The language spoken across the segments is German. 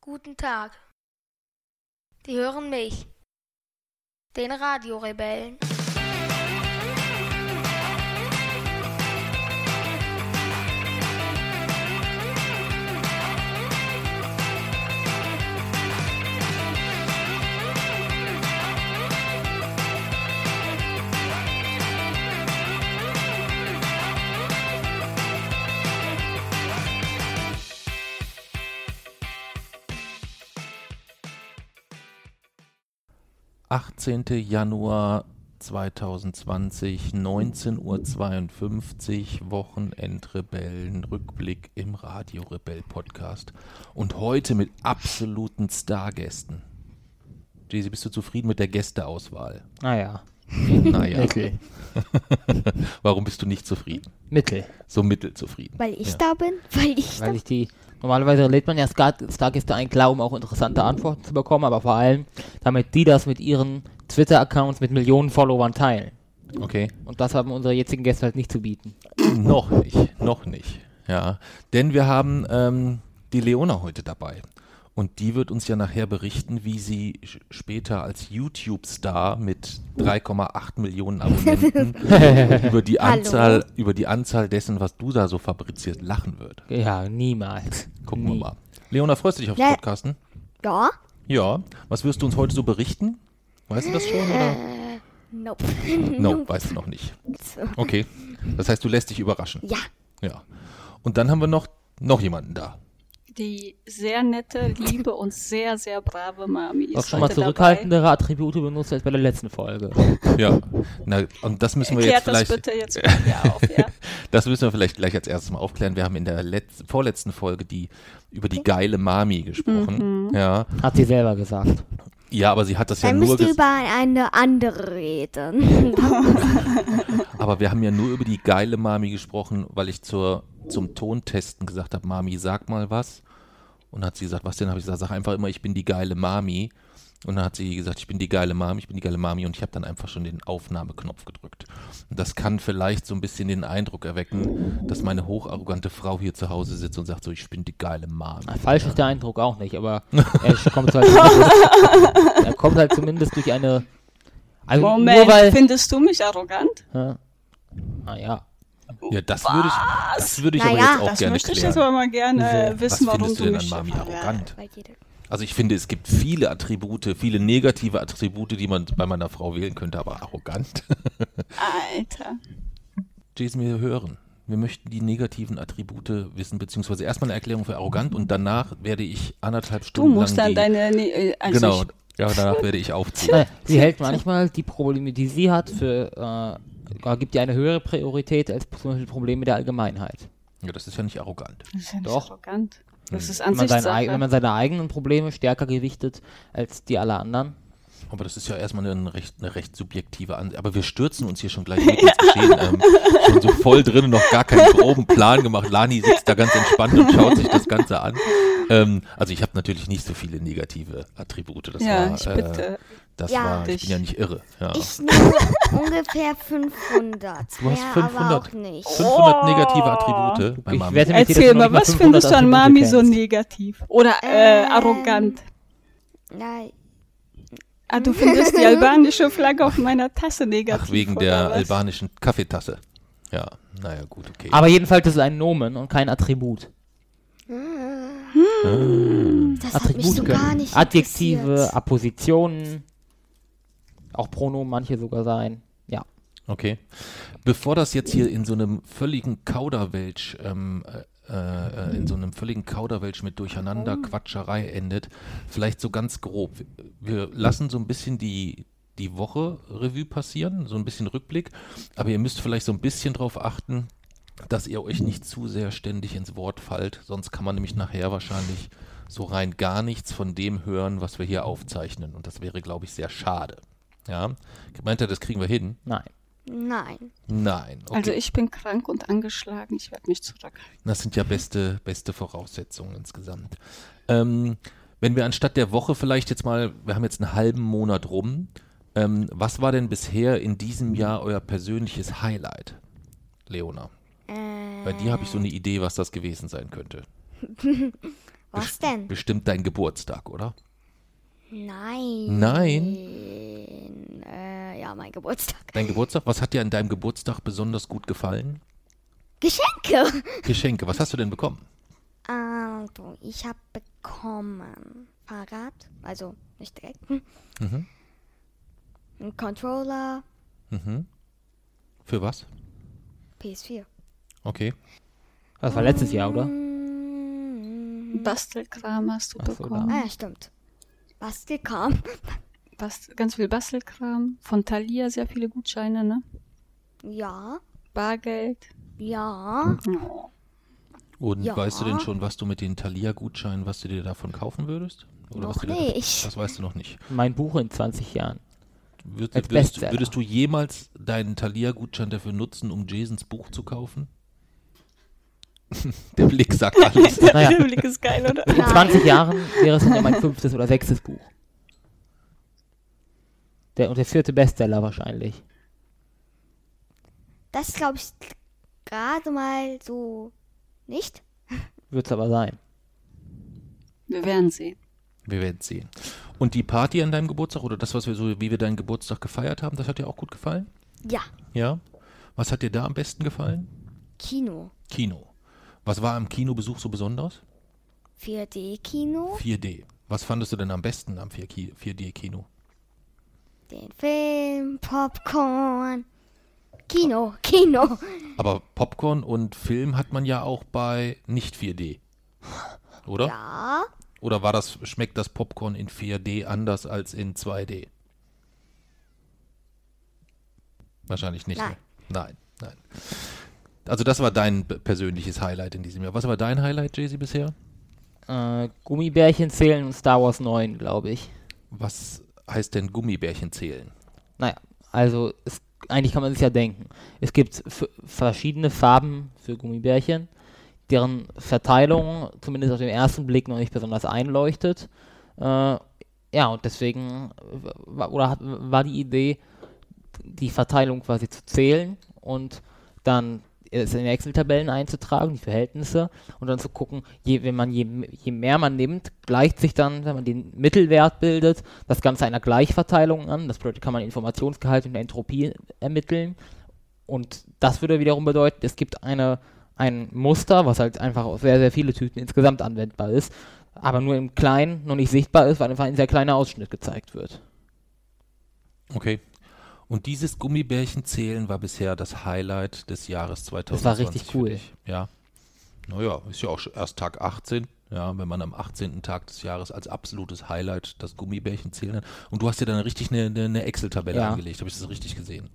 Guten Tag. Sie hören mich, den Radiorebellen. Achtzehnte Januar 2020, 19.52 Uhr, Wochenendrebellen, Rückblick im Radio Rebell Podcast. Und heute mit absoluten Stargästen. Jesi, bist du zufrieden mit der Gästeauswahl? Naja, Naja. mittel. Warum bist du nicht zufrieden? Mittel. So mittelzufrieden. Weil ich Ja. da bin? Weil ich da Weil ich die. Normalerweise lädt man ja Star- Stargäste ein, klar, um auch interessante Antworten zu bekommen, aber vor allem, damit die das mit ihren Twitter-Accounts mit Millionen Followern teilen. Okay. Und das haben unsere jetzigen Gäste halt nicht zu bieten. noch nicht, noch nicht. Ja, denn wir haben ähm, die Leona heute dabei. Und die wird uns ja nachher berichten, wie sie später als YouTube-Star mit 3,8 Millionen Abonnenten über, die Hallo. Anzahl, über die Anzahl dessen, was du da so fabrizierst, lachen wird. Ja, niemals. Gucken Nie. wir mal. Leona, freust du dich aufs Ja. Podcasten? Ja? Ja. Was wirst du uns heute so berichten? Weißt du das schon? Oder? Nope. No, weißt du noch nicht. Okay. Das heißt, du lässt dich überraschen. Ja. Ja. Und dann haben wir noch, noch jemanden da. Die sehr nette, liebe und sehr, sehr brave Mami ist schon mal zurückhaltendere Attribute benutzt als bei der letzten Folge. Ja, na, und das müssen wir Dabei. jetzt Erklärt das vielleicht, bitte jetzt auf, ja. das müssen wir vielleicht gleich als erstes mal aufklären. Wir haben in der Letz-, vorletzten Folge die über die geile Mami gesprochen. Ja, Hat sie selber gesagt. Ja, aber sie hat das ja Dann nur, müsst ihr über eine andere reden. aber wir haben ja nur über die geile Mami gesprochen, weil ich zur zum Tontesten gesagt habe, Mami, sag mal was. Und hat sie gesagt, was denn? Habe ich gesagt, sag einfach immer, ich bin die geile Mami. Und dann hat sie gesagt, ich bin die geile Mami, ich bin die geile Mami. Und ich habe dann einfach schon den Aufnahmeknopf gedrückt. Und das kann vielleicht so ein bisschen den Eindruck erwecken, dass meine hocharrogante Frau hier zu Hause sitzt und sagt so, ich bin die geile Mami. Falsch ist der Eindruck auch nicht, aber er kommt halt zumindest, er kommt halt zumindest durch eine. Also Moment, nur weil. findest du mich arrogant? Ja. Naja. Ja, das würde ich, das würde ich Na aber ja, jetzt auch Das gerne möchte ich klären. jetzt aber mal gerne Wieso? wissen, Was warum findest du du denn mich an Mami arrogant? Jeder- Also ich finde, es gibt viele Attribute, viele negative Attribute, die man bei meiner Frau wählen könnte, aber arrogant. Alter. Jason, wir hören. Wir möchten die negativen Attribute wissen, beziehungsweise erstmal eine Erklärung für arrogant und danach werde ich anderthalb Du Stunden musst lang dann deine. äh, Also genau, ja, danach werde ich aufziehen. Naja, sie hält manchmal die Probleme, die sie hat, für. Äh, gibt ihr eine höhere Priorität als zum Beispiel Probleme der Allgemeinheit. Ja, das ist ja nicht arrogant. das ist ja nicht Doch. arrogant. Das ist Wenn man, seine, wenn man seine eigenen Probleme stärker gewichtet als die aller anderen. Aber das ist ja erstmal eine recht, eine recht subjektive Ansicht. Aber wir stürzen uns hier schon gleich mit ins Geschehen. Ähm, schon so voll drin, noch gar keinen groben Plan gemacht. Lani sitzt da ganz entspannt und schaut sich das Ganze an. Ähm, also ich habe natürlich nicht so viele negative Attribute. Das ja, war, ich äh, bitte. Das Ja. war, ich bin ja nicht irre. Ja. Ich nehme ungefähr 500. Du hast Mehr 500. aber auch nicht. 500 negative Attribute bei Ich Mami. dass Erzähl mal, was 500 findest du an Attribute Mami so negativ? Oder äh, Ähm, arrogant? Ja, Ah, du findest die albanische Flagge auf meiner Tasse negativ. Ach, wegen der was? albanischen Kaffeetasse. Ja, naja, gut, okay. Aber jedenfalls ist es ein Nomen und kein Attribut. das hat mich so können gar nicht Adjektive. Appositionen, auch Pronomen manche sogar sein. Ja. Okay. Bevor das jetzt hier in so einem völligen Kauderwelsch, ähm, äh, äh, in so einem völligen Kauderwelsch mit Durcheinander, Quatscherei endet, vielleicht so ganz grob. Wir lassen so ein bisschen die, die Woche Revue passieren, so ein bisschen Rückblick, aber ihr müsst vielleicht so ein bisschen drauf achten, dass ihr euch nicht zu sehr ständig ins Wort fallt, sonst kann man nämlich nachher wahrscheinlich so rein gar nichts von dem hören, was wir hier aufzeichnen. Und das wäre, glaube ich, sehr schade. Ja, meint ihr, das kriegen wir hin? Nein. Nein. Nein. Okay. Also ich bin krank und angeschlagen. Ich werde mich zurückhalten. Das sind ja beste, beste Voraussetzungen insgesamt. Ähm, wenn wir anstatt der Woche vielleicht jetzt mal, wir haben jetzt einen halben Monat rum, ähm, was war denn bisher in diesem Jahr euer persönliches Highlight, Leona? Bei dir habe ich so eine Idee, was das gewesen sein könnte. Was denn? Bestimmt dein Geburtstag, oder? Nein. Nein? Ja, mein Geburtstag. Dein Geburtstag? Was hat dir an deinem Geburtstag besonders gut gefallen? Geschenke. Geschenke. Was hast du denn bekommen? Also, ich habe bekommen Fahrrad, also nicht direkt. Hm. Mhm. Ein Controller, Mhm. Für was? PS4. Okay. Das war letztes Jahr, oder? Mm, Bastelkram hast du Ach so, bekommen. Ah, ja, stimmt. Bastelkram. Bast ganz viel Bastelkram. Von Thalia sehr viele Gutscheine, ne? Ja, Bargeld. ja. Oh. Und Ja. weißt du denn schon, was du mit den Thalia-Gutscheinen, was du dir davon kaufen würdest? Oder was Noch du dir nicht. Davon, das weißt du noch nicht. Mein Buch in 20 Jahren. Würd, würdest, Bestseller. würdest du jemals deinen Thalia-Gutschein dafür nutzen, um Jasons Buch zu kaufen? Der Blick sagt alles. Naja. Der Blick ist geil, oder? In 20 Jahren wäre es dann ja mein fünftes oder sechstes Buch. Der, und der vierte Bestseller wahrscheinlich. Das glaube ich gerade mal so nicht. Wird es aber sein. Wir werden sehen. Wir werden sehen. Und die Party an deinem Geburtstag oder das, was wir so, wie wir deinen Geburtstag gefeiert haben, das hat dir auch gut gefallen? Ja, Ja. Was hat dir da am besten gefallen? Kino. Kino. Was war am Kinobesuch so besonders? 4D-Kino, 4D. Was fandest du denn am besten am 4D-Kino? Den Film, Popcorn. Kino, Kino. Aber Popcorn und Film hat man ja auch bei nicht 4D. Oder? Ja, Oder war das, schmeckt das Popcorn in 4D anders als in 2D? Wahrscheinlich nicht. Nein. Ne? Nein, nein. Also das war dein persönliches Highlight in diesem Jahr. Was war dein Highlight, Jay-Z, bisher? Äh, Gummibärchen zählen und Star Wars 9, glaube ich. Was heißt denn Gummibärchen zählen? Naja, also es, eigentlich kann man sich ja denken. Es gibt verschiedene Farben für Gummibärchen, deren Verteilung zumindest auf den ersten Blick noch nicht besonders einleuchtet. Äh, ja, und deswegen oder hat, war die Idee, die Verteilung quasi zu zählen und dann in Excel-Tabellen einzutragen, die Verhältnisse, und dann zu gucken, je, wenn man je, je mehr man nimmt, gleicht sich dann, wenn man den Mittelwert bildet, das Ganze einer Gleichverteilung an. Das bedeutet, kann man Informationsgehalt und Entropie ermitteln. Und das würde wiederum bedeuten, es gibt eine, ein Muster, was halt einfach auf sehr, sehr viele Tüten insgesamt anwendbar ist, aber nur im Kleinen noch nicht sichtbar ist, weil einfach ein sehr kleiner Ausschnitt gezeigt wird. Okay. Und dieses Gummibärchen-Zählen war bisher das Highlight des Jahres 2020. Das war richtig cool. Ja. Naja, ist ja auch erst Tag 18. Ja, wenn man am 18. Tag des Jahres als absolutes Highlight das Gummibärchen zählen hat. Und du hast dir dann richtig eine, eine, eine Excel-Tabelle Ja. angelegt. Habe ich das richtig gesehen?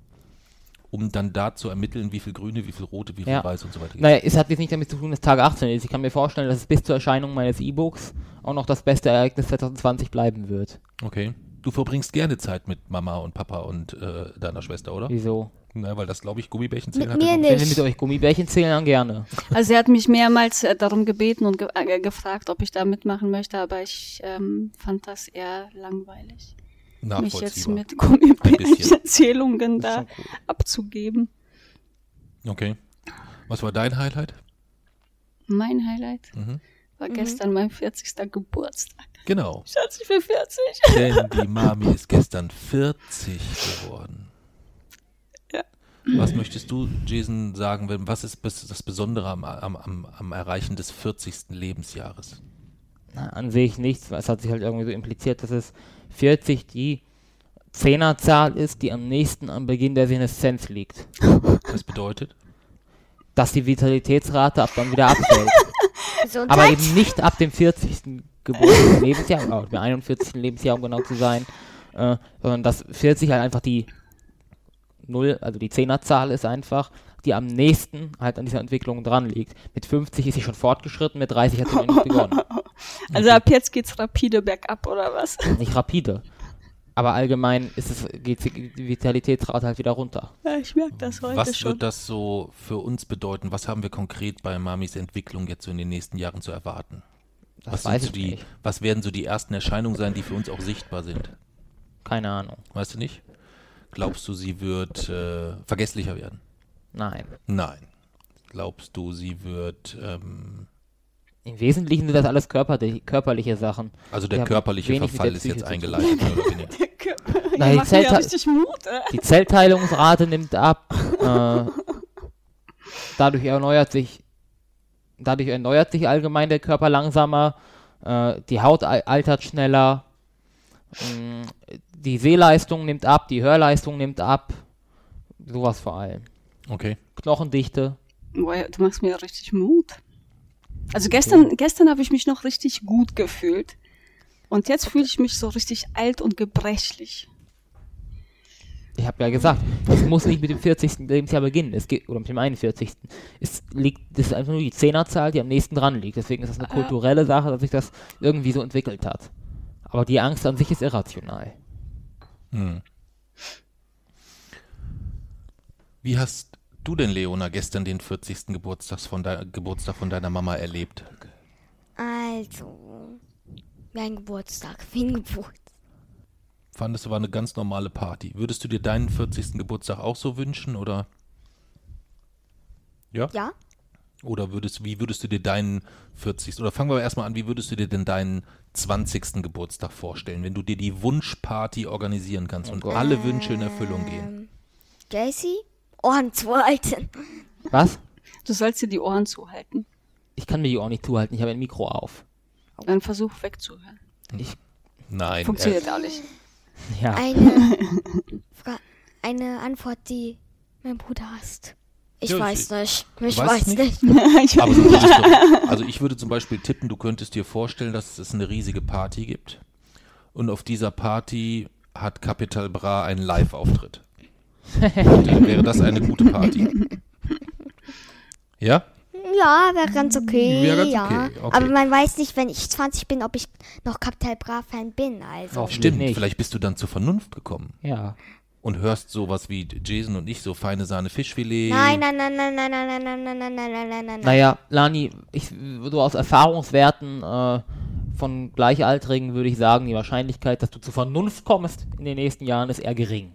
Um dann da zu ermitteln, wie viel grüne, wie viel rote, wie viel Ja. weiß und so weiter. gibt. Naja, es hat jetzt nicht damit zu tun, dass Tag 18 ist. Ich kann mir vorstellen, dass es bis zur Erscheinung meines E-Books auch noch das beste Ereignis 2020 bleiben wird. Okay. Du verbringst gerne Zeit mit Mama und Papa und äh, deiner Schwester, oder? Wieso? Na, weil das, glaube ich, Gummibärchen zählen Mit hat. mir noch- Wenn nicht. mit euch Gummibärchen zählen, dann gerne. Also er hat mich mehrmals äh, darum gebeten und ge äh, gefragt, ob ich da mitmachen möchte, aber ich ähm, fand das eher langweilig, mich jetzt mit. Gummibärchen-Erzählungen da cool. abzugeben. Okay. Was war dein Highlight? Mein Highlight Mhm. War gestern mein 40. Geburtstag. Genau. Schatz, ich bin 40. Denn die Mami ist gestern 40 geworden. Ja. Was möchtest du, Jason, sagen? wenn- Was ist das Besondere am, am, am, am Erreichen des 40. Lebensjahres? Na, an sich nichts, weil es hat sich halt irgendwie so impliziert, dass es 40 die Zehnerzahl ist, die am nächsten am Beginn der Seneszenz liegt. Das bedeutet? Dass die Vitalitätsrate ab dann wieder abfällt. Gesundheit. Aber eben nicht ab dem 40. Geburtstag Lebensjahr, oder dem 41. Lebensjahr, um genau zu sein, äh, sondern dass 40 halt einfach die Null, also die Zehnerzahl ist einfach, die am nächsten halt an dieser Entwicklung dran liegt. Mit 50 ist sie schon fortgeschritten, mit 30 hat sie noch nicht begonnen. Also ab jetzt geht's rapide bergab, oder was? Nicht rapide. Aber allgemein ist es, geht die Vitalitätsrate halt wieder runter. Ja, ich merke das heute Was schon. wird das so für uns bedeuten? Was haben wir konkret bei Mamis Entwicklung jetzt so in den nächsten Jahren zu erwarten? Das Was, weiß so ich die, nicht. was werden so die ersten Erscheinungen sein, die für uns auch sichtbar sind? Keine Ahnung. Weißt du nicht? Glaubst du, sie wird äh, vergesslicher werden? Nein. Nein. Glaubst du, sie wird, ähm, Im Wesentlichen sind das alles körperliche, körperliche Sachen. also der körperliche Verfall der ist jetzt Psyche zu eingeleitet, mehr oder weniger? Na, die ja richtig Mut, äh. Die Zellteilungsrate nimmt ab. Äh, dadurch erneuert sich, dadurch erneuert sich allgemein der Körper langsamer. Äh, die Haut al- altert schneller. Mm, die Sehleistung nimmt ab, die Hörleistung nimmt ab. Sowas vor allem. Okay. Knochendichte. Boah, du machst mir richtig Mut. Also gestern, gestern habe ich mich noch richtig gut gefühlt. Und jetzt fühle ich mich so richtig alt und gebrechlich. Ich habe ja gesagt, es muss nicht mit dem 40. Lebensjahr beginnen. Es geht, oder mit dem 41. Es liegt, das ist einfach nur die Zehnerzahl, die am nächsten dran liegt. Deswegen ist das eine kulturelle Sache, dass sich das irgendwie so entwickelt hat. Aber die Angst an sich ist irrational. Hm. Wie hast du denn, Leona, gestern den 40. Geburtstags von dei- Geburtstag von deiner Mama erlebt? Also, wie ein Geburtstag, wie ein Geburtstag. Fandest du, war eine ganz normale Party. Würdest du dir deinen 40. Geburtstag auch so wünschen oder? Ja? Ja? Oder würdest, wie würdest du dir deinen 40. oder fangen wir erstmal an, wie würdest du dir denn deinen 20. Geburtstag vorstellen, wenn du dir die Wunschparty organisieren kannst und Gott. alle Wünsche in Erfüllung gehen? Ähm, Jaycee? Ohren zuhalten. Was? Du sollst dir die Ohren zuhalten. Ich kann mir die auch nicht zuhalten, ich habe ein Mikro auf. Dann versuch wegzuhören. Nein. Funktioniert auch nicht. Ja. Eine, Fra eine Antwort, die mein Bruder hasst. Ich Ja, ich- weiß nicht. Ich weiß nicht? nicht. Aber du würdest doch, also ich würde zum Beispiel tippen, du könntest dir vorstellen, dass es eine riesige Party gibt. Und auf dieser Party hat Capital Bra einen Live-Auftritt. Dann wäre das eine gute Party. Ja? Ja, wäre ganz okay. Wäre ganz ja. okay, okay. Aber man weiß nicht, wenn ich 20 bin, ob ich noch Capital Bra Fan bin. Also. Stimmt, nicht. vielleicht bist du dann zur Vernunft gekommen Ja. und hörst sowas wie Jason und ich, so feine Sahne Fischfilet. Nein, nein, nein, nein, nein, nein, nein, nein, nein, nein, nein, nein, nein, nein. Naja, Lani, ich, so aus Erfahrungswerten äh, von Gleichaltrigen würde ich sagen, die Wahrscheinlichkeit, dass du zur Vernunft kommst in den nächsten Jahren, ist eher gering.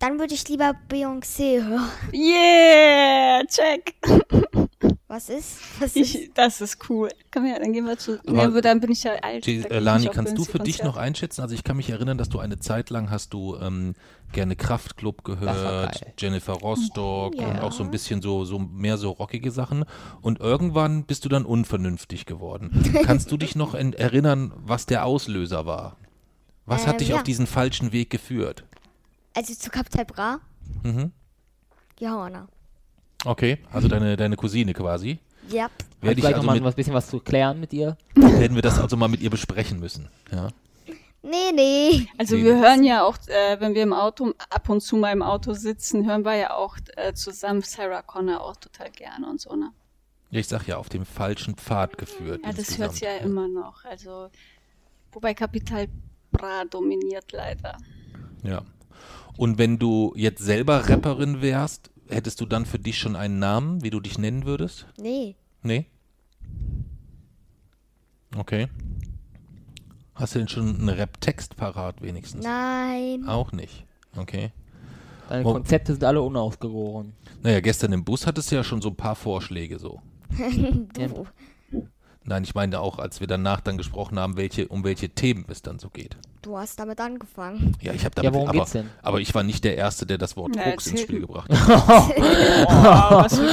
Dann würde ich lieber Beyoncé hören. Yeah, check. Was ist? Was ist? Ich, das ist cool. Komm her, dann gehen wir zu. Aber- Nee, dann bin ich ja alt. Da äh, Lani, kannst du für dich noch einschätzen? Also ich kann mich erinnern, dass du eine Zeit lang hast du ähm, gerne Kraftklub war gehört. Jennifer Rostock und Ja. auch so ein bisschen so, so mehr so rockige Sachen. Und irgendwann bist du dann unvernünftig geworden. kannst du dich noch en- erinnern, was der Auslöser war? Was hat Ähm, dich ja. auf diesen falschen Weg geführt? Also zu Capital Bra? Mhm. Johanna. Okay, also deine, deine Cousine quasi. Yep. Hat Werde ich gleich also noch mal mit, was bisschen was zu klären mit ihr. werden wir das also mal mit ihr besprechen müssen. Ja. Nee, nee. Also Nee. wir hören ja auch, äh, wenn wir im Auto, ab und zu mal im Auto sitzen, hören wir ja auch äh, zusammen Sarah Connor auch total gerne und so, ne? ja, ich sag ja, auf dem falschen Pfad geführt. Ja, das insgesamt. hört's ja immer noch. Also, wobei Capital Bra dominiert leider. Ja. Und wenn du jetzt selber Rapperin wärst, hättest du dann für dich schon einen Namen, wie du dich nennen würdest? Nee. Nee? Okay. Hast du denn schon einen Rap-Text parat wenigstens? Nein. Auch nicht. Okay. Deine Oh. Konzepte sind alle unausgegoren. Naja, gestern im Bus hattest du ja schon so ein paar Vorschläge so. Du. Nein, ich meine auch, als wir danach dann gesprochen haben, welche, um welche Themen es dann so geht. Du hast damit angefangen. Ja, ich habe Ja, damit, worum aber, geht's denn? aber ich war nicht der Erste, der das Wort Na, Koks ins. Spiel gebracht hat. Oh, was für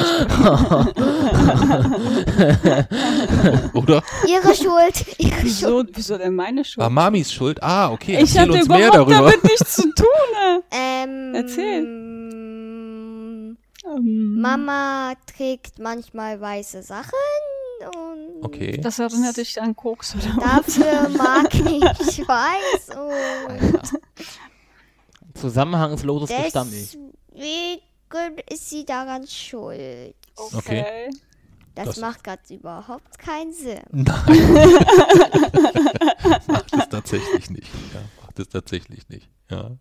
Oder? Ihre Schuld. Ihre Schuld. wieso, wieso denn meine Schuld? War Mamis Schuld? Ah, okay. ich hatte uns mehr überhaupt darüber. damit nichts zu tun. Ne? Ähm, Erzähl. Ähm, Mama trägt manchmal weiße Sachen Okay. Das erinnert dich an Koks, oder? dafür mag ich weiß und Alter. Zusammenhangsloses Gestammel. deswegen ist sie daran schuld. Okay. Das, Das- macht gerade überhaupt keinen Sinn. Nein. macht es tatsächlich nicht. Ja, macht es tatsächlich nicht. Ja.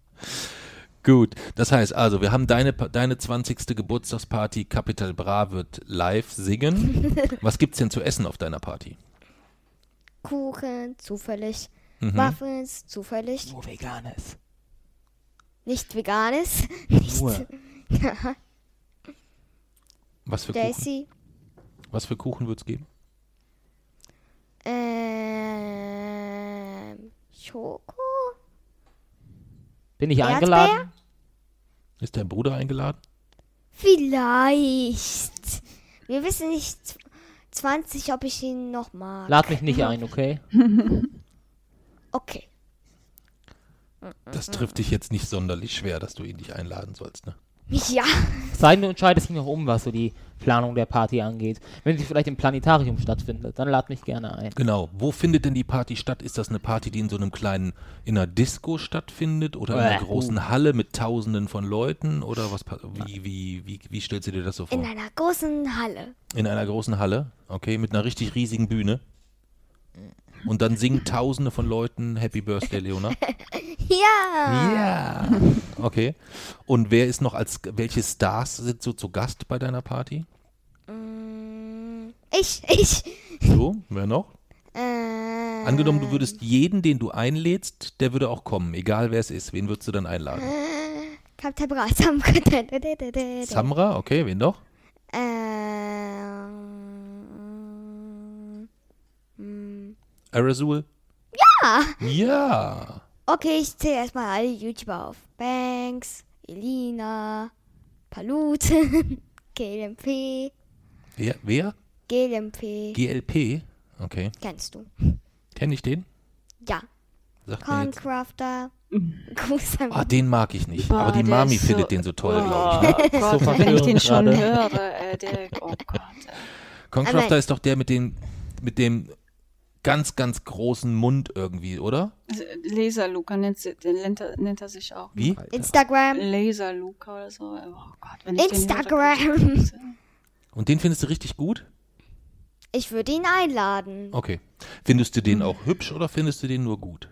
Gut, das heißt also, wir haben deine, deine 20. Geburtstagsparty, Capital Bra wird live singen. Was gibt's denn zu essen auf deiner Party? Kuchen, zufällig. Mhm. Muffins, zufällig. Nur veganes. Nicht veganes. Nicht. Nur. Was für Kuchen? Daisy. Was für Kuchen wird's geben? Ähm. Schoko? Bin ich Erdbeer? eingeladen? Ist dein Bruder eingeladen? Vielleicht. Wir wissen nicht 20, ob ich ihn noch mag. Lad mich nicht ein, okay? Okay. Das trifft dich jetzt nicht sonderlich schwer, dass du ihn nicht einladen sollst, ne? Ja. Sei denn, du entscheidest dich noch um, was so die Planung der Party angeht. Wenn sie vielleicht im Planetarium stattfindet, dann lad mich gerne ein. Genau. Wo findet denn die Party statt? Ist das eine Party, die in so einem kleinen, in einer Disco stattfindet oder in einer großen Halle mit Tausenden von Leuten oder was? Wie, wie, wie, wie stellst du dir das so vor? In einer großen Halle. In einer großen Halle, okay, mit einer richtig riesigen Bühne. Und dann singen Tausende von Leuten Happy Birthday, Leona. Ja. Ja. Okay. Und wer ist noch als, welche Stars sind so zu Gast bei deiner Party? Mm, Ich, ich. So, wer noch? Äh, Angenommen, du würdest jeden, den du einlädst, der würde auch kommen, egal wer es ist. Wen würdest du dann einladen? Captain Bra. Sam. Samra, okay, wen noch? Ähm. Arazul? Ja. Ja. Okay, ich zähle erstmal alle YouTuber auf. Banks, Elina, Paluten, GLMP, Wer? Wer? GLMP. GLP? Okay. Kennst du? Kenne ich den? Ja. Sag an Ah, den mag ich nicht. Boah, aber die Mami so- findet den so toll, Oh, glaube ich. Ne? Gott, So wenn ich den schon gerade. höre, äh, der, oh Gott. Concrafter ist doch der mit dem, mit dem ganz, ganz großen Mund irgendwie, oder? Also, Laser Luca nennt, nennt, er, nennt er sich auch. Wie? Instagram. Laser Luca oder so. Oh Gott, wenn ich Instagram. Den höre, Und den findest du richtig gut? Ich würde ihn einladen. Okay. Findest du den auch hübsch oder findest du den nur gut?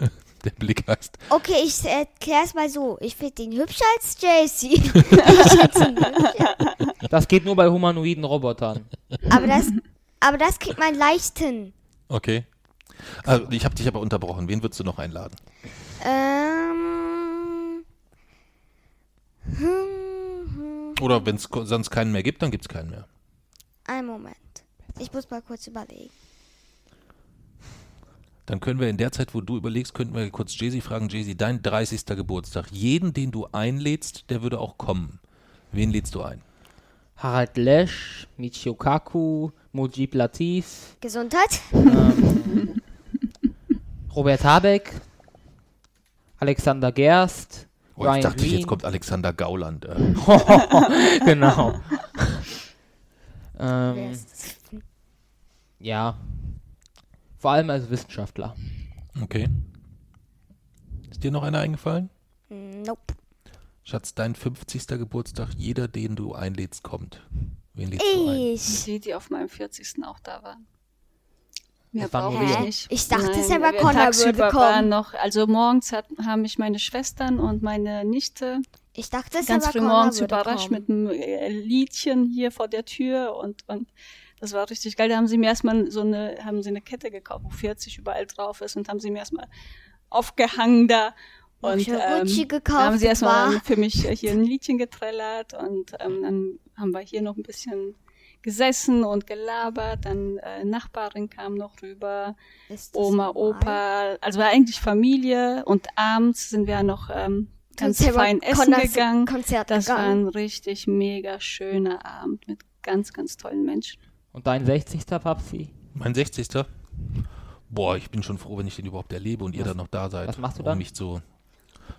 Der Blick heißt. Okay, ich erkläre es mal so. Ich finde ihn hübscher als JC. Das geht nur bei humanoiden Robotern. Aber das, aber das kriegt man leicht hin. Okay. Also, ich habe dich aber unterbrochen. Wen würdest du noch einladen? Ähm. Hm, hm. Oder wenn es sonst keinen mehr gibt, dann gibt es keinen mehr. Einen Moment. Ich muss mal kurz überlegen. Dann können wir in der Zeit, wo du überlegst, könnten wir kurz Jay-Z fragen. Jay-Z, dein 30. Geburtstag. Jeden, den du einlädst, der würde auch kommen. Wen lädst du ein? Harald Lesch, Michio Kaku, Mujib Latif, Gesundheit? ähm, Robert Habeck, Alexander Gerst, Oh, ich Ryan dachte, Green. jetzt kommt Alexander Gauland. Äh, genau. Ähm, ja. Vor allem als Wissenschaftler. okay. Ist dir noch einer eingefallen? Nope. Schatz, dein 50. Geburtstag, jeder, den du einlädst, kommt. Wen lädst du ein? Ich. Die, die auf meinem 40. auch da waren. Mehr brauche ich wir. nicht. Ich dachte, Nein, Sarah wir Connor würde kommen. noch, also morgens hat, haben mich meine Schwestern und meine Nichte Ich dachte, ganz früh morgens überrascht kommen. mit einem äh, Liedchen hier vor der Tür und, und das war richtig geil. Da haben sie mir erstmal so eine, haben sie eine Kette gekauft, wo 40 überall drauf ist und haben sie mir erstmal aufgehangen da. Und Gucci ähm, gekauft, da haben sie erstmal war- für mich hier ein Liedchen getrellert und ähm, dann haben wir hier noch ein bisschen gesessen und gelabert. Dann äh, Nachbarin kam noch rüber. Oma, normal? Opa, also war eigentlich Familie und abends sind wir noch ähm, ganz Sarah fein essen gegangen. Konzert Das war gegangen. ein richtig mega schöner Abend mit ganz, ganz tollen Menschen. Und dein 60. Papsi? Mein 60. Boah, ich bin schon froh, wenn ich den überhaupt erlebe und ihr Was- dann noch da seid. was machst du um dann? mich zu.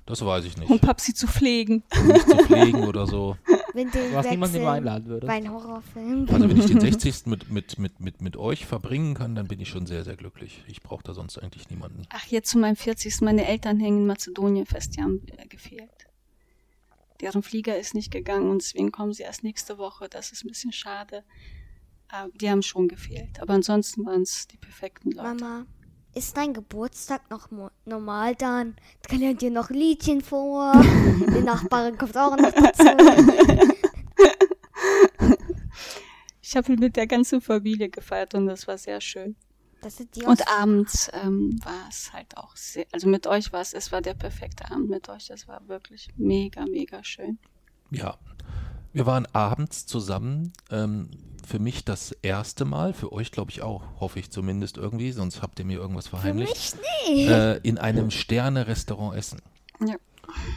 Das weiß ich nicht. Um Papsi zu pflegen. Um mich zu pflegen oder so. Niemanden, den du wechseln, einladen würdest. Bei einem Horrorfilm. Also wenn ich den 60. mit, mit, mit, mit, mit euch verbringen kann, dann bin ich schon sehr, sehr glücklich. Ich brauche da sonst eigentlich niemanden. Ach, jetzt zu meinem 40. Meine Eltern hängen in Mazedonien fest, die haben äh, gefehlt. Deren Flieger ist nicht gegangen und deswegen kommen sie erst nächste Woche. Das ist ein bisschen schade. Aber die haben schon gefehlt. Aber ansonsten waren es die perfekten Leute. Mama, ist dein Geburtstag noch normal dann? Lernt ihr noch Liedchen vor. Die Nachbarin kommt auch noch dazu. Ich habe mit der ganzen Familie gefeiert und das war sehr schön. Und abends ähm, war es halt auch sehr, also mit euch war es, es war der perfekte Abend mit euch. Das war wirklich mega, mega schön. Ja. Wir waren abends zusammen. Ähm, für mich das erste Mal, für euch glaube ich auch, hoffe ich zumindest irgendwie, sonst habt ihr mir irgendwas verheimlicht. Nee. Äh, in einem Sterne-Restaurant essen. Ja.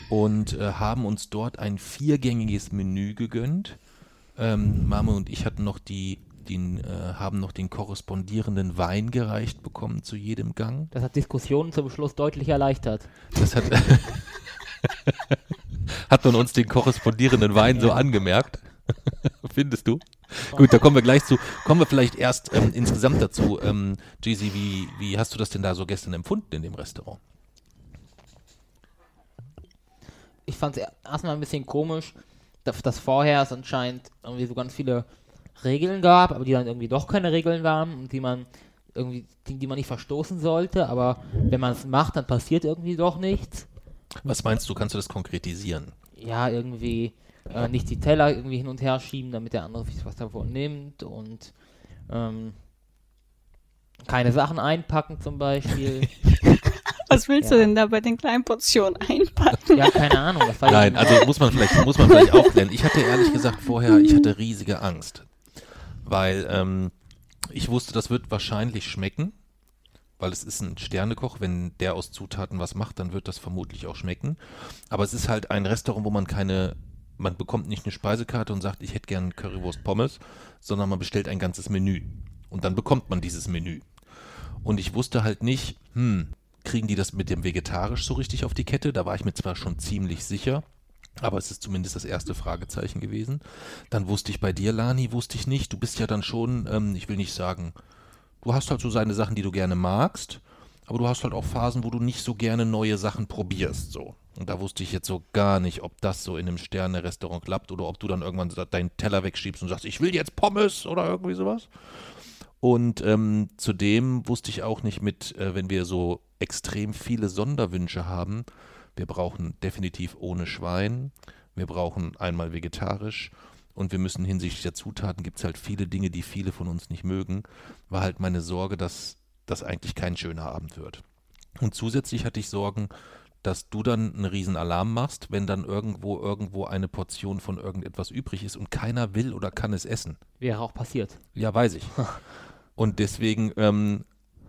Und äh, haben uns dort ein viergängiges Menü gegönnt. Ähm, Mama und ich hatten noch die, den, äh, haben noch den korrespondierenden Wein gereicht bekommen zu jedem Gang. Das hat Diskussionen zum Schluss deutlich erleichtert. Das hat, hat man uns den korrespondierenden Wein so angemerkt. Findest du? Gut, da kommen wir gleich zu. Kommen wir vielleicht erst ähm, insgesamt dazu. Ähm, Jeezy, wie, wie hast du das denn da so gestern empfunden in dem Restaurant? Ich fand es erstmal ein bisschen komisch, dass, dass vorher es anscheinend irgendwie so ganz viele Regeln gab, aber die dann irgendwie doch keine Regeln waren und die man irgendwie, die, die man nicht verstoßen sollte, aber wenn man es macht, dann passiert irgendwie doch nichts. Was meinst du? Kannst du das konkretisieren? Ja, irgendwie äh, nicht die Teller irgendwie hin und her schieben, damit der andere sich was davon nimmt und ähm, keine Sachen einpacken zum Beispiel. Was willst Ja. du denn da bei den kleinen Portionen einpacken? ja, keine Ahnung. Das war Nein, also muss man vielleicht, muss man vielleicht aufklären. Ich hatte ehrlich gesagt vorher, ich hatte riesige Angst. Weil ähm, ich wusste, das wird wahrscheinlich schmecken. Weil es ist ein Sternekoch, wenn der aus Zutaten was macht, dann wird das vermutlich auch schmecken. Aber es ist halt ein Restaurant, wo man keine, man bekommt nicht eine Speisekarte und sagt, ich hätte gern Currywurst Pommes, sondern man bestellt ein ganzes Menü. Und dann bekommt man dieses Menü. Und ich wusste halt nicht, hm, kriegen die das mit dem Vegetarisch so richtig auf die Kette? Da war ich mir zwar schon ziemlich sicher, aber es ist zumindest das erste Fragezeichen gewesen. Dann wusste ich bei dir, Lani, wusste ich nicht. Du bist ja dann schon, ähm, ich will nicht sagen, du hast halt so seine Sachen, die du gerne magst, aber du hast halt auch Phasen, wo du nicht so gerne neue Sachen probierst, so. Und da wusste ich jetzt so gar nicht, ob das so in einem Sterne-Restaurant klappt oder ob du dann irgendwann deinen Teller wegschiebst und sagst, ich will jetzt Pommes oder irgendwie sowas. Und ähm, zudem wusste ich auch nicht mit, äh, wenn wir so extrem viele Sonderwünsche haben, wir brauchen definitiv ohne Schwein, wir brauchen einmal vegetarisch und wir müssen hinsichtlich der Zutaten, gibt es halt viele Dinge, die viele von uns nicht mögen, war halt meine Sorge, dass das eigentlich kein schöner Abend wird. Und zusätzlich hatte ich Sorgen, dass du dann einen riesen Alarm machst, wenn dann irgendwo irgendwo eine Portion von irgendetwas übrig ist und keiner will oder kann es essen. Wäre auch passiert. Ja, weiß ich. Und deswegen ähm,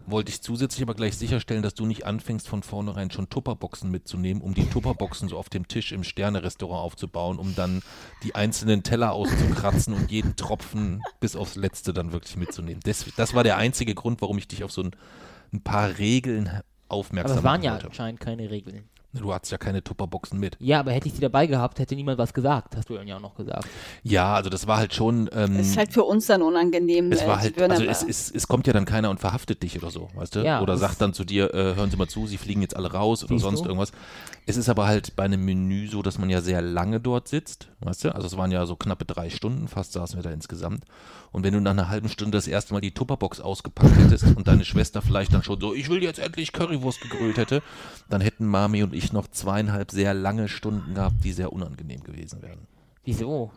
wollte ich zusätzlich aber gleich sicherstellen, dass du nicht anfängst, von vornherein schon Tupperboxen mitzunehmen, um die Tupperboxen so auf dem Tisch im Sterne-Restaurant aufzubauen, um dann die einzelnen Teller auszukratzen und jeden Tropfen bis aufs Letzte dann wirklich mitzunehmen. Das, das war der einzige Grund, warum ich dich auf so ein, ein paar Regeln Aber aufmerksam es waren ja anscheinend keine Regeln. Du hattest ja keine Tupperboxen mit. Ja, aber hätte ich die dabei gehabt, hätte niemand was gesagt, hast du ja auch noch gesagt. Ja, also das war halt schon. Ähm, Das ist halt für uns dann unangenehm. Es war halt, also es, es, es kommt ja dann keiner und verhaftet dich oder so, weißt du? Ja, oder sagt dann zu dir, äh, hören Sie mal zu, Sie fliegen jetzt alle raus oder sonst du? irgendwas. Es ist aber halt bei einem Menü so, dass man ja sehr lange dort sitzt, weißt du? Also es waren ja so knappe drei Stunden, fast saßen wir da insgesamt. Und wenn du nach einer halben Stunde das erste Mal die Tupperbox ausgepackt hättest und deine Schwester vielleicht dann schon so, ich will jetzt endlich Currywurst gegrillt hätte, dann hätten Mami und ich noch zweieinhalb sehr lange Stunden gehabt, die sehr unangenehm gewesen wären. Wieso?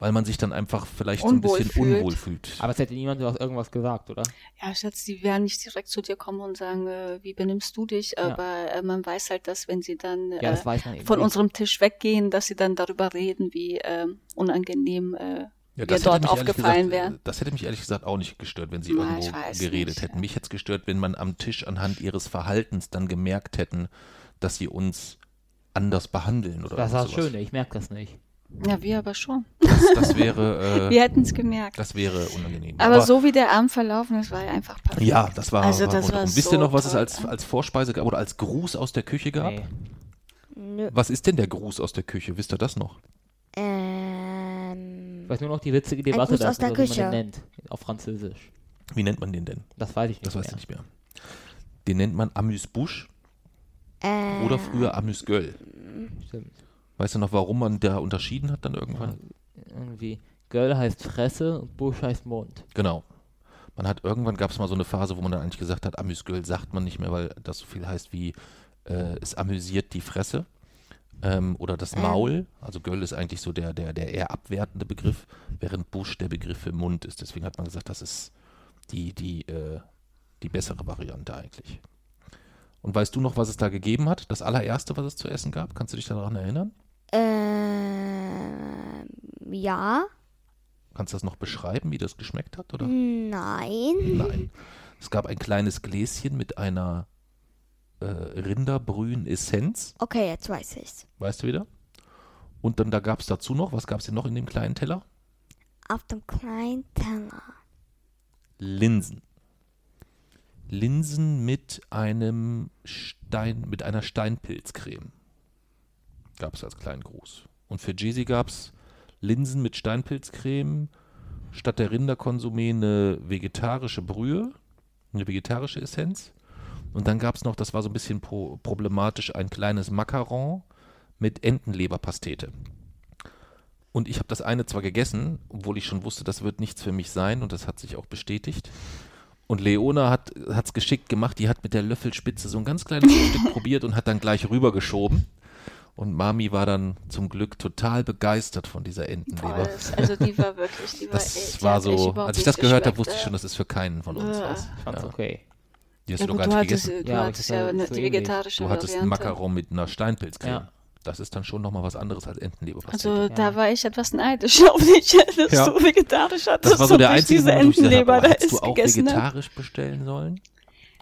Weil man sich dann einfach vielleicht so ein Unwohl bisschen fühlt. unwohl fühlt. Aber es hätte niemand was, irgendwas gesagt, oder? Ja, Schatz, die werden nicht direkt zu dir kommen und sagen, äh, wie benimmst du dich? Ja. Aber äh, man weiß halt, dass wenn sie dann Ja, äh, das weiß man eben von nicht. unserem Tisch weggehen, dass sie dann darüber reden, wie ähm, unangenehm äh, Ja, wir hätte dort aufgefallen wären. äh, Das hätte mich ehrlich gesagt auch nicht gestört, wenn sie Na, irgendwo geredet nicht, hätten. ja. Mich hätte es gestört, wenn man am Tisch anhand ihres Verhaltens dann gemerkt hätten, dass sie uns anders behandeln oder Das war das. Schöne, ich merke das nicht. Ja, wir aber schon. Das, das wäre, äh, Wir hätten es gemerkt. das wäre unangenehm. aber, so wie der Abend verlaufen ist, war er einfach perfekt. ja, das war, Also war das war rundum. Wisst ihr so noch, was es als, als Vorspeise gab oder als Gruß aus der Küche gab? Nee. Nö. Was ist denn der Gruß aus der Küche? Wisst ihr das noch? Ähm. Ich weiß nur noch die witzige Debatte, Gruß das, aus der wie man Küche. den nennt, auf Französisch. Wie nennt man den denn? Das weiß ich nicht Das mehr. du nicht mehr. Den nennt man Amüs-Busch Äh, oder früher Amüs-Göll. Stimmt. Weißt du noch, warum man da unterschieden hat dann irgendwann? Irgendwie, Girl heißt Fresse und Busch heißt Mund. Genau. Man hat irgendwann gab es mal so eine Phase, wo man dann eigentlich gesagt hat, Amüsgöl sagt man nicht mehr, weil das so viel heißt wie äh, es amüsiert die Fresse ähm, oder das Maul. Also Göll ist eigentlich so der, der, der eher abwertende Begriff, während Busch der Begriff für Mund ist. Deswegen hat man gesagt, das ist die, die, äh, die bessere Variante eigentlich. Und weißt du noch, was es da gegeben hat? Das allererste, was es zu essen gab? Kannst du dich daran erinnern? Ähm, ja. Kannst du das noch beschreiben, wie das geschmeckt hat? Oder? Nein. Nein. Es gab ein kleines Gläschen mit einer äh, Rinderbrühen-Essenz. Okay, jetzt weiß ich's. Weißt du wieder? Und dann da gab es dazu noch, was gab es denn noch in dem kleinen Teller? Auf dem kleinen Teller. Linsen. Linsen mit einem Stein, mit einer Steinpilzcreme. Gab es als kleinen Gruß. Und für Jesi gab es Linsen mit Steinpilzcreme, statt der Rinderkonsumé eine vegetarische Brühe, eine vegetarische Essenz. Und dann gab es noch, das war so ein bisschen pro problematisch, ein kleines Macaron mit Entenleberpastete. Und ich habe das eine zwar gegessen, obwohl ich schon wusste, das wird nichts für mich sein und das hat sich auch bestätigt. Und Leona hat es geschickt gemacht, die hat mit der Löffelspitze so ein ganz kleines Stück probiert und hat dann gleich rübergeschoben. Und Mami war dann zum Glück total begeistert von dieser Entenleber. das, also die war wirklich, die war Das echt, war so, als ich das gehört habe, wusste ich schon, das ist für keinen von uns Äh. was. Ich fand's Ja. okay. Die hast Ja du du gar nicht hattest, gegessen. du Ja, aber hattest ja eine, so die vegetarische Du hattest ein Variante. Macaron mit einer Steinpilzcreme. Ja. Das ist dann schon nochmal was anderes als Entenleberpastete. Also Ja. da war ich etwas neidisch auf dich, dass Ja. du vegetarisch hattest das war so der ich einzige diese ich Entenleber da hättest du ist auch vegetarisch bestellen sollen?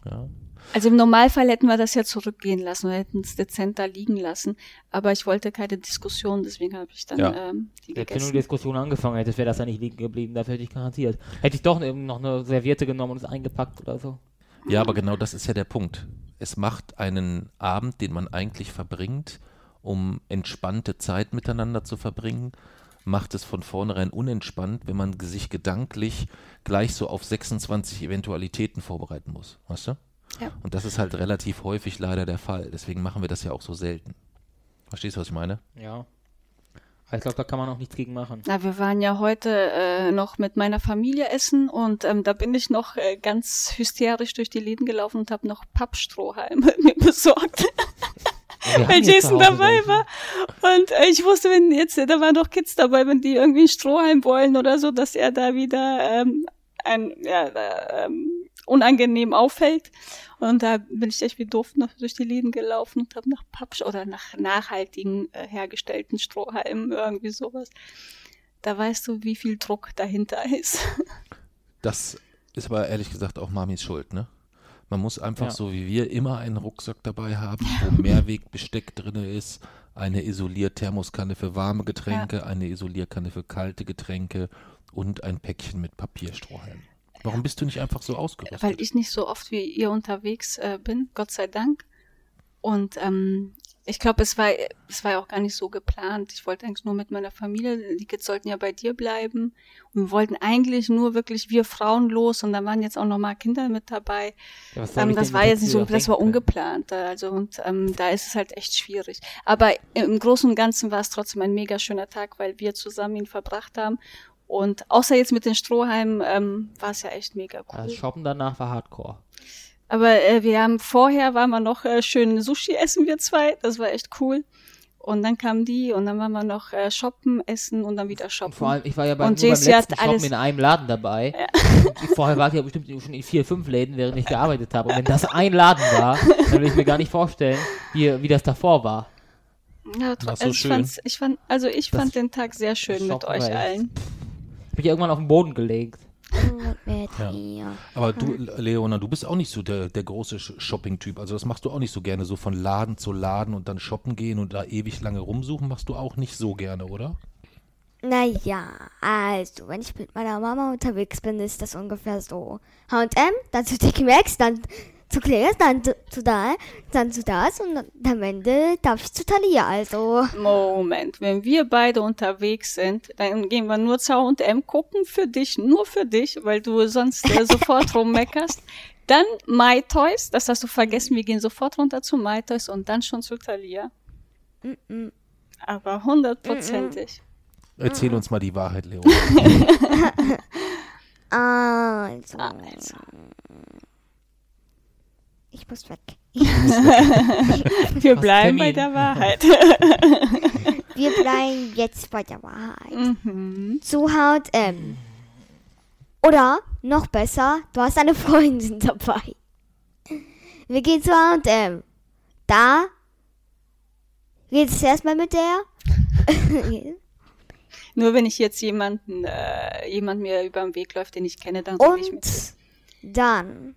Ja. Also im Normalfall hätten wir das ja zurückgehen lassen, wir hätten es dezent da liegen lassen. Aber ich wollte keine Diskussion, deswegen habe ich dann Ja. ähm, die Hätte nur die gegessen. Diskussion angefangen hätte, wäre das ja nicht liegen geblieben, dafür hätte ich garantiert. Hätte ich doch eben noch eine Serviette genommen und es eingepackt oder so. Ja, aber genau das ist ja der Punkt. Es macht einen Abend, den man eigentlich verbringt, um entspannte Zeit miteinander zu verbringen, macht es von vornherein unentspannt, wenn man sich gedanklich gleich so auf 26 Eventualitäten vorbereiten muss. Weißt du? Ja. Und das ist halt relativ häufig leider der Fall. Deswegen machen wir das ja auch so selten. Verstehst du, was ich meine? Ja. Aber ich glaube, da kann man auch nichts gegen machen. Na, wir waren ja heute äh, noch mit meiner Familie essen und ähm, da bin ich noch äh, ganz hysterisch durch die Läden gelaufen und habe noch Pappstrohhalme mir besorgt. Weil Jason dabei welche. war. Und äh, ich wusste, wenn jetzt, da waren doch Kids dabei, wenn die irgendwie einen Strohhalm wollen oder so, dass er da wieder ähm, ein, ja, ähm, unangenehm auffällt. Und da bin ich echt wie doof noch durch die Läden gelaufen und habe nach Pappsch oder nach nachhaltigen äh, hergestellten Strohhalmen irgendwie sowas. Da weißt du, wie viel Druck dahinter ist. Das ist aber ehrlich gesagt auch Mamis Schuld, ne? Man muss einfach Ja. so wie wir immer einen Rucksack dabei haben, wo Mehrwegbesteck drin ist, eine Isolier-Thermoskanne für warme Getränke, eine Isolierkanne für kalte Getränke und ein Päckchen mit Papierstrohhalmen. Warum bist du nicht einfach so ausgerüstet? weil ich nicht so oft wie ihr unterwegs äh, bin, Gott sei Dank. Und ähm, ich glaube, es war, es war ja auch gar nicht so geplant. Ich wollte eigentlich nur mit meiner Familie, die Kids sollten ja bei dir bleiben. Und wir wollten eigentlich nur wirklich wir Frauen los und da waren jetzt auch noch mal Kinder mit dabei. Ja, Ähm, das war jetzt nicht so, das war ungeplant. Also und ähm, da ist es halt echt schwierig. Aber im Großen und Ganzen war es trotzdem ein mega schöner Tag, weil wir zusammen ihn verbracht haben. Und außer jetzt mit den Strohhalmen ähm, war es ja echt mega cool. Das Shoppen danach war Hardcore. Aber äh, wir haben vorher waren wir noch äh, schön Sushi essen wir zwei, das war echt cool. Und dann kamen die und dann waren wir noch äh, shoppen, essen und dann wieder Und shoppen. vor allem, ich war ja beim, Und nur beim letzten Shoppen alles- in einem Laden dabei. Und ich- vorher war ich ja bestimmt schon in vier, fünf Läden, während ich gearbeitet habe. Und wenn das ein Laden war, dann will ich mir gar nicht vorstellen, wie, wie das davor war. ja, Ach, tro- so also ich schön. fand's, ich fand, also ich Das- fand den Tag sehr schön mit euch war echt- Ich bin ja irgendwann auf den Boden gelegt. Ja. Aber du, Leona, du bist auch nicht so der, der große Sh- Shopping-Typ. Also das machst du auch nicht so gerne, so von Laden zu Laden und dann shoppen gehen und da ewig lange rumsuchen, machst du auch nicht so gerne, oder? Naja, also, wenn ich mit meiner Mama unterwegs bin, ist das ungefähr so. H&M, dann zu TK Maxx, dann zu Claire's, dann zu, zu da, dann zu das und am Ende darf ich zu Thalia, also. Moment, wenn wir beide unterwegs sind, dann gehen wir nur zu H&M gucken für dich, nur für dich, weil du sonst äh, sofort rummeckerst. Dann My Toys, das hast du vergessen, wir gehen sofort runter zu My Toys und dann schon zu Thalia. Mm-mm. Aber hundertprozentig. Erzähl uns mal die Wahrheit, Leona. Also, Also. Ich muss weg. Wir bleiben bei der Wahrheit. Wir bleiben jetzt bei der Wahrheit. mhm. Zu H&M. Oder, noch besser, du hast eine Freundin dabei. Wir gehen zu H&M. Da redest du erstmal mit der. Nur wenn ich jetzt jemanden, äh, jemand mir über den Weg läuft, den ich kenne, dann rede ich mit. Und dann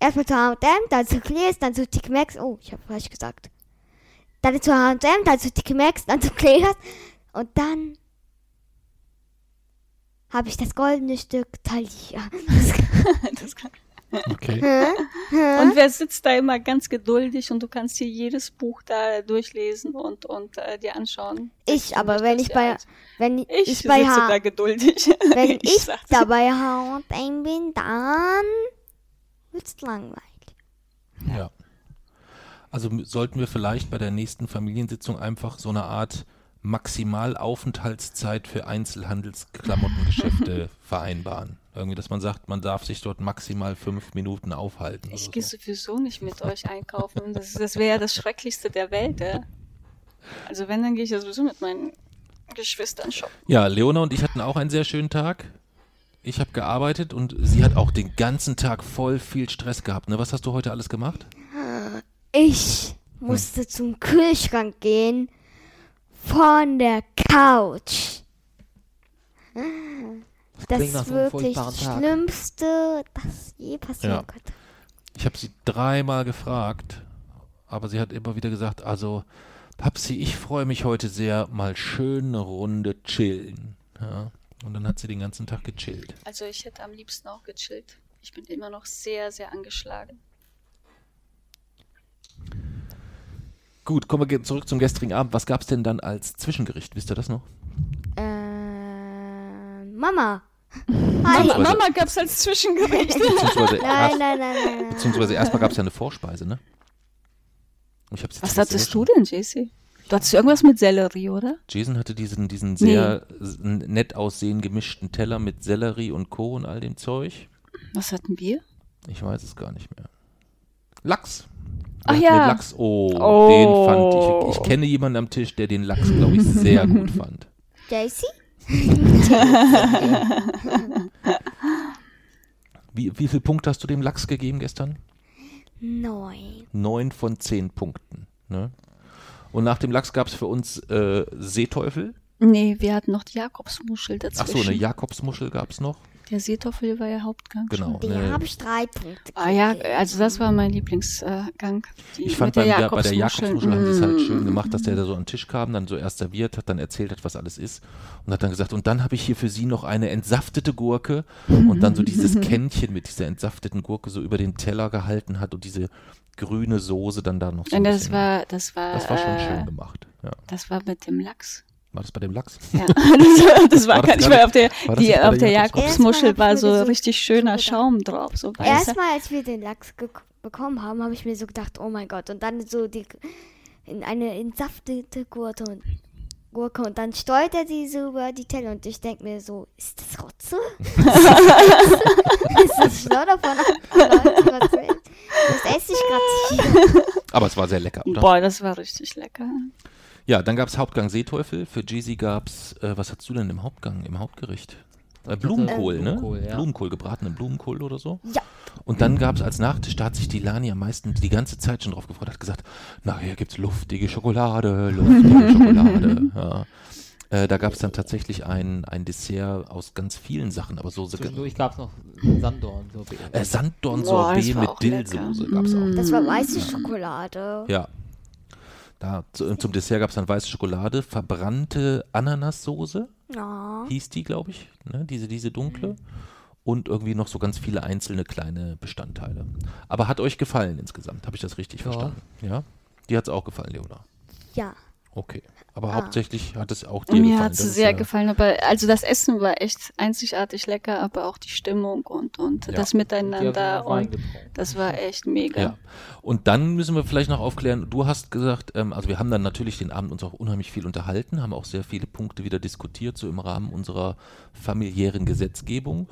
erstmal zu H&M, dann zu Claire's, dann zu TK Maxx. Oh, ich habe falsch gesagt. Dann zu H&M, dann zu TK Maxx, dann zu Claire's. Und dann habe ich das goldene Stück Talia. Das kann- Okay. Und wer sitzt da immer ganz geduldig und du kannst hier jedes Buch da durchlesen und, und äh, dir anschauen. Ich, aber wenn ich bei, wenn ich, ich, bei sitze da H, geduldig. wenn ich sag's. da bei H&M bin, dann wird's langweilig. Ja. Also sollten wir vielleicht bei der nächsten Familiensitzung einfach so eine Art Maximalaufenthaltszeit für Einzelhandelsklamottengeschäfte vereinbaren. Irgendwie, dass man sagt, man darf sich dort maximal fünf Minuten aufhalten. Ich gehe so. sowieso nicht mit euch einkaufen. Das, das wäre ja das Schrecklichste der Welt. Ja? Also wenn, dann gehe ich ja sowieso mit meinen Geschwistern shoppen. Ja, Leona und ich hatten auch einen sehr schönen Tag. Ich habe gearbeitet und sie hat auch den ganzen Tag voll viel Stress gehabt. Ne? Was hast du heute alles gemacht? Ich musste zum Kühlschrank gehen von der Couch. Das nach ist wirklich das. Schlimmste, das je passieren Ja. konnte. Ich habe sie dreimal gefragt, aber sie hat immer wieder gesagt, also Papsi, ich freue mich heute sehr, mal schön eine Runde chillen. Ja? Und dann hat sie den ganzen Tag gechillt. Also ich hätte am liebsten auch gechillt. Ich bin immer noch sehr, sehr angeschlagen. Gut, kommen wir zurück zum gestrigen Abend. Was gab es denn dann als Zwischengericht? Wisst ihr das noch? Äh, Mama. Mama, Hi. Beziehungsweise- Mama gab es als Zwischengericht. Beziehungsweise, Nein, erst, nein, nein, nein, nein. beziehungsweise erstmal gab es ja eine Vorspeise, ne? Ich hab's jetzt Was hattest du denn, JC? Du hattest irgendwas mit Sellerie, oder? Jason hatte diesen, diesen sehr s- nett aussehenden gemischten Teller mit Sellerie und Co. und all dem Zeug. Was hatten wir? Ich weiß es gar nicht mehr. Lachs. Ach ja. den Lachs. Oh, Oh. den fand ich. Ich kenne jemanden am Tisch, der den Lachs, glaube ich, sehr gut fand. JC? Wie, wie viel Punkte hast du dem Lachs gegeben gestern? Neun. Neun von zehn Punkten. Ne? Und nach dem Lachs gab es für uns äh, Seeteufel. Nee, wir hatten noch die Jakobsmuschel dazwischen. Ach so, eine Jakobsmuschel gab es noch. Der Seeteufel war ja Hauptgang. Genau. Der eine- habe ich drei Punkte. Ah ja, also das war mein Lieblingsgang. Die Ich fand mit beim, ja, bei der Jakobsmuschel haben sie es halt Mm. schön gemacht, dass der da so an den Tisch kam, dann so erst serviert hat, dann erzählt hat, was alles ist und hat dann gesagt, und dann habe ich hier für Sie noch eine entsaftete Gurke und dann so dieses Kännchen mit dieser entsafteten Gurke so über den Teller gehalten hat und diese grüne Soße dann da noch so Und das bisschen. war, das war, das war schon äh, schön gemacht. Ja. Das war mit dem Lachs. War das bei dem Lachs? Ja, das, das war, War das gar nicht nicht- auf der, die, auf der Jakobsmuschel? War so richtig schöner. Schaum drauf, so. Erstmal, als wir den Lachs bekommen haben, habe ich mir so gedacht, oh mein Gott. Und dann so die in eine entsaftete Gurke und, Gurke und dann steuert er die so über die Teller und ich denke mir so, ist das Rotze? ist das Schlauder von? Das esse ich gerade. Aber es war sehr lecker, oder? Boah, das war richtig lecker. Ja, dann gab es Hauptgang Seeteufel. Für Jeezy gab es, äh, was hast du denn im Hauptgang, im Hauptgericht? Äh, Blumenkohl, Äh, ne? Blumenkohl, ja. Blumenkohl, gebratenen Blumenkohl oder so. Ja. Und dann gab es als Nachtisch, da hat sich die Lani am meisten die ganze Zeit schon drauf gefreut, hat gesagt, nachher gibt's luftige Schokolade, luftige Schokolade. Ja. Äh, da gab es dann tatsächlich ein, ein Dessert aus ganz vielen Sachen, aber so Zwischendurch gab es noch Sanddorn. So äh, Sanddorn-Sorbet war mit. Dillsoße gab es auch. Das war weiße Schokolade. Ja. Da, zu, zum Dessert gab es dann weiße Schokolade, verbrannte Ananassoße, Ja. hieß die, glaube ich, ne? diese, diese dunkle. Und irgendwie noch so ganz viele einzelne kleine Bestandteile. Aber hat euch gefallen insgesamt? Habe ich das richtig Ja. verstanden? Ja? Dir hat es auch gefallen, Leona. Ja. Okay. aber Ah. hauptsächlich hat es auch dir Mir gefallen. hat es sehr ja- gefallen, aber also das Essen war echt einzigartig lecker, aber auch die Stimmung und, und Ja. das Miteinander und das war echt mega. Ja. Und dann müssen wir vielleicht noch aufklären, du hast gesagt, ähm, also wir haben dann natürlich den Abend uns auch unheimlich viel unterhalten, haben auch sehr viele Punkte wieder diskutiert, so im Rahmen unserer familiären Gesetzgebung.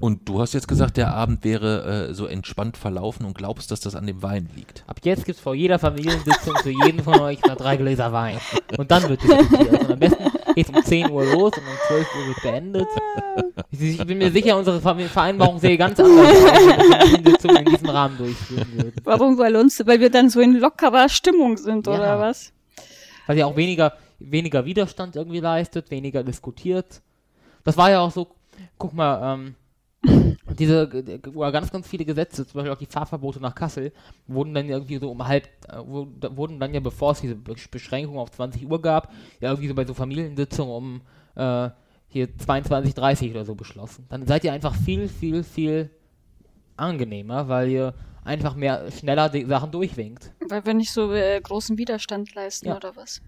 Und du hast jetzt gesagt, der Abend wäre äh, so entspannt verlaufen und glaubst, dass das an dem Wein liegt. Ab jetzt gibt es vor jeder Familiensitzung für jeden von euch mal drei Gläser Wein. Und dann wird diskutiert. Und am besten geht um 10 Uhr los und um 12 Uhr wird beendet. Ich, bin mir sicher, unsere Vereinbarung sähe ganz anders aus, wenn wir in diesem Rahmen durchführen würden. Warum? Weil uns, weil wir dann so in lockerer Stimmung sind, Ja. oder was? Weil ihr auch weniger, weniger Widerstand irgendwie leistet, weniger diskutiert. Das war ja auch so, guck mal, ähm, diese oder ganz, ganz viele Gesetze, zum Beispiel auch die Fahrverbote nach Kassel, wurden dann irgendwie so um halb, äh, wurden dann ja, bevor es diese Be- Beschränkung auf 20 Uhr gab, ja irgendwie so bei so Familiensitzungen um äh, hier 22, 30 oder so beschlossen. Dann seid ihr einfach viel, viel, viel angenehmer, weil ihr einfach mehr schneller die Sachen durchwinkt. Weil wir nicht so äh, großen Widerstand leisten, Ja. oder was?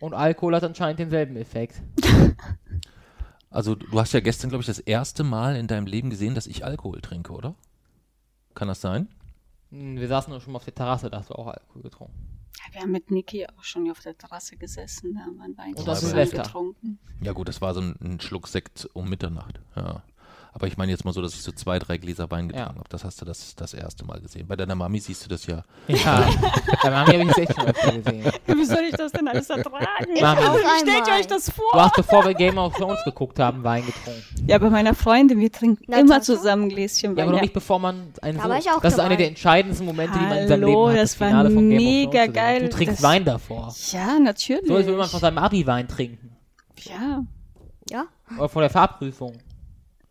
Und Alkohol hat anscheinend denselben Effekt. Also du hast ja gestern, glaube ich, das erste Mal in deinem Leben gesehen, dass ich Alkohol trinke, oder? Kann das sein? Hm, Wir saßen doch schon mal auf der Terrasse, da hast du auch Alkohol getrunken. Ja, wir haben mit Niki auch schon auf der Terrasse gesessen, da haben wir einen Wein Und das Silvester. getrunken. Ja gut, das war so ein, ein Schluck Sekt um Mitternacht. Ja. Aber ich meine jetzt mal so, dass ich so zwei, drei Gläser Wein getrunken Ja. habe. Das hast du das, das erste Mal gesehen. Bei deiner Mami siehst du das ja. Ja, bei Mami habe ich es echt schon öfter gesehen. Wie soll ich das denn alles ertragen? Mami. Wie stellt euch das Du vor? hast, bevor wir Game of Thrones geguckt haben, Wein getrunken. Ja, bei meiner Freundin, wir trinken Na, immer zusammen ein Gläschen Ja, Wein. aber noch nicht bevor man einen Da so, ich auch Das ist einer dabei. der entscheidendsten Momente, die man in seinem Hallo, Leben hat. das war Finale von Game of mega geil. Du trinkst Das- Wein davor. Ja, natürlich. So als würde man von seinem Abi-Wein trinken. ja. Ja? Oder vor der Fahrprüfung.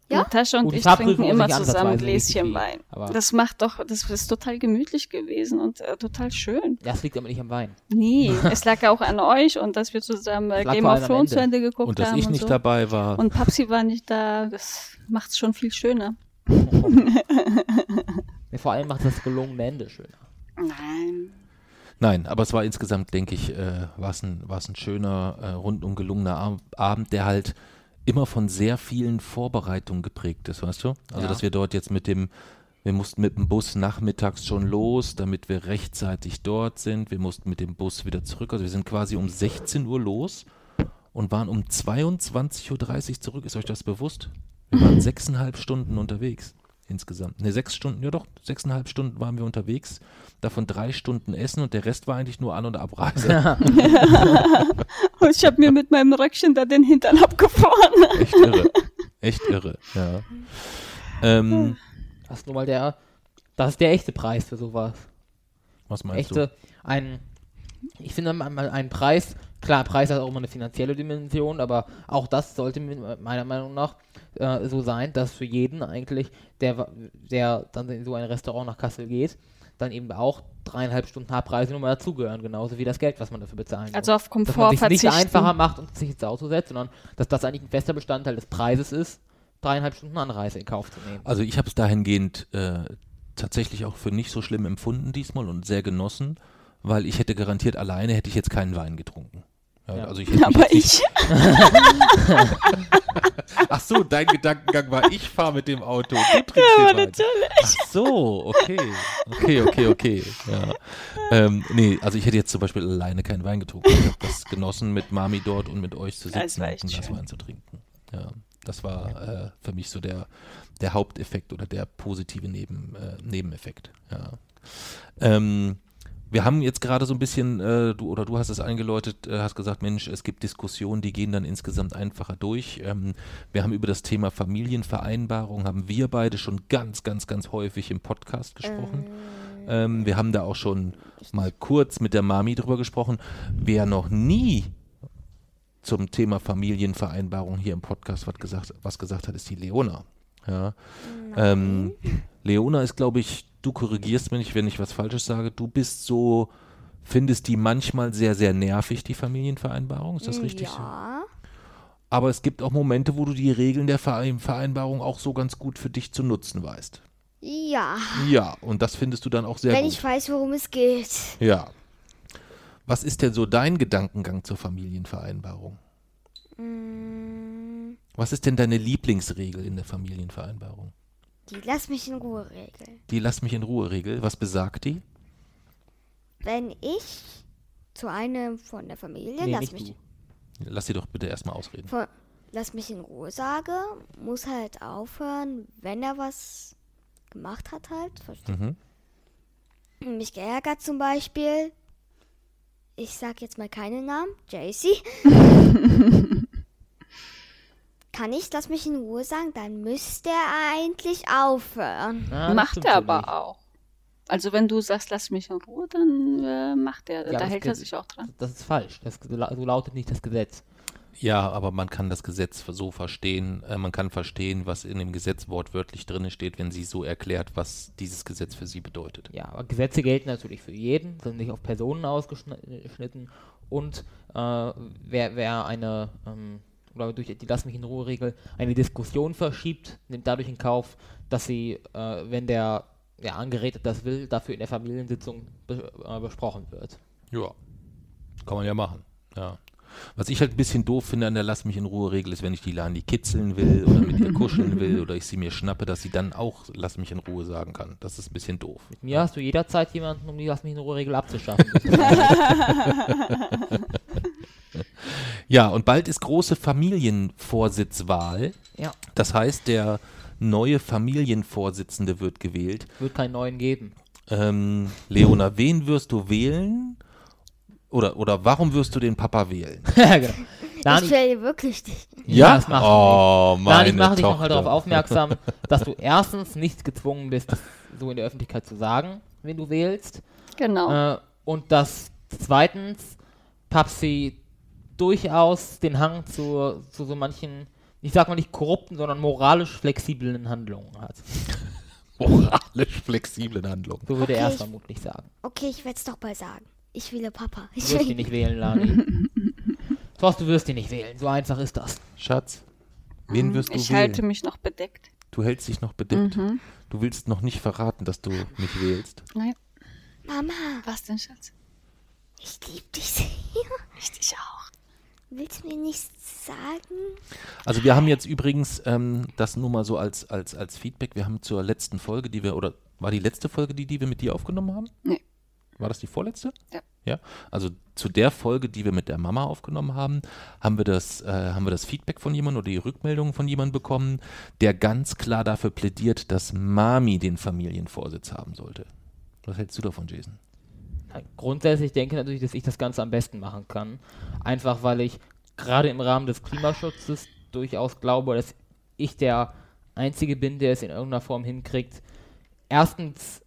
Ja? Natascha und die ich trinken immer zusammen ein Gläschen Wein. aber- Das macht doch, das ist total gemütlich gewesen und äh, total schön. Ja, es liegt aber nicht am Wein. Nee, es lag auch an euch und dass wir zusammen äh, Es Game of Thrones zu Ende. Geguckt Und dass haben ich und nicht so. dabei war. Und Papsi war nicht da, das macht's schon viel schöner. Ja, vor allem macht das gelungene Ende schöner. Nein. Nein, aber es war insgesamt, denke ich, äh, war es ein, war's ein schöner, äh, rundum gelungener Ab Abend, der halt immer von sehr vielen Vorbereitungen geprägt ist, weißt du? Also, Ja. dass wir dort jetzt mit dem, wir mussten mit dem Bus nachmittags schon los, damit wir rechtzeitig dort sind. Wir mussten mit dem Bus wieder zurück. Also, wir sind quasi um 16 Uhr los und waren um 22.30 Uhr zurück. Ist euch das bewusst? Wir waren sechseinhalb Stunden unterwegs insgesamt. Ne, sechs Stunden, ja doch, sechseinhalb Stunden waren wir unterwegs. Davon drei Stunden Essen und der Rest war eigentlich nur An- und Abreise. Und ich habe mir mit meinem Röckchen da den Hintern abgefroren. Echt irre. Echt irre, ja. Ähm, Das ist nun mal der, das ist der echte Preis für sowas. was meinst echte, ein, ich finde mal mal ein Preis, klar, Preis hat auch immer eine finanzielle Dimension, aber auch das sollte meiner Meinung nach äh, so sein, dass für jeden eigentlich, der, der dann in so ein Restaurant nach Kassel geht, dann eben auch dreieinhalb Stunden Haarpreise nochmal dazugehören, genauso wie das Geld, was man dafür bezahlen muss. Also auf dass Komfort man sich nicht einfacher macht und sich ins Auto setzt, sondern dass das eigentlich ein fester Bestandteil des Preises ist, dreieinhalb Stunden Anreise in Kauf zu nehmen. Also ich habe es dahingehend äh, tatsächlich auch für nicht so schlimm empfunden diesmal und sehr genossen, weil ich hätte garantiert alleine hätte ich jetzt keinen Wein getrunken. Ja, Ja. Also ich Aber ich, Ach so, dein Gedankengang war, ich fahre mit dem Auto. Du trinkst aber natürlich. Ach so, okay. Okay, okay, okay. Ja. Ähm, nee, also ich hätte jetzt zum Beispiel alleine keinen Wein getrunken. Ich habe das genossen, mit Mami dort und mit euch zu Das sitzen war und schön. Wein zu trinken. Ja, das war äh, für mich so der, der Haupteffekt oder der positive Neben, äh, Nebeneffekt. Ja. Ähm, wir haben jetzt gerade so ein bisschen, äh, du oder du hast es eingeläutet, äh, hast gesagt, Mensch, es gibt Diskussionen, die gehen dann insgesamt einfacher durch. Ähm, wir haben über das Thema Familienvereinbarung, haben wir beide schon ganz, ganz, ganz häufig im Podcast gesprochen. Ähm, wir haben da auch schon mal kurz mit der Mami drüber gesprochen. Wer noch nie zum Thema Familienvereinbarung hier im Podcast was gesagt, was gesagt hat, ist die Leona. Ja. Ähm, Leona ist, glaube ich, du korrigierst mich, wenn ich was Falsches sage. Du bist so, findest die manchmal sehr, sehr nervig, die Familienvereinbarung. Ist das richtig? so? Ja. Aber es gibt auch Momente, wo du die Regeln der Verein Vereinbarung auch so ganz gut für dich zu nutzen weißt. Ja. Ja, und das findest du dann auch sehr Wenn gut. ich weiß, worum es geht. Ja. Was ist denn so dein Gedankengang zur Familienvereinbarung? Mm, Was ist denn deine Lieblingsregel in der Familienvereinbarung? Die lass mich in Ruhe regeln. Die Lass mich in Ruhe Regel. Was besagt die? Wenn ich zu einem von der Familie, Nee, lass nicht mich, du. Lass sie doch bitte erstmal ausreden. von, lass mich in Ruhe sage, muss halt aufhören, wenn er was gemacht hat halt. Verstehst Mhm. mich geärgert zum Beispiel. Ich sag jetzt mal keinen Namen. JC. Kann ich, lass mich in Ruhe sagen, dann müsste er eigentlich aufhören. Ah, das macht er aber nicht. auch. Also wenn du sagst, lass mich in Ruhe, dann äh, macht er, Ja, da das hält er sich auch dran. Das ist falsch. Das, so lautet nicht das Gesetz. Ja, aber man kann das Gesetz so verstehen, äh, man kann verstehen, was in dem Gesetz wortwörtlich drin steht, wenn sie so erklärt, was dieses Gesetz für sie bedeutet. Ja, aber Gesetze gelten natürlich für jeden, sind nicht auf Personen ausgeschnitten und äh, wer, wer eine, ähm, oder durch die Lass mich in Ruhe Regel eine Diskussion verschiebt, nimmt dadurch in Kauf, dass sie, äh, wenn der, der Angeredete das will, dafür in der Familiensitzung be äh, besprochen wird. Ja. Kann man ja machen. Ja. Was ich halt ein bisschen doof finde an der Lass mich in Ruhe Regel ist, wenn ich die Lani kitzeln will oder mit ihr kuscheln will oder ich sie mir schnappe, dass sie dann auch Lass mich in Ruhe sagen kann. Das ist ein bisschen doof. Mit mir hast du jederzeit jemanden, um die Lass mich in Ruhe Regel abzuschaffen. Ja, und bald ist große Familienvorsitzwahl. ja, Das heißt, der neue Familienvorsitzende wird gewählt. wird keinen neuen geben. Ähm, Leona, wen wirst du wählen? Oder, oder warum wirst du den Papa wählen? genau. Lani, ich wähle wirklich dich. Ja, das machst du oh, meine ich mache dich nochmal darauf aufmerksam, dass du erstens nicht gezwungen bist, das so in der Öffentlichkeit zu sagen, wen du wählst. Genau. Äh, und dass zweitens Papsi durchaus den Hang zu, zu so manchen, ich sag mal nicht korrupten, sondern moralisch flexiblen Handlungen hat. Moralisch flexiblen Handlung. So würde Okay, er es ich- vermutlich sagen. Okay, ich werde es doch mal sagen. Ich wähle Papa. Du Ich wirst ihn nicht wählen, Lani. Thorst, du wirst ihn nicht wählen. So einfach ist das. Schatz, wen wirst du ich wählen? halte mich noch bedeckt. Du hältst dich noch bedeckt. Mhm. Du willst noch nicht verraten, dass du mich wählst. Nein. Mama, Was denn, Schatz? ich liebe dich sehr. Ich dich auch. Willst du mir nichts sagen? Also wir haben jetzt übrigens ähm, das nur mal so als, als, als Feedback. Wir haben zur letzten Folge, die wir, oder war die letzte Folge die, die wir mit dir aufgenommen haben? Nee. War das die vorletzte? Ja. Ja. Also zu der Folge, die wir mit der Mama aufgenommen haben, haben wir das, äh, haben wir das Feedback von jemandem oder die Rückmeldung von jemandem bekommen, der ganz klar dafür plädiert, dass Mami den Familienvorsitz haben sollte. Was hältst du davon, Jason? Grundsätzlich denke ich natürlich, dass ich das Ganze am besten machen kann. Einfach weil ich gerade im Rahmen des Klimaschutzes durchaus glaube, dass ich der Einzige bin, der es in irgendeiner Form hinkriegt. Erstens,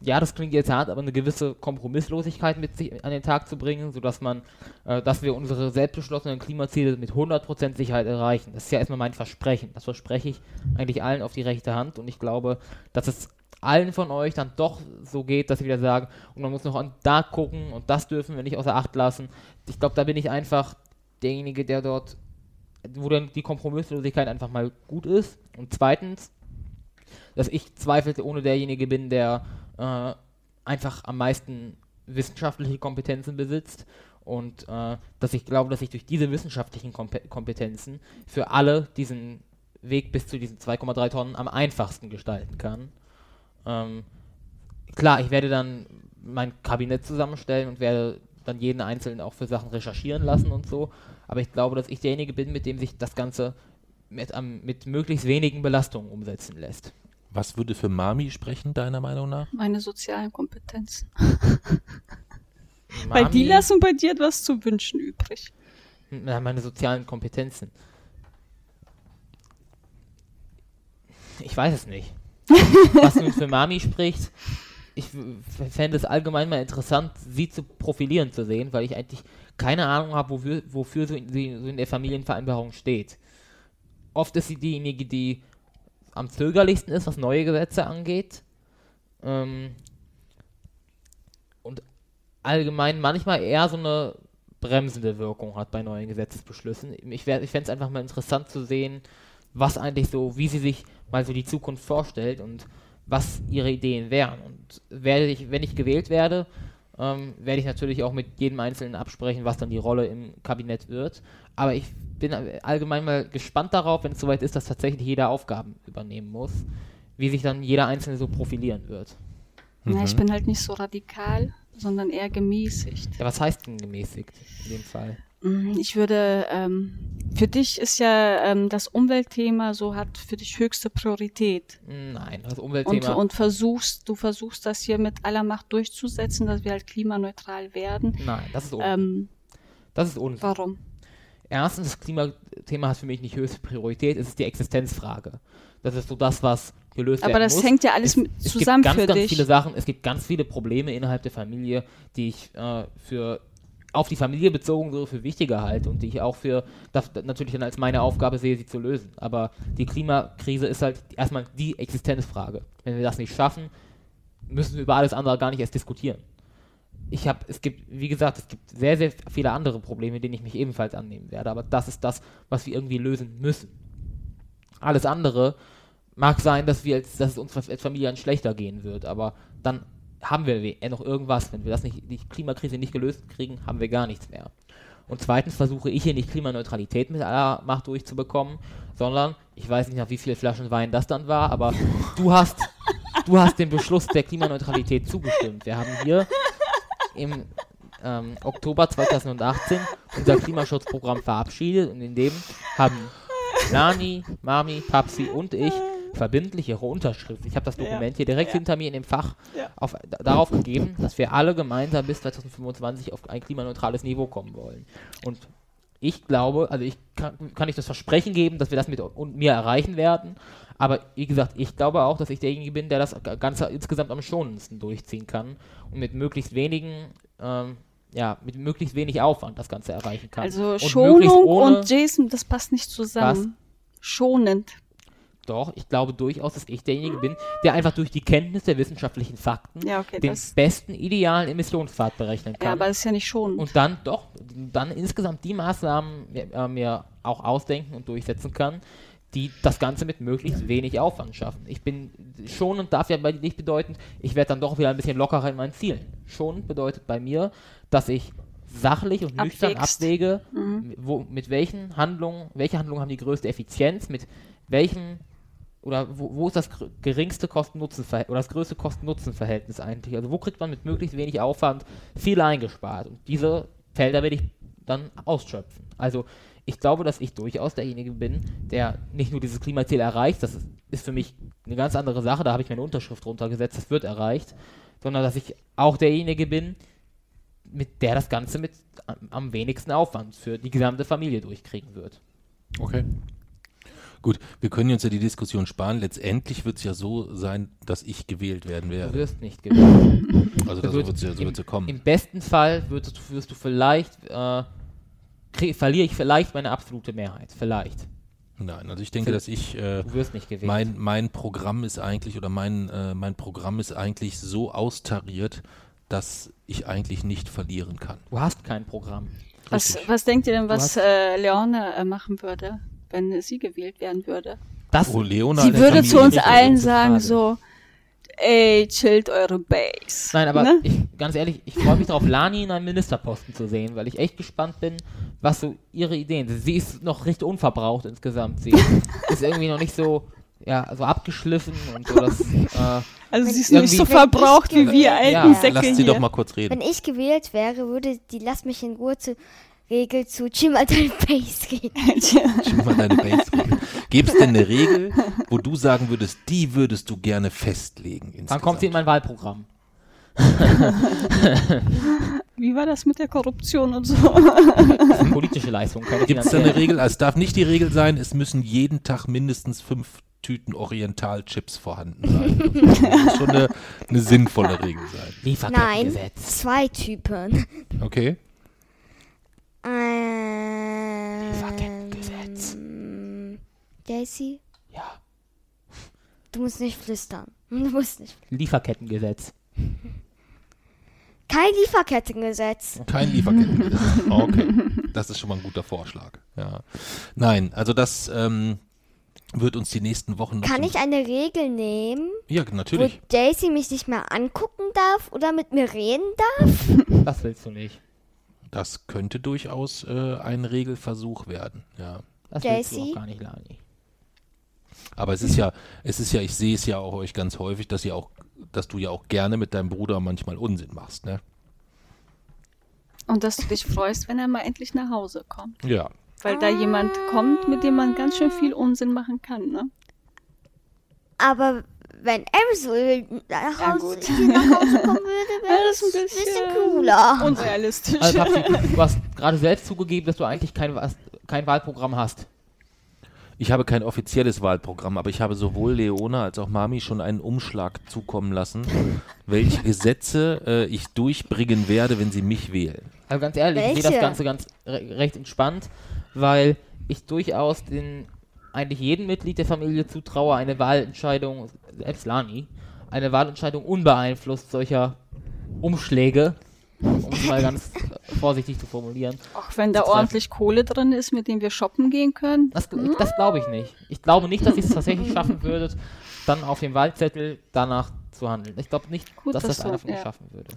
ja, das klingt jetzt hart, aber eine gewisse Kompromisslosigkeit mit sich an den Tag zu bringen, sodass man, äh, dass wir unsere selbstbeschlossenen Klimaziele mit 100% Sicherheit erreichen. Das ist ja erstmal mein Versprechen. Das verspreche ich eigentlich allen auf die rechte Hand und ich glaube, dass es allen von euch dann doch so geht, dass sie wieder sagen, und man muss noch an da gucken und das dürfen wir nicht außer Acht lassen. Ich glaube, da bin ich einfach derjenige, der dort, wo dann die Kompromisslosigkeit einfach mal gut ist. Und zweitens, dass ich zweifelsohne derjenige bin, der äh, einfach am meisten wissenschaftliche Kompetenzen besitzt und äh, dass ich glaube, dass ich durch diese wissenschaftlichen Kompe Kompetenzen für alle diesen Weg bis zu diesen 2,3 Tonnen am einfachsten gestalten kann. Ähm, klar, ich werde dann mein Kabinett zusammenstellen und werde dann jeden Einzelnen auch für Sachen recherchieren lassen und so. Aber ich glaube, dass ich derjenige bin, mit dem sich das Ganze mit, am- mit möglichst wenigen Belastungen umsetzen lässt. Was würde für Mami sprechen, deiner Meinung nach? Meine sozialen Kompetenzen. Weil die lassen bei dir etwas zu wünschen übrig. Na, meine sozialen Kompetenzen. Ich weiß es nicht. Was nun für Mami spricht, ich fände es allgemein mal interessant, sie zu profilieren zu sehen, weil ich eigentlich keine Ahnung habe, wofür, wofür sie so in der Familienvereinbarung steht. Oft ist sie diejenige, die am zögerlichsten ist, was neue Gesetze angeht. Ähm, und allgemein manchmal eher so eine bremsende Wirkung hat bei neuen Gesetzesbeschlüssen. Ich, ich fände es einfach mal interessant zu sehen, was eigentlich so, wie sie sich mal so die Zukunft vorstellt und was ihre Ideen wären. Und werde ich, wenn ich gewählt werde, äh, ähm, werde ich natürlich auch mit jedem Einzelnen absprechen, was dann die Rolle im Kabinett wird. Aber ich bin allgemein mal gespannt darauf, wenn es soweit ist, dass tatsächlich jeder Aufgaben übernehmen muss, wie sich dann jeder Einzelne so profilieren wird. Ja, ich Mhm. bin halt nicht so radikal, sondern eher gemäßigt. Ja, was heißt denn gemäßigt in dem Fall? Mm, Ich würde, ähm, für dich ist ja ähm, das Umweltthema so hat für dich höchste Priorität. Nein, das Und, Umweltthema. und versuchst, du versuchst das hier mit aller Macht durchzusetzen, dass wir halt klimaneutral werden. nein, das ist Unsinn. Ähm, das ist Unsinn. warum? Erstens, das Klimathema hat für mich nicht höchste Priorität, es ist die Existenzfrage. Das ist so das, was gelöst Aber werden das muss. hängt ja alles es, mit es zusammen gibt ganz, für ganz dich. viele Sachen, es gibt ganz viele Probleme innerhalb der Familie, die ich äh, für auf die Familie bezogen so für wichtiger halte und die ich auch für das, natürlich dann als meine Aufgabe sehe, sie zu lösen. Aber die Klimakrise ist halt erstmal die Existenzfrage. Wenn wir das nicht schaffen, müssen wir über alles andere gar nicht erst diskutieren. Ich habe, es gibt, wie gesagt, es gibt sehr, sehr viele andere Probleme, denen ich mich ebenfalls annehmen werde. Aber das ist das, was wir irgendwie lösen müssen. Alles andere mag sein, dass wir, als, dass es uns als Familie dann schlechter gehen wird. Aber dann haben wir noch irgendwas. Wenn wir das nicht, die Klimakrise nicht gelöst kriegen, haben wir gar nichts mehr. Und zweitens versuche ich hier nicht Klimaneutralität mit aller Macht durchzubekommen, sondern ich weiß nicht, nach wie viele Flaschen Wein das dann war, aber du hast, du hast dem Beschluss der Klimaneutralität zugestimmt. Wir haben hier im ähm, Oktober 2018 unser Klimaschutzprogramm verabschiedet und in dem haben Nani, Mami, Papsi und ich verbindlich ihre Unterschrift. Ich habe das Dokument hier direkt Ja. hinter mir in dem Fach Ja. auf, da, darauf gegeben, dass wir alle gemeinsam bis 2025 auf ein klimaneutrales Niveau kommen wollen. Und ich glaube, also ich kann, kann ich das Versprechen geben, dass wir das mit und mir erreichen werden. Aber wie gesagt, ich glaube auch, dass ich derjenige bin, der das Ganze insgesamt am schonendsten durchziehen kann und mit möglichst wenigen, ähm, ja, mit möglichst wenig Aufwand das Ganze erreichen kann. Also und Schonung und Jason, das passt nicht zusammen. Schonend. Doch, ich glaube durchaus, dass ich derjenige bin, der einfach durch die Kenntnis der wissenschaftlichen Fakten Ja, okay, den besten idealen Emissionspfad berechnen kann. Ja, aber das ist ja nicht schonend. und dann doch, dann insgesamt die Maßnahmen mir, äh, mir auch ausdenken und durchsetzen kann, die das Ganze mit möglichst wenig Aufwand schaffen. Ich bin schonend darf ja bei nicht bedeuten, ich werde dann doch wieder ein bisschen lockerer in meinen Zielen. Schonend bedeutet bei mir, dass ich sachlich und nüchtern Abwägst. abwäge, Mhm. wo, mit welchen Handlungen, welche Handlungen haben die größte Effizienz, mit welchen oder wo, wo ist das geringste Kosten-Nutzen-Verhältnis oder das größte Kosten-Nutzen-Verhältnis eigentlich? Also wo kriegt man mit möglichst wenig Aufwand viel eingespart? Und diese Felder werde ich dann ausschöpfen. Also ich glaube, dass ich durchaus derjenige bin, der nicht nur dieses Klimaziel erreicht, das ist, für mich eine ganz andere Sache, da habe ich meine Unterschrift drunter gesetzt, das wird erreicht, sondern dass ich auch derjenige bin, mit der das Ganze mit am wenigsten Aufwand für die gesamte Familie durchkriegen wird. Okay. Gut, wir können uns ja die Diskussion sparen. Letztendlich wird es ja so sein, dass ich gewählt werden Du werde. wirst nicht gewinnen. Also das wird- es ja, so ja kommen. Im besten Fall wirst du, wirst du vielleicht, äh, krieg, verliere ich vielleicht meine absolute Mehrheit. Vielleicht. Nein, also ich denke, dass ich äh, Du wirst nicht gewinnen. mein, mein Programm ist eigentlich oder mein, äh, mein Programm ist eigentlich so austariert, dass ich eigentlich nicht verlieren kann. du hast kein Programm. was, was denkt ihr denn, Du was äh, Leone äh, machen würde, wenn sie gewählt werden würde? Das, Oh, Leona Sie würde zu uns allen sagen Frage. so, ey, chillt eure Base. nein, aber Ne? ich, ganz ehrlich, ich freue mich darauf, Lani in einem Ministerposten zu sehen, weil ich echt gespannt bin, was so ihre Ideen sind. Sie ist noch recht unverbraucht insgesamt. Sie ist irgendwie noch nicht so, ja, so abgeschliffen und so, dass, äh, Also sie ist nicht so verbraucht wie wir alten Ja. Säcke Lasst sie hier. doch mal kurz reden. Wenn ich gewählt wäre, würde die Lass mich in Ruhe zu Regel zu Jim mal deine Base gehen. Schieb mal deine Base-Regel. Gäbe es denn eine Regel, wo du sagen würdest, die würdest du gerne festlegen? dann Insgesamt? kommt sie in mein Wahlprogramm. Wie war das mit der Korruption und so? Das ist eine politische Leistung, Gibt es da eine Regel? Also es darf nicht die Regel sein, es müssen jeden Tag mindestens fünf Tüten Oriental-Chips vorhanden sein. Das muss schon eine, eine sinnvolle Regel sein. Nein, zwei Typen. Okay? Lieferkettengesetz. Ähm, Daisy, Ja, du musst nicht flüstern. Du musst nicht. Lieferkettengesetz. Kein Lieferkettengesetz. Kein Lieferkettengesetz. Okay. Das ist schon mal ein guter Vorschlag. Ja. Nein, also das, ähm, wird uns die nächsten Wochen noch Kann ich eine Regel nehmen, Ja, natürlich. wo Daisy mich nicht mehr angucken darf oder mit mir reden darf? Das willst du nicht. Das könnte durchaus äh, ein Regelversuch werden, ja. Das willst du Daisy? auch gar nicht, Lani. Aber es ist ja, es ist ja, ich sehe es ja auch euch ganz häufig, dass ihr auch, dass du ja auch gerne mit deinem Bruder manchmal Unsinn machst, ne? Und dass du dich freust, wenn er mal endlich nach Hause kommt. Ja. Weil da jemand kommt, mit dem man ganz schön viel Unsinn machen kann, ne? Aber wenn er so nach Hause, gut. hier nach Hause kommen würde, wäre das ein bisschen, bisschen cooler. Unrealistisch. Also, Papsi, du hast gerade selbst zugegeben, dass du eigentlich kein, kein Wahlprogramm hast. Ich habe kein offizielles Wahlprogramm, aber ich habe sowohl Leona als auch Mami schon einen Umschlag zukommen lassen, welche Gesetze äh, ich durchbringen werde, wenn sie mich wählen. Also ganz ehrlich, ich sehe das Welche? Ganze ganz re recht entspannt, weil ich durchaus den eigentlich jedem Mitglied der Familie zutraue, eine Wahlentscheidung, selbst Lani, eine Wahlentscheidung unbeeinflusst solcher Umschläge, um es mal ganz vorsichtig zu formulieren. Auch wenn da ordentlich Kohle drin ist, mit dem wir shoppen gehen können. Das, das glaube ich nicht. Ich glaube nicht, dass ihr es tatsächlich schaffen würdet, dann auf dem Wahlzettel danach zu handeln. Ich glaube nicht, Gut, dass das du- einer von euch ja. schaffen würde.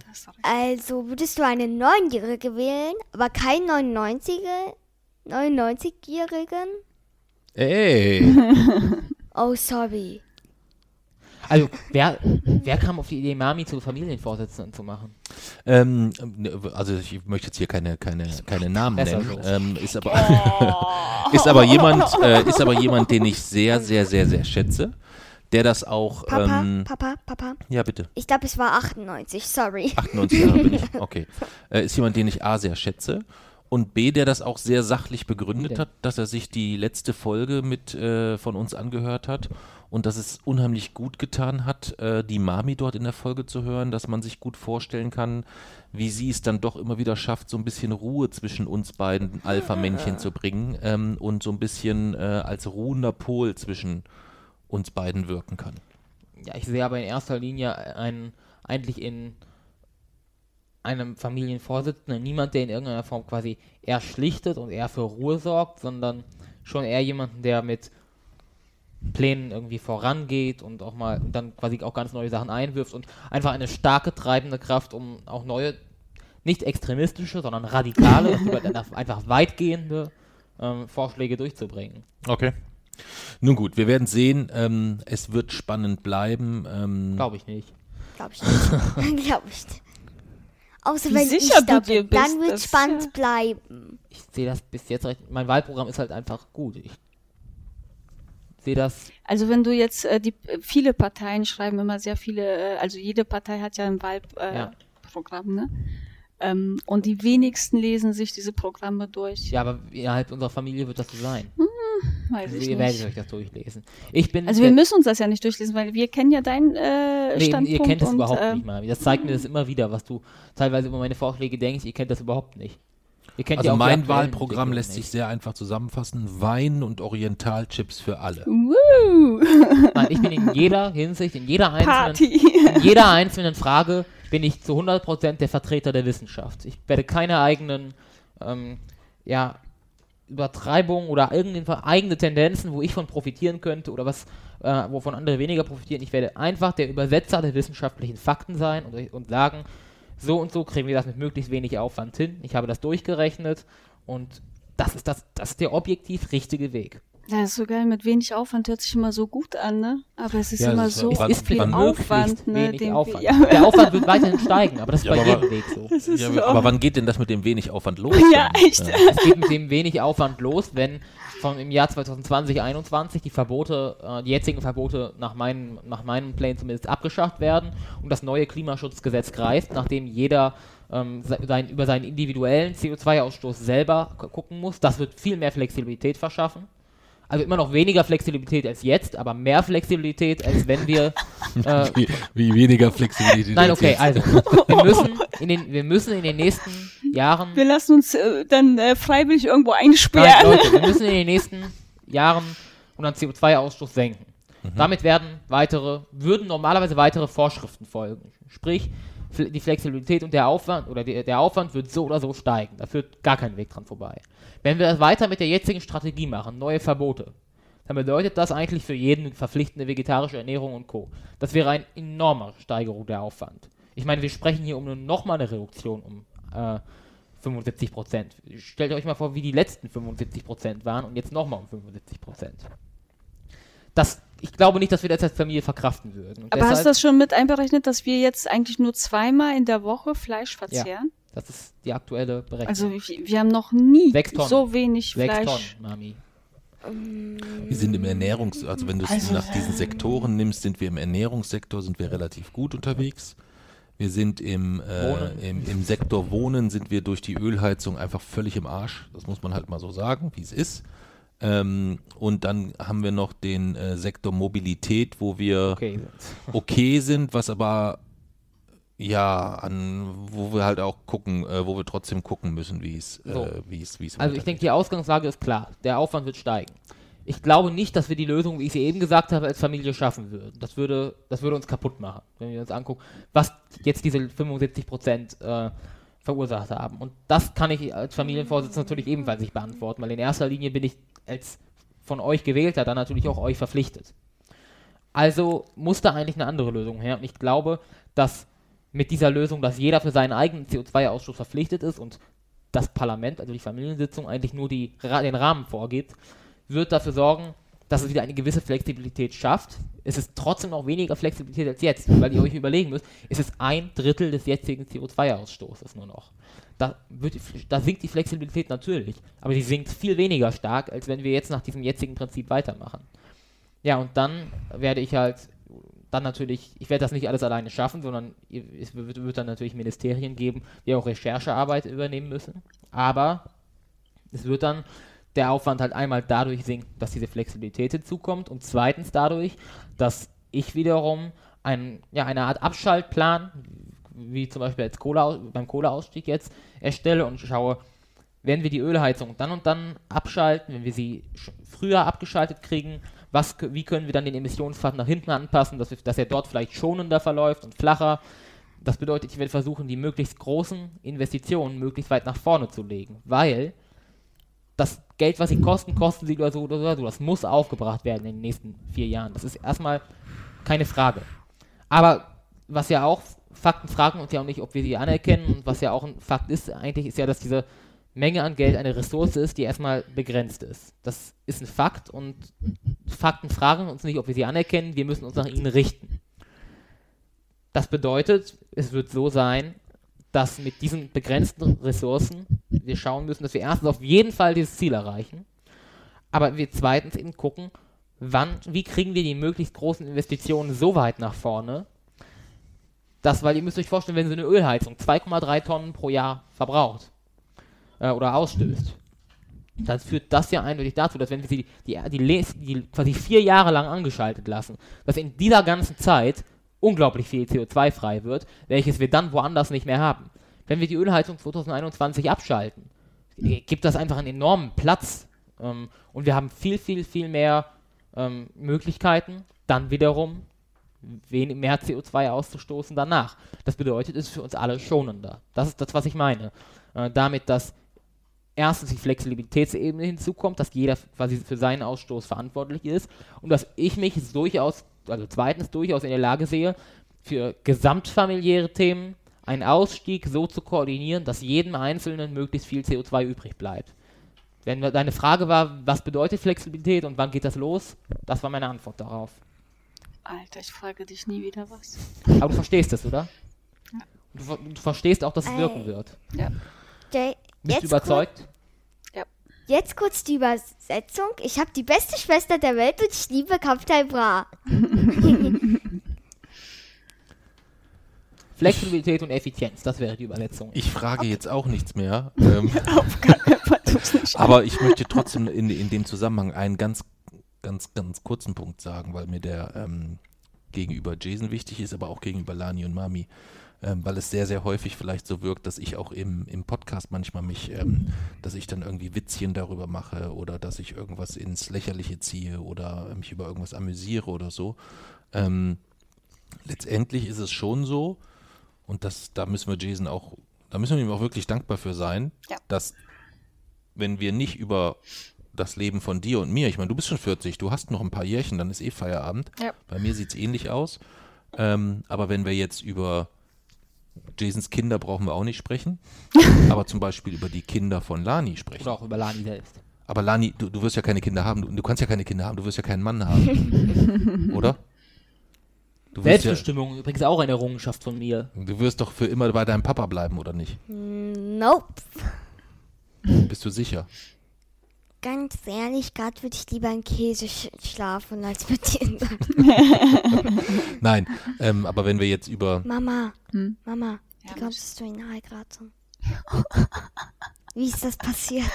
Also würdest du eine Neunjährige wählen, aber kein 99er, 99-Jährigen? Ey! Oh, sorry. Also, wer, wer kam auf die Idee, Mami zur Familienvorsitzenden zu machen? ähm, ne, also ich möchte jetzt hier keine, keine, keine Namen nennen. Ähm, ist, aber, ist aber jemand, äh, ist aber jemand, den ich sehr, sehr, sehr, sehr schätze, der das auch. Papa, Ähm, Papa, Papa. ja, bitte. Ich glaube, es war 98, sorry. 98 Jahre bin ich. Okay. Äh, ist jemand, den ich A sehr schätze und B, der das auch sehr sachlich begründet hat, dass er sich die letzte Folge mit äh, von uns angehört hat und dass es unheimlich gut getan hat, äh, die Mami dort in der Folge zu hören, dass man sich gut vorstellen kann, wie sie es dann doch immer wieder schafft, so ein bisschen Ruhe zwischen uns beiden Alpha-Männchen zu bringen ähm, und so ein bisschen äh, als ruhender Pol zwischen uns beiden wirken kann. Ja, ich sehe aber in erster Linie einen, eigentlich in einem Familienvorsitzenden niemand, der in irgendeiner Form quasi eher schlichtet und eher für Ruhe sorgt, sondern schon eher jemanden, der mit Plänen irgendwie vorangeht und auch mal und dann quasi auch ganz neue Sachen einwirft und einfach eine starke treibende Kraft, um auch neue, nicht extremistische, sondern radikale, einfach weitgehende ähm, Vorschläge durchzubringen. Okay. Nun gut, wir werden sehen. Ähm, es wird spannend bleiben. Ähm, Glaube ich nicht. Glaube ich nicht. Glaube ich nicht. Außer Wie wenn sicher ich da du dir bin, dann bist, wird das- spannend ja. bleiben. ich sehe das bis jetzt recht. Mein Wahlprogramm ist halt einfach gut. Ich sehe das. Also wenn du jetzt äh, die viele Parteien schreiben immer sehr viele, äh, also jede Partei hat ja ein Wahlprogramm, äh, Ja. Ne? Ähm, und die wenigsten lesen sich diese Programme durch. Ja, aber innerhalb unserer Familie wird das so sein. Weiß Also ich ihr werdet nicht. euch das durchlesen. Ich bin. Also wir müssen uns das ja nicht durchlesen, weil wir kennen ja deinen äh, nee, Standpunkt. ihr kennt das und, überhaupt äh, nicht mal. Das zeigt mir das immer wieder, was du teilweise über meine Vorschläge denkst. Ihr kennt das überhaupt nicht. Ihr kennt ja Also mein Wahlprogramm lässt sich sehr einfach zusammenfassen. Wein und Orientalchips für alle. Woo! Nein, ich bin in jeder Hinsicht, in jeder einzelnen, Party. in jeder einzelnen Frage bin ich zu 100% der Vertreter der Wissenschaft. Ich werde keine eigenen, ähm, ja, Übertreibungen oder irgendeine eigene Tendenzen, wo ich von profitieren könnte oder was, äh, wovon andere weniger profitieren. Ich werde einfach der Übersetzer der wissenschaftlichen Fakten sein und, und sagen, so und so kriegen wir das mit möglichst wenig Aufwand hin. Ich habe das durchgerechnet und das ist, das, das ist der objektiv richtige Weg. Ja, ist so geil, mit wenig Aufwand hört sich immer so gut an, ne? Aber es ist Ja, immer ist- so es ist viel Aufwand, ne? den Aufwand. Ja, Der Aufwand wird weiterhin steigen, aber das ist Ja, bei aber- jedem Weg so. Ja, so. aber wann geht denn das mit dem wenig Aufwand los? Ja, denn? echt. Es geht mit dem wenig Aufwand los, wenn von im Jahr 2020, 2021 die Verbote, äh, die jetzigen Verbote nach meinen, nach meinen Plänen zumindest abgeschafft werden und das neue Klimaschutzgesetz greift, nachdem jeder ähm, se- sein, über seinen individuellen CO2-Ausstoß selber gu- gucken muss. Das wird viel mehr Flexibilität verschaffen. Also immer noch weniger Flexibilität als jetzt, aber mehr Flexibilität, als wenn wir äh, Wie, wie weniger Flexibilität. Nein, als okay, jetzt. also wir müssen in den, wir müssen in den nächsten Jahren, Wir lassen uns äh, dann äh, freiwillig irgendwo nein, einsperren. Leute, wir müssen in den nächsten Jahren unseren CO2-Ausstoß senken. Damit werden weitere, würden normalerweise weitere Vorschriften folgen. Sprich, die Flexibilität und der Aufwand oder der, der Aufwand wird so oder so steigen. Da führt gar kein Weg dran vorbei. Wenn wir das weiter mit der jetzigen Strategie machen, neue Verbote, dann bedeutet das eigentlich für jeden verpflichtende vegetarische Ernährung und Co. Das wäre eine enorme Steigerung der Aufwand. Ich meine, wir sprechen hier um nochmal eine Reduktion um äh, 75 Prozent. Stellt euch mal vor, wie die letzten 75 Prozent waren und jetzt nochmal um 75 Prozent. Das, ich glaube nicht, dass wir das als Familie verkraften würden. Und Aber hast deshalb- du das schon mit einberechnet, dass wir jetzt eigentlich nur zweimal in der Woche Fleisch verzehren? Das ist die aktuelle Berechnung. Also wir, wir haben noch nie Sechs so wenig Sechs Fleisch. Tonnen, Mami. Wir sind im Ernährungs-, also wenn du es Also, nach diesen Sektoren nimmst, sind wir im Ernährungssektor, sind wir relativ gut unterwegs. Wir sind im, äh, im, im Sektor Wohnen, sind wir durch die Ölheizung einfach völlig im Arsch. Das muss man halt mal so sagen, wie es ist. Ähm, und dann haben wir noch den äh, Sektor Mobilität, wo wir Okay. okay sind, was aber ja an, wo wir halt auch gucken, äh, wo wir trotzdem gucken müssen, wie es, So. äh, wie es, wie es Also ich denke, die Ausgangslage ist klar. Der Aufwand wird steigen. Ich glaube nicht, dass wir die Lösung, wie ich sie eben gesagt habe, als Familie schaffen würden. Das würde, das würde uns kaputt machen, wenn wir uns angucken, was jetzt diese 75 Prozent äh, verursacht haben. Und das kann ich als Familienvorsitzender natürlich ebenfalls nicht beantworten, weil in erster Linie bin ich als von euch gewählter dann natürlich auch euch verpflichtet. Also muss da eigentlich eine andere Lösung her. Und ich glaube, dass mit dieser Lösung, dass jeder für seinen eigenen CO2-Ausstoß verpflichtet ist und das Parlament, also die Familiensitzung, eigentlich nur die, den Rahmen vorgibt, wird dafür sorgen, dass es wieder eine gewisse Flexibilität schafft. Es ist trotzdem noch weniger Flexibilität als jetzt, weil ihr euch überlegen müsst, es ist ein Drittel des jetzigen CO2-Ausstoßes nur noch. Da, wird, da sinkt die Flexibilität natürlich, aber sie sinkt viel weniger stark, als wenn wir jetzt nach diesem jetzigen Prinzip weitermachen. Ja, und dann werde ich halt dann natürlich, ich werde das nicht alles alleine schaffen, sondern es wird, wird dann natürlich Ministerien geben, die auch Recherchearbeit übernehmen müssen. Aber es wird dann der Aufwand halt einmal dadurch sinken, dass diese Flexibilität hinzukommt und zweitens dadurch, dass ich wiederum ein, ja, eine Art Abschaltplan, wie zum Beispiel als Kohle, beim Kohleausstieg jetzt, erstelle und schaue, wenn wir die Ölheizung dann und dann abschalten, wenn wir sie früher abgeschaltet kriegen, was, wie können wir dann den Emissionspfad nach hinten anpassen, dass, wir, dass er dort vielleicht schonender verläuft und flacher. Das bedeutet, ich werde versuchen, die möglichst großen Investitionen möglichst weit nach vorne zu legen, weil das Geld, was sie kosten, kosten sie oder so oder so. Das muss aufgebracht werden in den nächsten vier Jahren. Das ist erstmal keine Frage. Aber was ja auch, Fakten fragen uns ja auch nicht, ob wir sie anerkennen. Und was ja auch ein Fakt ist, eigentlich ist ja, dass diese Menge an Geld eine Ressource ist, die erstmal begrenzt ist. Das ist ein Fakt und Fakten fragen uns nicht, ob wir sie anerkennen. Wir müssen uns nach ihnen richten. Das bedeutet, es wird so sein, dass mit diesen begrenzten Ressourcen wir schauen müssen, dass wir erstens auf jeden Fall dieses Ziel erreichen, aber wir zweitens eben gucken, wann, wie kriegen wir die möglichst großen Investitionen so weit nach vorne, dass, weil ihr müsst euch vorstellen, wenn so eine Ölheizung 2,3 Tonnen pro Jahr verbraucht äh, oder ausstößt, dann führt das ja eindeutig dazu, dass wenn wir sie die, die, les- die quasi vier Jahre lang angeschaltet lassen, dass in dieser ganzen Zeit unglaublich viel CO2 frei wird, welches wir dann woanders nicht mehr haben. Wenn wir die Ölheizung 2021 abschalten, äh, gibt das einfach einen enormen Platz ähm, und wir haben viel, viel, viel mehr ähm, Möglichkeiten, dann wiederum mehr CO2 auszustoßen danach. Das bedeutet, es ist für uns alle schonender. Das ist das, was ich meine. Äh, damit, dass erstens die Flexibilitätsebene hinzukommt, dass jeder quasi für seinen Ausstoß verantwortlich ist und dass ich mich durchaus, also zweitens durchaus in der Lage sehe, für gesamtfamiliäre Themen einen Ausstieg so zu koordinieren, dass jedem Einzelnen möglichst viel CO2 übrig bleibt. Wenn deine Frage war, was bedeutet Flexibilität und wann geht das los, das war meine Antwort darauf. Alter, ich frage dich nie wieder was. Aber du verstehst es, oder? Du, ver- du verstehst auch, dass es wirken Ey. wird. Ja. Jay, Bist du jetzt, überzeugt? Jetzt kurz die Übersetzung. Ich habe die beste Schwester der Welt und ich liebe Kapitän Bra. Flexibilität und Effizienz, das wäre die Übersetzung. Ich frage jetzt auch nichts mehr. Ähm, aber ich möchte trotzdem in, in dem Zusammenhang einen ganz, ganz, ganz kurzen Punkt sagen, weil mir der ähm, gegenüber Jason wichtig ist, aber auch gegenüber Lani und Mami. Ähm, weil es sehr, sehr häufig vielleicht so wirkt, dass ich auch im, im Podcast manchmal mich, ähm, dass ich dann irgendwie Witzchen darüber mache oder dass ich irgendwas ins Lächerliche ziehe oder mich über irgendwas amüsiere oder so. Ähm, letztendlich ist es schon so, und das, da müssen wir Jason auch, da müssen wir ihm auch wirklich dankbar für sein, Ja. dass wenn wir nicht über das Leben von dir und mir. Ich meine, du bist schon 40, du hast noch ein paar Jährchen, dann ist eh Feierabend. Ja. Bei mir sieht es ähnlich aus. Ähm, aber wenn wir jetzt über Jasons Kinder brauchen wir auch nicht sprechen, aber zum Beispiel über die Kinder von Lani sprechen. Oder auch über Lani selbst. Aber Lani, du, du wirst ja keine Kinder haben, du, du kannst ja keine Kinder haben, du wirst ja keinen Mann haben. Oder? Du wirst, ja, Selbstbestimmung übrigens auch eine Errungenschaft von mir. du wirst doch für immer bei deinem Papa bleiben, oder nicht? Nope. Bist du sicher? Ganz ehrlich, gerade würde ich lieber in Käse sch schlafen als mit dir. Nein, ähm, aber wenn wir jetzt über. Mama, Hm? Mama, Ja, wie kommst du in heiraten? Wie ist das passiert?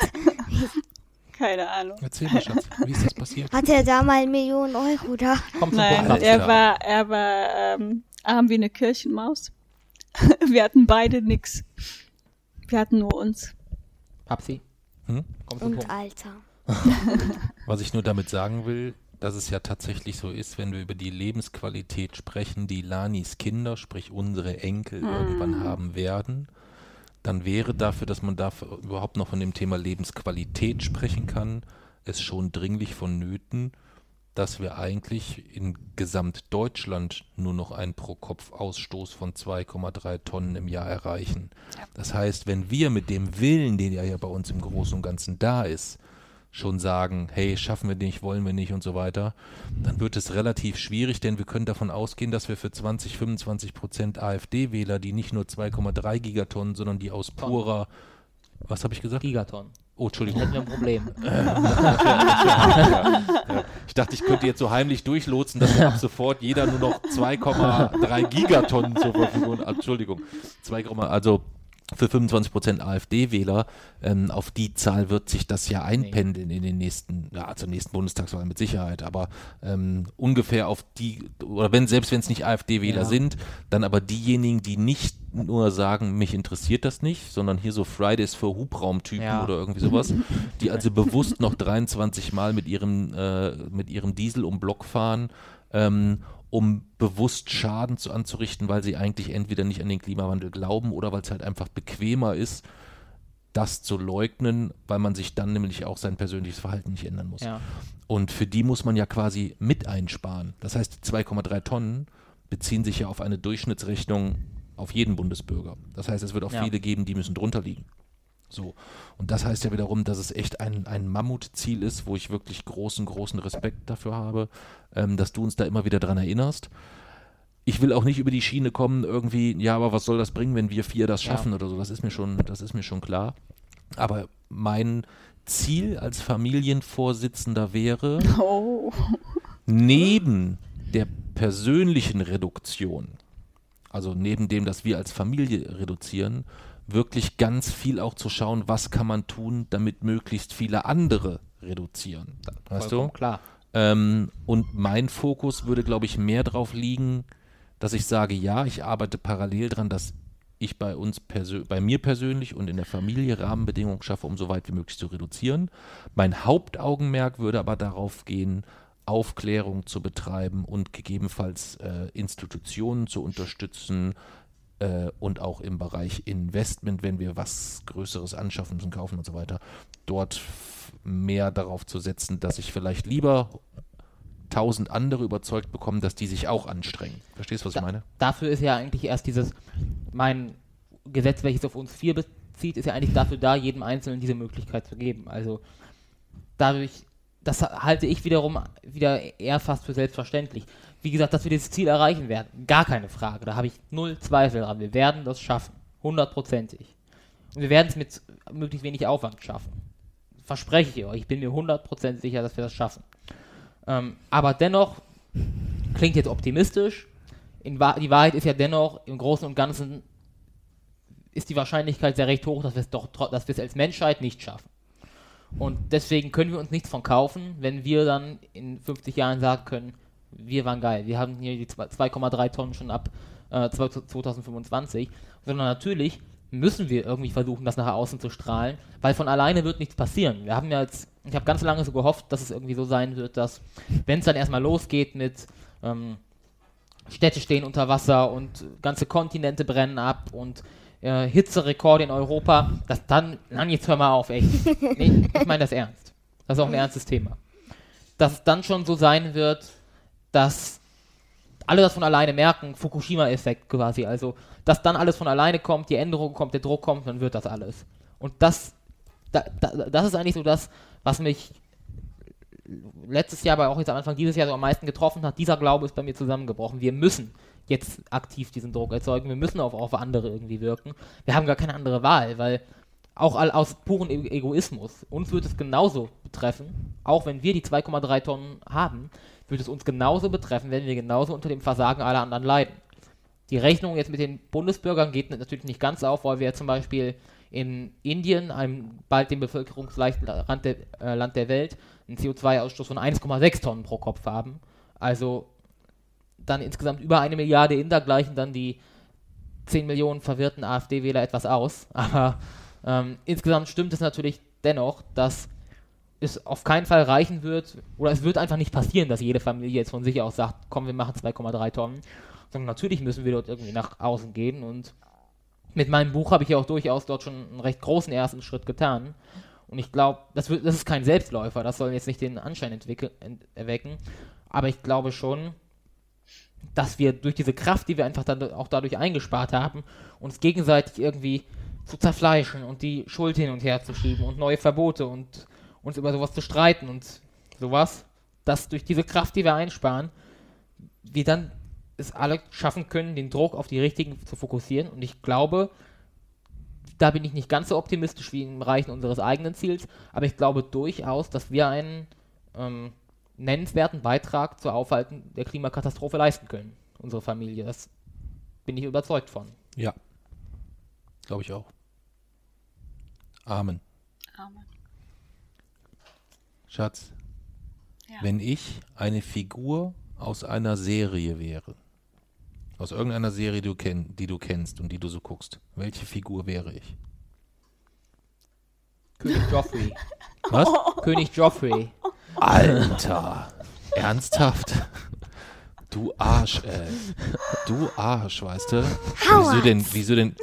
Keine Ahnung. Erzähl mal, Schatz, wie ist das passiert? Hat er da mal Millionen Euro da? Kommt Nein, er war, er war ähm, arm wie eine Kirchenmaus. Wir hatten beide nix. Wir hatten nur uns. Papsi. Hm? Kommt zum Und Punkt. Alter. Was ich nur damit sagen will, dass es ja tatsächlich so ist, wenn wir über die Lebensqualität sprechen, die Lanis Kinder, sprich unsere Enkel, irgendwann haben werden, dann wäre dafür, dass man dafür überhaupt noch von dem Thema Lebensqualität sprechen kann, es schon dringlich vonnöten, dass wir eigentlich in Gesamtdeutschland nur noch einen Pro-Kopf-Ausstoß von 2,3 Tonnen im Jahr erreichen. Das heißt, wenn wir mit dem Willen, den ja bei uns im Großen und Ganzen da ist, schon sagen, hey, schaffen wir nicht, wollen wir nicht und so weiter, dann wird es relativ schwierig, denn wir können davon ausgehen, dass wir für 20, 25 Prozent AfD-Wähler, die nicht nur 2,3 Gigatonnen, sondern die aus purer, was habe ich gesagt? Gigaton. Oh, Entschuldigung. Hätten wir ein Problem. Ich dachte, ich könnte jetzt so heimlich durchlotsen, dass ab sofort jeder nur noch 2,3 Gigatonnen zur Verfügung hat. Entschuldigung. 2, also für 25 Prozent AfD-Wähler, ähm, auf die Zahl wird sich das ja einpendeln in den nächsten, ja, zur nächsten Bundestagswahl mit Sicherheit, aber ähm, ungefähr auf die, oder wenn, selbst wenn es nicht AfD-Wähler Ja. sind, dann aber diejenigen, die nicht nur sagen, mich interessiert das nicht, sondern hier so Fridays für Hubraumtypen Ja. oder irgendwie sowas, die also bewusst noch 23 Mal mit ihrem, äh, mit ihrem Diesel um Block fahren, ähm, um bewusst Schaden zu anzurichten, weil sie eigentlich entweder nicht an den Klimawandel glauben oder weil es halt einfach bequemer ist, das zu leugnen, weil man sich dann nämlich auch sein persönliches Verhalten nicht ändern muss. Ja. Und für die muss man ja quasi mit einsparen. Das heißt, die 2,3 Tonnen beziehen sich ja auf eine Durchschnittsrechnung auf jeden Bundesbürger. Das heißt, es wird auch Ja. viele geben, die müssen drunter liegen. So. Und das heißt ja wiederum, dass es echt ein, ein Mammutziel ist, wo ich wirklich großen, großen Respekt dafür habe, ähm, dass du uns da immer wieder dran erinnerst. Ich will auch nicht über die Schiene kommen, irgendwie, ja, aber was soll das bringen, wenn wir vier das Ja. schaffen oder so. Das ist mir schon, das ist mir schon klar. Aber mein Ziel als Familienvorsitzender wäre, Oh. neben der persönlichen Reduktion, also neben dem, dass wir als Familie reduzieren, wirklich ganz viel auch zu schauen, was kann man tun, damit möglichst viele andere reduzieren. Weißt Vollkommen du? Klar. Ähm, und mein Fokus würde, glaube ich, mehr darauf liegen, dass ich sage, ja, ich arbeite parallel dran, dass ich bei uns bei mir persönlich und in der Familie Rahmenbedingungen schaffe, um so weit wie möglich zu reduzieren. Mein Hauptaugenmerk würde aber darauf gehen, Aufklärung zu betreiben und gegebenenfalls äh, Institutionen zu unterstützen äh, und auch im Bereich Investment, wenn wir was Größeres anschaffen müssen, kaufen und so weiter, dort mehr darauf zu setzen, dass ich vielleicht lieber tausend andere überzeugt bekomme, dass die sich auch anstrengen. Verstehst du, was ich Da- meine? Dafür ist ja eigentlich erst dieses, mein Gesetz, welches auf uns vier bezieht, ist ja eigentlich dafür da, jedem Einzelnen diese Möglichkeit zu geben. Also dadurch, das halte ich wiederum wieder eher fast für selbstverständlich. Wie gesagt, dass wir dieses Ziel erreichen werden, gar keine Frage. Da habe ich null Zweifel dran. Wir werden das schaffen. Hundertprozentig. Und wir werden es mit möglichst wenig Aufwand schaffen. Verspreche ich euch. Ich bin mir hundertprozentig sicher, dass wir das schaffen. Ähm, aber dennoch, klingt jetzt optimistisch, Wahr die Wahrheit ist ja dennoch, im Großen und Ganzen ist die Wahrscheinlichkeit sehr recht hoch, dass wir es doch, dass wir es als Menschheit nicht schaffen. Und deswegen können wir uns nichts von kaufen, wenn wir dann in 50 Jahren sagen können, wir waren geil, wir haben hier die zwei- 2,3 Tonnen schon ab äh, 2025, sondern natürlich müssen wir irgendwie versuchen, das nach außen zu strahlen, weil von alleine wird nichts passieren. Wir haben ja jetzt, ich habe ganz lange so gehofft, dass es irgendwie so sein wird, dass, wenn es dann erstmal losgeht mit ähm, Städte stehen unter Wasser und ganze Kontinente brennen ab und äh, Hitzerekorde in Europa, dass dann, nein, jetzt hör mal auf, echt. Nee, ich meine das ernst. Das ist auch ein ernstes Thema. Dass es dann schon so sein wird, dass alle das von alleine merken, Fukushima-Effekt quasi, also dass dann alles von alleine kommt, die Änderung kommt, der Druck kommt, dann wird das alles. Und das, da, da, das ist eigentlich so das, was mich letztes Jahr, aber auch jetzt am Anfang dieses Jahr so am meisten getroffen hat. Dieser Glaube ist bei mir zusammengebrochen. Wir müssen jetzt aktiv diesen Druck erzeugen. Wir müssen auch auf andere irgendwie wirken. Wir haben gar keine andere Wahl, weil auch aus purem Egoismus, uns wird es genauso betreffen, auch wenn wir die 2,3 Tonnen haben, wird es uns genauso betreffen, wenn wir genauso unter dem Versagen aller anderen leiden. Die Rechnung jetzt mit den Bundesbürgern geht natürlich nicht ganz auf, weil wir zum Beispiel in Indien, einem bald dem bevölkerungsreichsten Land der, äh, Land der Welt, einen CO2-Ausstoß von 1,6 Tonnen pro Kopf haben. Also dann insgesamt über eine Milliarde Inder gleichen dann die 10 Millionen verwirrten AfD-Wähler etwas aus. Aber ähm, insgesamt stimmt es natürlich dennoch, dass es auf keinen Fall reichen wird, oder es wird einfach nicht passieren, dass jede Familie jetzt von sich aus sagt, komm, wir machen 2,3 Tonnen. Sondern natürlich müssen wir dort irgendwie nach außen gehen und mit meinem Buch habe ich ja auch durchaus dort schon einen recht großen ersten Schritt getan. Und ich glaube, das, das ist kein Selbstläufer, das soll jetzt nicht den Anschein erwecken. Aber ich glaube schon, dass wir durch diese Kraft, die wir einfach dann auch dadurch eingespart haben, uns gegenseitig irgendwie zu zerfleischen und die Schuld hin und her zu schieben und neue Verbote und uns über sowas zu streiten und sowas, dass durch diese Kraft, die wir einsparen, wir dann es alle schaffen können, den Druck auf die richtigen zu fokussieren. Und ich glaube, da bin ich nicht ganz so optimistisch wie im Erreichen unseres eigenen Ziels, aber ich glaube durchaus, dass wir einen ähm, nennenswerten Beitrag zur Aufhalten der Klimakatastrophe leisten können. Unsere Familie. Das bin ich überzeugt von. Ja. Glaube ich auch. Amen. Amen. Schatz, Ja. wenn ich eine Figur aus einer Serie wäre, aus irgendeiner Serie, die du, kenn, die du kennst und die du so guckst, welche Figur wäre ich? König Joffrey. Was? König Joffrey. Alter! Ernsthaft? Du Arsch, ey. Du Arsch, weißt du? Wieso Howard. denn, wieso denn?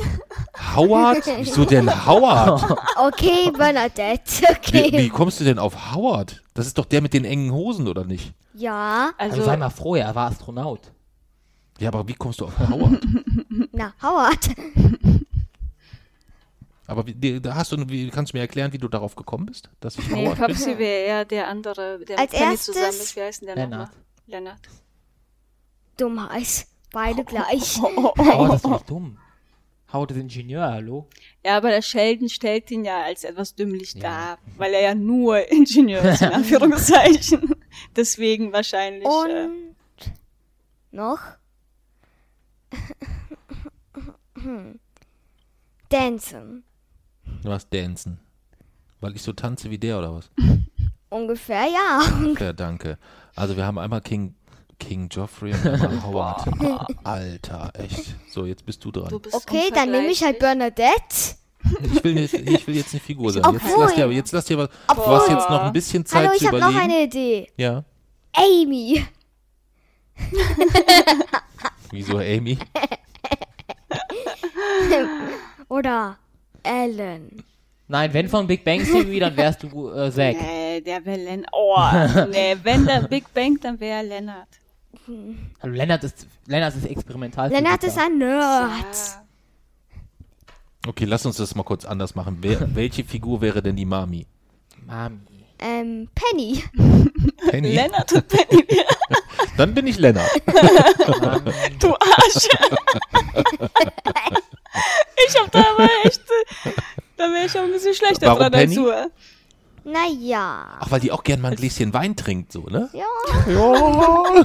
Howard? Wieso denn Howard? Okay, Bernadette. Wie, Okay. wie kommst du denn auf Howard? Das ist doch der mit den engen Hosen, oder nicht? Ja, Also, Also, sei mal froh, er war Astronaut. Ja, aber wie kommst du auf Howard? na, Howard. Aber wie, da hast du, wie, kannst du mir erklären, wie du darauf gekommen bist, dass ich nee, Howard bin? Popsi wäre eher der andere, der Als mit Penny erstes- zusammen ist. Wie heißt denn der Lennart. nochmal? Lennart. Dummheit. Beide gleich. Howard ist doch nicht dumm. Howard ist Ingenieur, hallo? Ja, aber der Sheldon stellt ihn ja als etwas dümmlich Ja. dar, weil er ja nur Ingenieur ist, in Anführungszeichen. Deswegen wahrscheinlich. äh, Und noch Dancen. Du hast Dancen. Weil ich so tanze wie der, oder was? Ungefähr ja. Ja, danke. Also wir haben einmal King, King Joffrey und Howard. Alter, echt. So, jetzt bist du du dran. bist Okay, dann nehme ich halt Bernadette. Ich will, nicht, ich will jetzt eine Figur sein. Jetzt Obwohl- lass dir, jetzt lass dir was. Du hast jetzt noch ein bisschen Zeit Hallo, zu ich habe noch überlegen. eine Idee. Ja. Amy. Wieso Amy? Oder Ellen. Nein, wenn von Big Bang Theory, dann wärst du äh, Zack. Nee, der wäre Lennart. Oh, nee, wenn der Big Bang, dann wäre Lennart. Hallo, Lennart ist, Lennart ist experimental. Lennart ist ein Nerd. Ja. Okay, lass uns das mal kurz anders machen. Wer, welche Figur wäre denn die Mami? Mami. Ähm, Penny. Penny? Lennart und Penny. Dann bin ich Lennart. Mami. Du Arsch. ich hab da aber echt. Da wäre ich auch ein bisschen schlechter Warum dran als Penny? du. Naja. Ach, weil die auch gern mal ein Gläschen Wein trinkt, so, ne? Ja. Ja.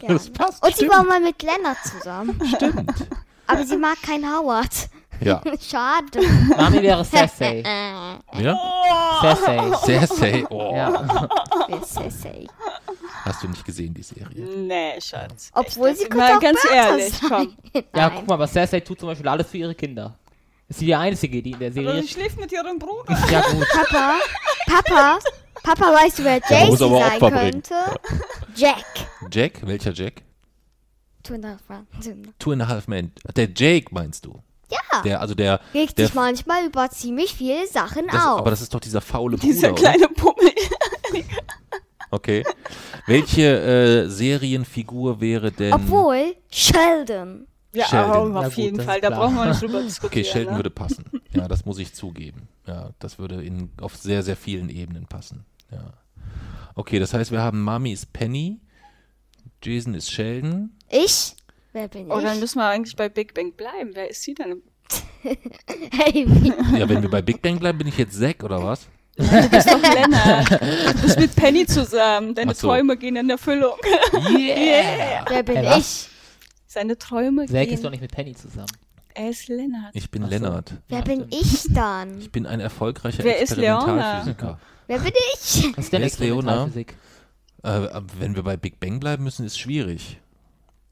Das passt. Und sie war mal mit Lennart zusammen. Stimmt. Aber sie mag keinen Howard. Ja. Schade. Mami wäre Cersei. Ja? Cersei. Cersei. Oh. Ja. Cersei? Hast du nicht gesehen, die Serie? Nee, Schatz. Obwohl Echt, sie könnte auch ganz Bertha ehrlich, sein. komm. ja, Nein. guck mal, aber Cersei tut zum Beispiel alles für ihre Kinder. Ist sie die Einzige, die in der Aber Serie... sie schläft mit ihrem Bruder. Ja gut, Papa, Papa, Papa, weißt du, wer aber sein könnte? Jack. Jack? Welcher Jack? Two and a half Men. Two and a Half Men. Der Jake meinst du? Ja. Der, also der. Regt der sich manchmal über ziemlich viele Sachen das, auf. aber das ist doch dieser faule Dieser Bruder. kleine Pummel. Okay. Welche äh, Serienfigur wäre denn. Obwohl, Sheldon. Ja, Sheldon. auf Na gut, jeden Fall. Da brauchen wir nicht drüber diskutieren. Okay, Sheldon ne? würde passen. Ja, das muss ich zugeben. Ja, das würde in, auf sehr, sehr vielen Ebenen passen. Ja. Okay, das heißt, wir haben Mami ist Penny, Jason ist Sheldon. Ich? Wer bin Oh, dann ich? müssen wir eigentlich bei Big Bang bleiben. Wer ist sie denn? Hey, wie- Ja, wenn wir bei Big Bang bleiben, bin ich jetzt Zack oder was? Du bist doch Lennart. Du bist mit Penny zusammen. Deine so. Träume gehen in Erfüllung. Yeah! wer bin was? ich? Seine Träume Zack gehen. ist doch nicht mit Penny zusammen. Er ist Lennart. Ich bin Ach so. Lennart. Wer Ja, bin ich dann? Ich bin ein erfolgreicher Wer ist Experimentalphysiker. Wer bin ich? Was ist denn Wer ist Leona? Äh, wenn wir bei Big Bang bleiben müssen, ist schwierig.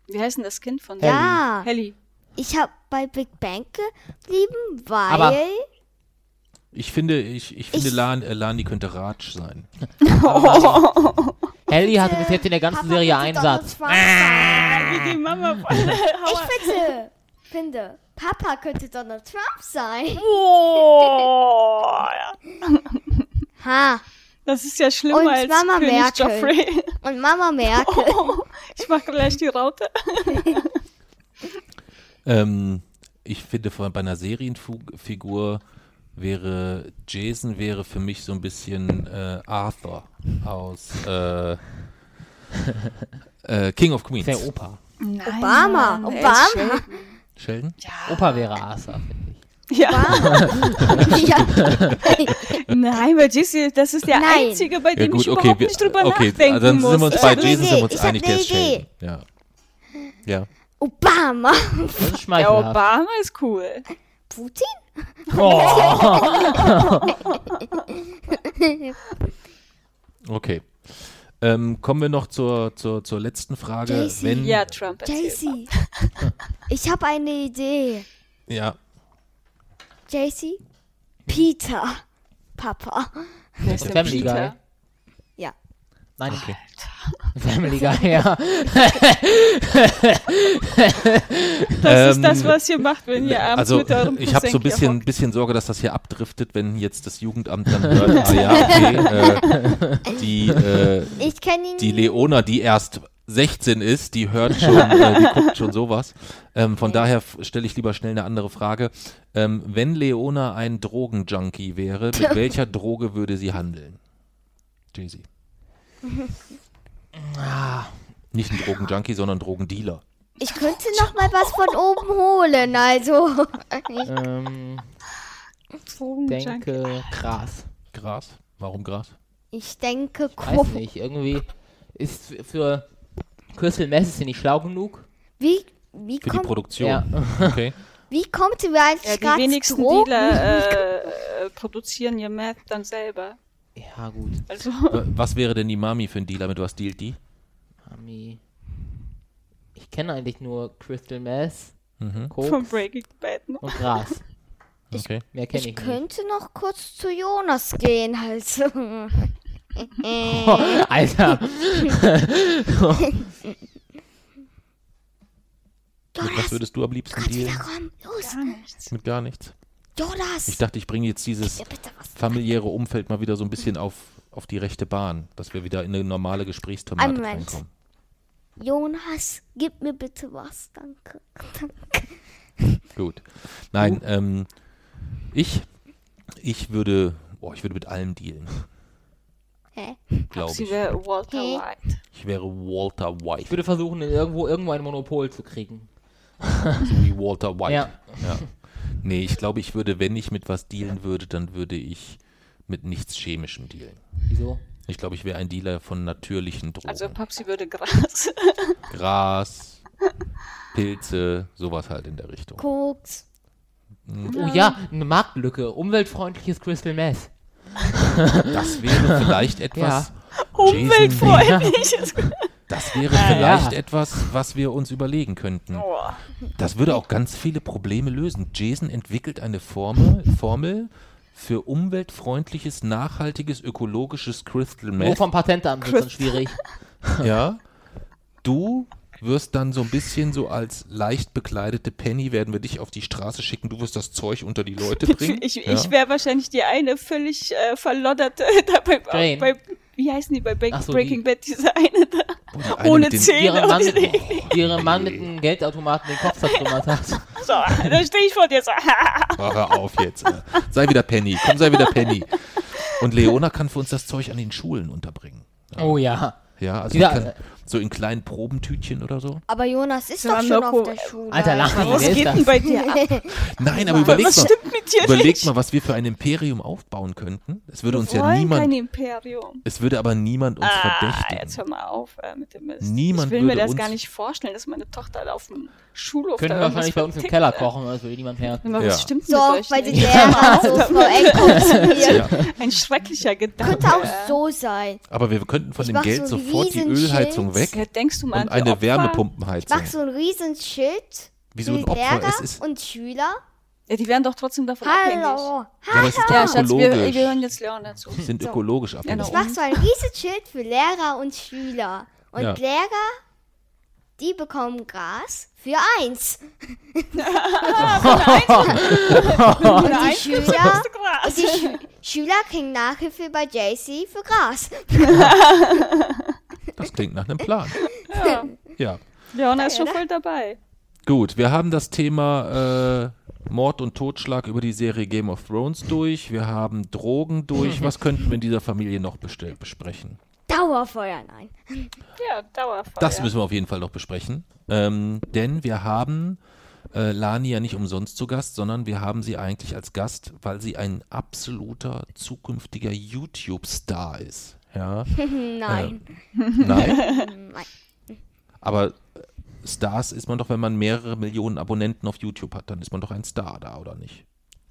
Wie heißt denn das Kind von Ja, Helly. ich habe bei Big Bang geblieben, weil Aber- Ich finde, ich, ich finde Ich- Lan, äh, Lani könnte Ratsch sein. Helly hatte bis jetzt in der ganzen Papa Serie einen Satz. Wie die Mama von Ich bitte, finde, Papa könnte Donald Trump sein. Oh, Ha, das ist ja schlimmer Und als Mama König Merkel. Joffrey. und Mama Merkel. Ich mach gleich die Raute. Ähm, ich finde, bei einer Serienfigur wäre Jason wäre für mich so ein bisschen äh, Arthur aus äh, äh, King of Queens. Der Opa. Nein, Obama, Mann, Obama. Sheldon. Sheldon? Opa wäre ich. Ja, ja. nein, bei Jesse, das ist der Nein. einzige, bei Ja dem ich gut, okay, überhaupt wir, nicht drüber okay, nachdenken dann muss. sind wir uns Ich bei Jason sind wir uns ich einig, der ist. Sheldon. Ja. Ja. Obama. Das ist Der schmeichelhaft. Obama ist cool. Putin? Oh. Okay. Ähm, kommen wir noch zur, zur, zur letzten Frage. JC. Wenn, Ja, Trump. JC. Ich habe eine Idee. ja, JC? Peter. Papa. Wer ist Family Peter? Guy. Nein, okay. Family Guy, ja. Das ist Ähm, das, was ihr macht, wenn ihr abends also mit eurem ich habe so ein bisschen, bisschen Sorge, dass das hier abdriftet, wenn jetzt das Jugendamt dann hört, ah ja, okay, äh, die, äh, Ich kenne ihn. die Leona, die erst 16 ist, die hört schon, äh, die guckt schon sowas. Ähm, von daher f- stelle ich lieber schnell eine andere Frage. Ähm, wenn Leona ein Drogenjunkie wäre, mit welcher Droge würde sie handeln? Jay-Z. Nicht ein Drogenjunkie, sondern ein Drogendealer. Ich könnte noch mal was von oben holen, also. ähm, denke, Gras. Gras? Warum Gras? Ich denke, Weiß Ko nicht, irgendwie ist für Crystal Mess ist sie nicht schlau genug. wie, wie, Für die Produktion. Ja. Okay. wie kommt sie mir eigentlich Ja, die wenigsten Drogen? Dealer äh, äh, produzieren ihr Meth dann selber. Ja, gut. Also Was wäre denn die Mami für ein Dealer? Mit was dealt die? Mami. Ich kenne eigentlich nur Crystal Mess, Mhm. von Breaking Bad. Ne? und Gras. Okay. Mehr kenne ich, Ich nicht. könnte noch kurz zu Jonas gehen, also. Alter. Mit was würdest du am liebsten dealen? nichts. Mit gar nichts. Jonas. Ich dachte, ich bringe jetzt dieses familiäre Umfeld mal wieder so ein bisschen auf, auf die rechte Bahn, dass wir wieder in eine normale Gesprächsthematik Einen Moment. reinkommen. Jonas, gib mir bitte was, danke. Danke. Gut. Nein, ähm, ich, ich würde, boah, ich würde mit allem dealen, Hä? glaube Sie ich. wäre Walter Hey. White. Ich wäre Walter Ich White, würde versuchen, irgendwo, irgendwo ein Monopol zu kriegen. so wie Walter White. Ja. ja. Nee, ich glaube, ich würde, wenn ich mit was dealen würde, dann würde ich mit nichts Chemischem dealen. Wieso? Ich glaube, ich wäre ein Dealer von natürlichen Drogen. Also Papsi würde Gras. Gras, Pilze, sowas halt in der Richtung. Koks. Oh ja, eine Marktlücke. Umweltfreundliches Crystal Meth. Das wäre vielleicht etwas. Jason, Umweltfreundlich. das wäre Ja. vielleicht etwas, was wir uns überlegen könnten. Das würde auch ganz viele Probleme lösen. Jason entwickelt eine Formel, Formel für umweltfreundliches, nachhaltiges, ökologisches Crystal Nur Meth. vom Patentamt wird dann schwierig. Ja. Du wirst dann so ein bisschen so als leicht bekleidete Penny, werden wir dich auf die Straße schicken. Du wirst das Zeug unter die Leute bringen. Ich, ja. ich wäre wahrscheinlich die eine völlig äh, verlodderte da bei, Jane. bei wie heißen die bei Break so, Breaking die- Bad, diese eine da, Boah, eine ohne Zähne. Ihre Mann, mit, ihre Mann mit einem Geldautomaten den Kopf zertrümmert hat. so, da stehe ich vor dir so. Oh, hör auf jetzt. äh. Sei wieder Penny. Komm, sei wieder Penny. Und Leona kann für uns das Zeug an den Schulen unterbringen. Oh ja. Ja, also die kann, so in kleinen Probentütchen oder so. Aber Jonas ist Ja, doch schon auf der Schule. Alter, lach nicht. Was wer ist geht das? denn bei dir ab? Nein, aber überleg Was mal, stimmt mit dir überleg nicht? mal, was wir für ein Imperium aufbauen könnten. Es würde uns Wir ja wollen niemand, kein Imperium. es würde aber niemand uns Ah, verdächtigen. jetzt hör mal auf äh, mit dem Mist. Niemand ich will mir würde das uns- gar nicht vorstellen, dass meine Tochter da auf dem Schulhof Können wir wahrscheinlich bei uns im Keller äh. kochen, das würde niemand. Was Ja. stimmt So, mit euch weil die nicht? Lehrer so Ja. Ein schrecklicher Gedanke. Könnte auch so sein. Aber wir könnten von Ich dem Geld so sofort die Riesenschild. Weg Ja, denkst du mal und eine Opfer? Wärmepumpenheizung. Mach so ein Riesenschild Wie so ein für Opfer. Lehrer Es ist, und Schüler. Ja, die werden doch trotzdem davon abhängig. Hallo. ja, aber es ist Ja, Schatz, wir, wir hören jetzt Leon dazu. Die sind So. ökologisch abhängig. Ich mach so ein Riesenschild für Lehrer und Schüler. Und Ja. Lehrer, die bekommen Gras für eins. und die Schüler, und die Schü Schüler kriegen Nachhilfe bei JC für Gras. Das klingt nach einem Plan. Ja. Ja. Leon ist schon voll dabei. Gut, wir haben das Thema äh, Mord und Totschlag über die Serie Game of Thrones durch. Wir haben Drogen durch. Was könnten wir in dieser Familie noch besprechen? Dauerfeuer, nein. Ja, Dauerfeuer. Das müssen wir auf jeden Fall noch besprechen. Ähm, denn wir haben äh, Lani ja nicht umsonst zu Gast, sondern wir haben sie eigentlich als Gast, weil sie ein absoluter zukünftiger YouTube-Star ist. Ja, Nein. nein. Nein. Aber äh, Stars ist man doch, wenn man mehrere Millionen Abonnenten auf YouTube hat, dann ist man doch ein Star da, oder nicht?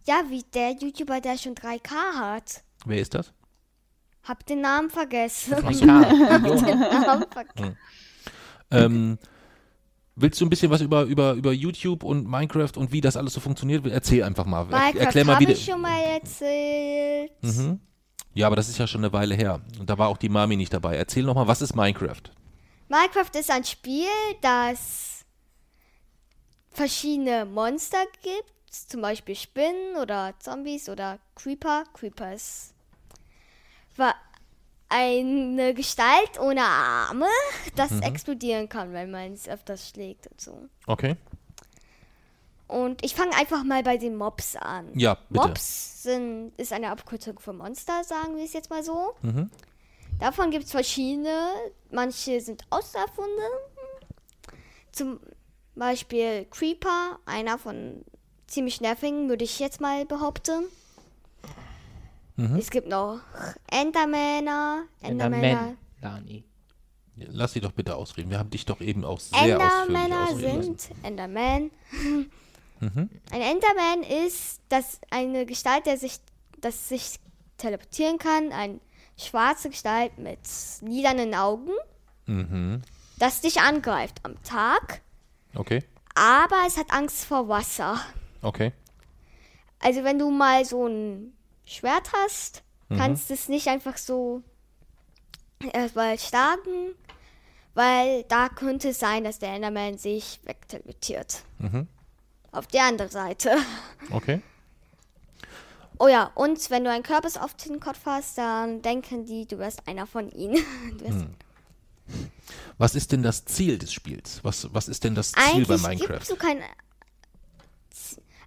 Ja, wie der YouTuber, der schon 3K hat. Wer ist das? Hab den Namen vergessen. Ein K. den Namen vergessen. Ähm, willst du ein bisschen was über, über, über YouTube und Minecraft und wie das alles so funktioniert? Erzähl einfach mal. Er, Minecraft erklär mal, habe wie ich schon mal erzählt. Mhm. Ja, aber das ist ja schon eine Weile her. Und da war auch die Mami nicht dabei. Erzähl noch mal, was ist Minecraft? Minecraft ist ein Spiel, das verschiedene Monster gibt. Zum Beispiel Spinnen oder Zombies oder Creeper. Creeper ist war eine Gestalt ohne Arme, das Mhm. explodieren kann, wenn man es öfters schlägt und so. Okay. Und ich fange einfach mal bei den Mobs an. Ja, bitte. Mobs sind, ist eine Abkürzung für Monster, sagen wir es jetzt mal so. Mhm. Davon gibt es verschiedene. Manche sind auserfunden. Zum Beispiel Creeper, einer von ziemlich nervigen, würde ich jetzt mal behaupten. Mhm. Es gibt noch Endermänner. Endermänner, Enderman. Lass sie doch bitte ausreden. Wir haben dich doch eben auch sehr ausführlich Endermänner ausreden lassen. sind Enderman. Mhm. Ein Enderman ist das eine Gestalt, der sich, das sich teleportieren kann. Eine schwarze Gestalt mit lilanen Augen, Mhm. das dich angreift am Tag, Okay. aber es hat Angst vor Wasser. Okay. Also wenn du mal so ein Schwert hast, Mhm. kannst du es nicht einfach so erstmal schlagen, weil da könnte es sein, dass der Enderman sich wegteleportiert. Mhm. Auf die andere Seite. Okay. Oh ja, und wenn du einen Kürbis auf den Kopf hast, dann denken die, du wärst einer von ihnen. Du Hm. Was ist denn das Ziel des Spiels? Was, was ist denn das Ziel bei Eigentlich Minecraft? gibt so kein.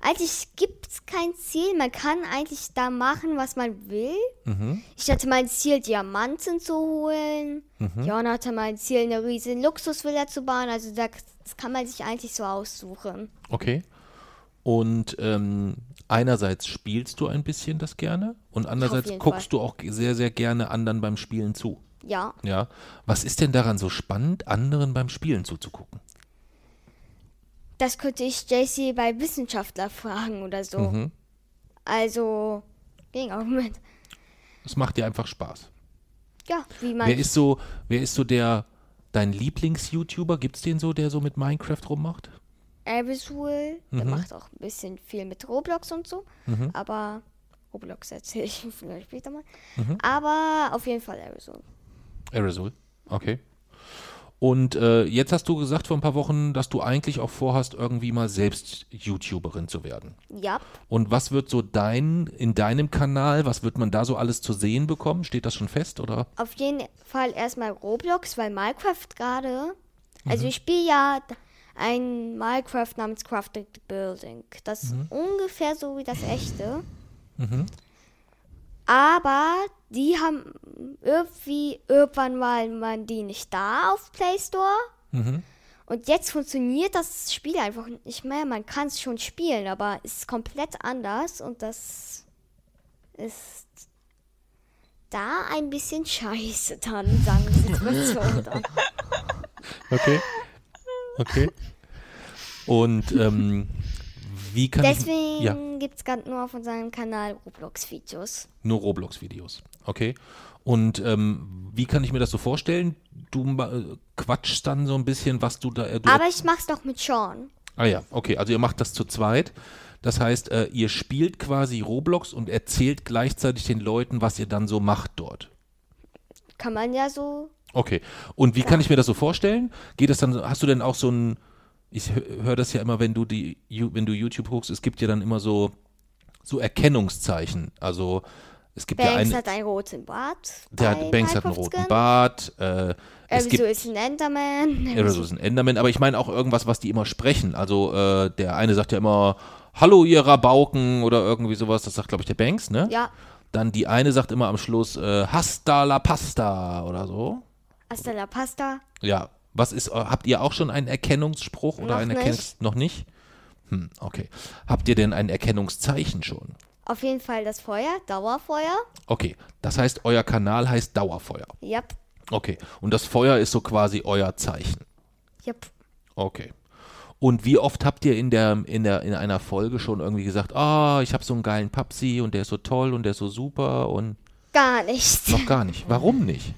Eigentlich gibt es kein Ziel. Man kann eigentlich da machen, was man will. Mhm. Ich hatte mein Ziel, Diamanten zu holen. Mhm. Jon hatte mein Ziel, eine riesen Luxusvilla zu bauen. Also da- das kann man sich eigentlich so aussuchen. Okay. Und ähm, einerseits spielst du ein bisschen das gerne und andererseits guckst du auch sehr, sehr gerne anderen beim Spielen zu. Ja. Ja. Was ist denn daran so spannend, anderen beim Spielen zuzugucken? Das könnte ich JC bei Wissenschaftler fragen oder so. Mhm. Also, Gegenargument. Es macht dir einfach Spaß. Ja, wie man. Wer ist so, wer ist so der dein Lieblings-YouTuber? Gibt's den so, der so mit Minecraft rummacht? Abyssal, der Mhm. macht auch ein bisschen viel mit Roblox und so. Mhm. Aber Roblox erzähle ich vielleicht später mal. Mhm. Aber auf jeden Fall Abyssal. Aerosol. Okay. Und äh, jetzt hast du gesagt vor ein paar Wochen, dass du eigentlich auch vorhast, irgendwie mal selbst YouTuberin zu werden. Ja. Und was wird so dein, in deinem Kanal, was wird man da so alles zu sehen bekommen? Steht das schon fest oder? Auf jeden Fall erstmal Roblox, weil Minecraft gerade. Also ich spiele ja ein Minecraft namens Crafted Building. Das ist ungefähr so wie das echte. Aber die haben irgendwie irgendwann mal man die nicht da auf Play Store. Und jetzt funktioniert das Spiel einfach nicht mehr. Man kann es schon spielen, aber es ist komplett anders und das ist da ein bisschen scheiße dann, sagen wir es mal so. Dann. Okay. Okay. Und ähm, wie kann Deswegen ich. Ja, gibt es gerade nur auf unserem Kanal Roblox-Videos. nur Roblox-Videos. Okay. Und ähm, wie kann ich mir das so vorstellen? Du äh, quatschst dann so ein bisschen, was du da. Äh, du Aber ich mach's doch mit Sean. Ah ja, okay, also ihr macht das zu zweit. Das heißt, äh, ihr spielt quasi Roblox und erzählt gleichzeitig den Leuten, was ihr dann so macht dort. Kann man ja so. Okay. Und wie kann ich mir das so vorstellen? Geht das dann, hast du denn auch so ein, ich höre das ja immer, wenn du die, wenn du YouTube guckst, es gibt ja dann immer so, so Erkennungszeichen. Also es gibt ja Banks einen, hat einen roten Bart. der hat, Banks hat einen roten. Bart, äh, es gibt ist ein Enderman? Ja, das ist ein Enderman, aber ich meine auch irgendwas, was die immer sprechen. Also äh, der eine sagt ja immer, Hallo ihr Rabauken oder irgendwie sowas, das sagt glaube ich der Banks, ne? Ja, Dann die eine sagt immer am Schluss, äh, Hasta la Pasta oder so. Hasta la pasta. Ja, was ist, äh, habt ihr auch schon einen Erkennungsspruch oder Noch einen nicht. Erkennungs... Noch nicht? Hm, okay. Habt ihr denn ein Erkennungszeichen schon? Auf jeden Fall das Feuer, Dauerfeuer. Okay, das heißt, euer Kanal heißt Dauerfeuer. Yep, Okay, und das Feuer ist so quasi euer Zeichen. yep. Okay. Und wie oft habt ihr in der in der in einer Folge schon irgendwie gesagt, ah, ich habe so einen geilen Papsi und der ist so toll und der ist so super und Gar nichts. noch gar nicht. Warum nicht?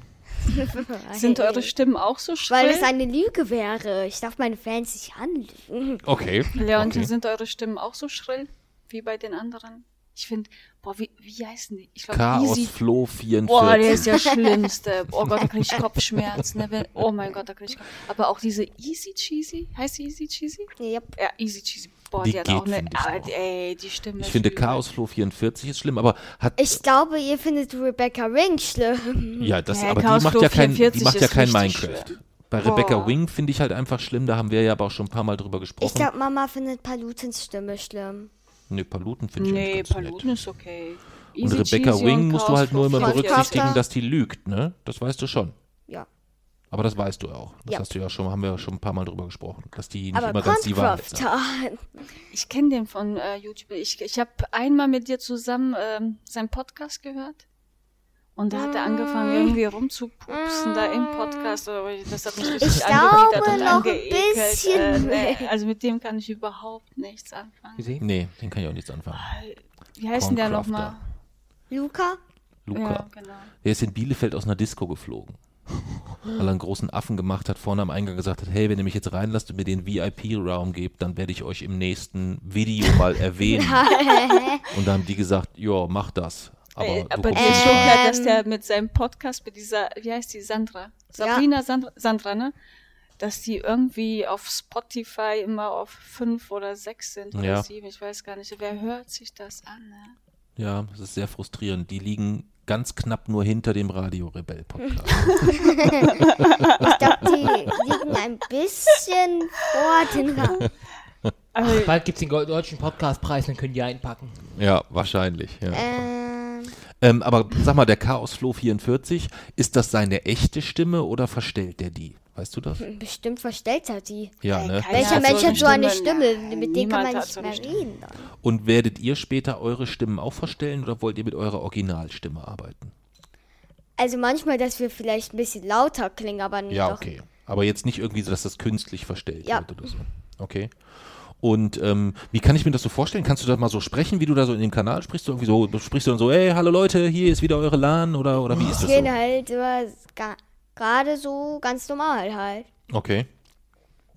Sind eure Stimmen auch so schrill? Weil es eine Lüge wäre. Ich darf meine Fans nicht anlügen. Okay. Leon, okay. sind eure Stimmen auch so schrill wie bei den anderen? Ich finde, boah, wie, wie heißen die? Ich glaube, Chaos Easy. Flo 44. Boah, der ist der Schlimmste. Oh Gott, da krieg ich Kopfschmerzen. Ne? Oh mein Gott, da krieg ich Kopf. Aber auch diese Easy Cheesy, heißt sie Easy Cheesy? Yep. Ja, Easy Cheesy. Boah, Die die, hat geht, auch eine, auch. ey, die Stimme. ich finde übel. Chaos Flo 44 ist schlimm, aber hat Ich glaube, ihr findet Rebecca Ring schlimm. ja, das Ja, aber Chaos die macht Flo ja kein die 44 macht ja kein Minecraft. schlimm. Bei Rebecca Boah. Wing finde ich halt einfach schlimm, da haben wir ja aber auch schon ein paar mal drüber gesprochen. Ich glaube, Mama findet Palutens Stimme schlimm. nee, Paluten finde ich Nee, Paluten nett. ist okay. Und Easy Rebecca Cheesy Wing und musst du halt nur immer 44. berücksichtigen, dass die lügt, ne? Das weißt du schon. Ja. Aber das weißt du ja auch. Das Ja. hast du ja schon, haben wir ja schon ein paar Mal drüber gesprochen, dass die nicht Aber immer ganz die sagen. Concrafter. Ich kenne den von äh, YouTube. Ich, ich habe einmal mit dir zusammen ähm, seinen Podcast gehört. Und da hat er angefangen, irgendwie rumzupupsen da im Podcast. Oder Das hat mich richtig Ich angewidert glaube und noch ein angeekelt. bisschen. Äh, nee, also mit dem kann ich überhaupt nichts anfangen. Nee, den kann ich auch nichts anfangen. Wie heißt denn der nochmal? Luca? Luca. Ja, genau. Der ist in Bielefeld aus einer Disco geflogen. Weil er einen großen Affen gemacht hat, vorne am Eingang gesagt hat, hey, wenn ihr mich jetzt reinlasst und mir den VIP-Raum gebt, dann werde ich euch im nächsten Video mal erwähnen. und da haben die gesagt, ja, mach das. Aber, Ey, aber nicht ist rein. klar, dass Ähm. der mit seinem Podcast, mit dieser, wie heißt die, Sandra? Sabrina Sandra, Sandra, ne? Dass die irgendwie auf Spotify immer auf fünf oder sechs sind oder Ja. sieben, ich weiß gar nicht. Wer hört sich das an, ne? Ja, das ist sehr frustrierend. Die liegen ganz knapp nur hinter dem Radio Rebell Podcast. Ich glaube, die liegen ein bisschen vor den Ra Also, Bald gibt es den deutschen Podcastpreis, dann können die einpacken. ja, wahrscheinlich. Ja. ähm, Ähm, aber sag mal, der Chaos Flow 44, ist das seine echte Stimme oder verstellt der die? Weißt du das? Bestimmt verstellt er die. Ja, ne? keiner Welcher Mensch hat so eine Stimme? Stimme? Nein, Mit dem kann man nicht so mehr Stimme. reden. Dann. Und werdet ihr später eure Stimmen auch verstellen oder wollt ihr mit eurer Originalstimme arbeiten? Also manchmal, dass wir vielleicht ein bisschen lauter klingen, aber Ja, doch. okay. Aber jetzt nicht irgendwie so, dass das künstlich verstellt Ja. wird oder so. Okay. Und ähm, wie kann ich mir das so vorstellen? Kannst du da mal so sprechen, wie du da so in dem Kanal sprichst? Du irgendwie so, sprichst du dann so, hey, hallo Leute, hier ist wieder eure LAN oder, oder wie ist Ich das rede so? halt gerade so ganz normal halt. Okay.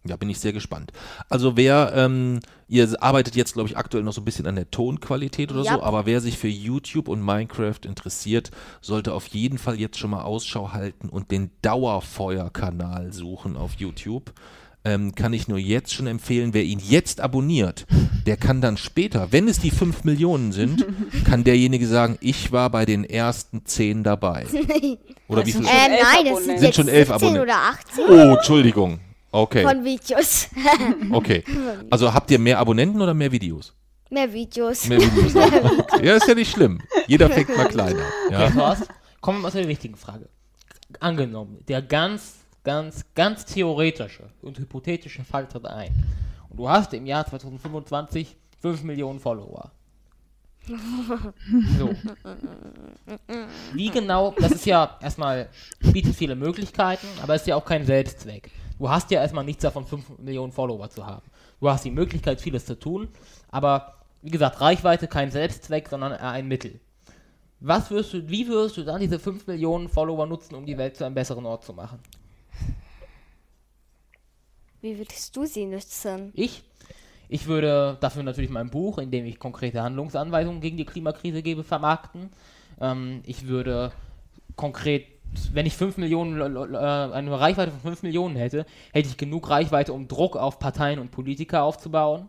Ja, bin ich sehr gespannt. Also wer, ähm, ihr arbeitet jetzt, glaube ich, aktuell noch so ein bisschen an der Tonqualität oder Ja. so, aber wer sich für YouTube und Minecraft interessiert, sollte auf jeden Fall jetzt schon mal Ausschau halten und den Dauerfeuer-Kanal suchen auf YouTube. Ähm, kann ich nur jetzt schon empfehlen, wer ihn jetzt abonniert, der kann dann später, wenn es die 5 Millionen sind, kann derjenige sagen, ich war bei den ersten 10 dabei. Oder wie viel? Schon Ähm, elf nein, das sind Sind schon elf 17 Abonnenten. oder 18 Oh, Entschuldigung. Okay, von Videos. okay. Also habt ihr mehr Abonnenten oder mehr Videos? Mehr Videos. Mehr Videos. Okay. Ja, ist ja nicht schlimm. Jeder fängt mal kleiner. Okay, Ja. Thorst, kommen wir mal zu der wichtigen Frage. Angenommen, der ganz, ganz, ganz theoretische und hypothetische Fall tritt ein. Und du hast im Jahr 2025 5 Millionen Follower. So. Wie genau, das ist ja erstmal, bietet viele Möglichkeiten, aber ist ja auch kein Selbstzweck. Du hast ja erstmal nichts davon, 5 Millionen Follower zu haben. Du hast die Möglichkeit, vieles zu tun, aber wie gesagt, Reichweite kein Selbstzweck, sondern eher ein Mittel. Was wirst du, wie wirst du dann diese 5 Millionen Follower nutzen, um die Welt zu einem besseren Ort zu machen? Wie würdest du sie nutzen? Ich? Ich würde dafür natürlich mein Buch, in dem ich konkrete Handlungsanweisungen gegen die Klimakrise gebe, vermarkten. Ähm, ich würde konkret, wenn ich 5 Millionen, lo- äh, eine Reichweite von 5 Millionen hätte, hätte ich genug Reichweite, um Druck auf Parteien und Politiker aufzubauen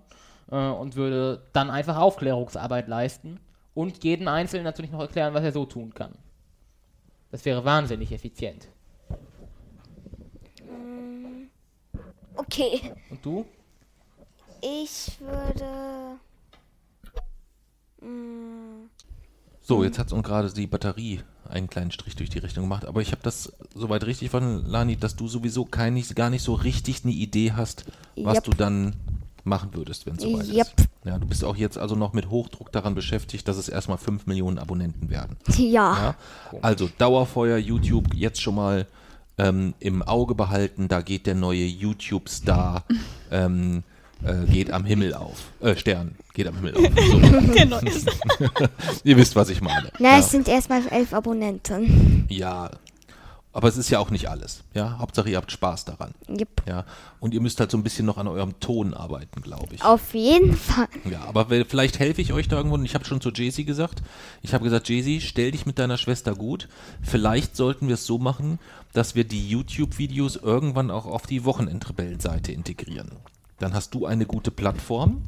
äh, und würde dann einfach Aufklärungsarbeit leisten und jeden Einzelnen natürlich noch erklären, was er so tun kann. Das wäre wahnsinnig effizient. Okay, Und du? ich würde. Mm, So, jetzt hat uns gerade die Batterie einen kleinen Strich durch die Rechnung gemacht, aber ich habe das soweit richtig verstanden, Lani, dass du sowieso kein, gar nicht so richtig eine Idee hast, was Yep. du dann machen würdest, wenn es soweit Yep. ist. Ja, du bist auch jetzt also noch mit Hochdruck daran beschäftigt, dass es erstmal 5 Millionen Abonnenten werden. Ja. Ja? Also Dauerfeuer YouTube jetzt schon mal ähm, im Auge behalten, da geht der neue YouTube-Star, ähm, äh, geht am Himmel auf. Äh, Stern, geht am Himmel auf. So. Genau. Ihr wisst, was ich meine. Na, ja. es sind erstmal elf Abonnenten. ja, aber es ist ja auch nicht alles. Ja, Hauptsache ihr habt Spaß daran. Yep. Ja, und ihr müsst halt so ein bisschen noch an eurem Ton arbeiten, glaube ich. Auf jeden Fall. Ja, aber vielleicht helfe ich euch da irgendwo. Und ich habe schon zu Jaycee gesagt. Ich habe gesagt, Jaycee, stell dich mit deiner Schwester gut. Vielleicht sollten wir es so machen, dass wir die YouTube-Videos irgendwann auch auf die Wochenendrebellen-Seite integrieren. Dann hast du eine gute Plattform.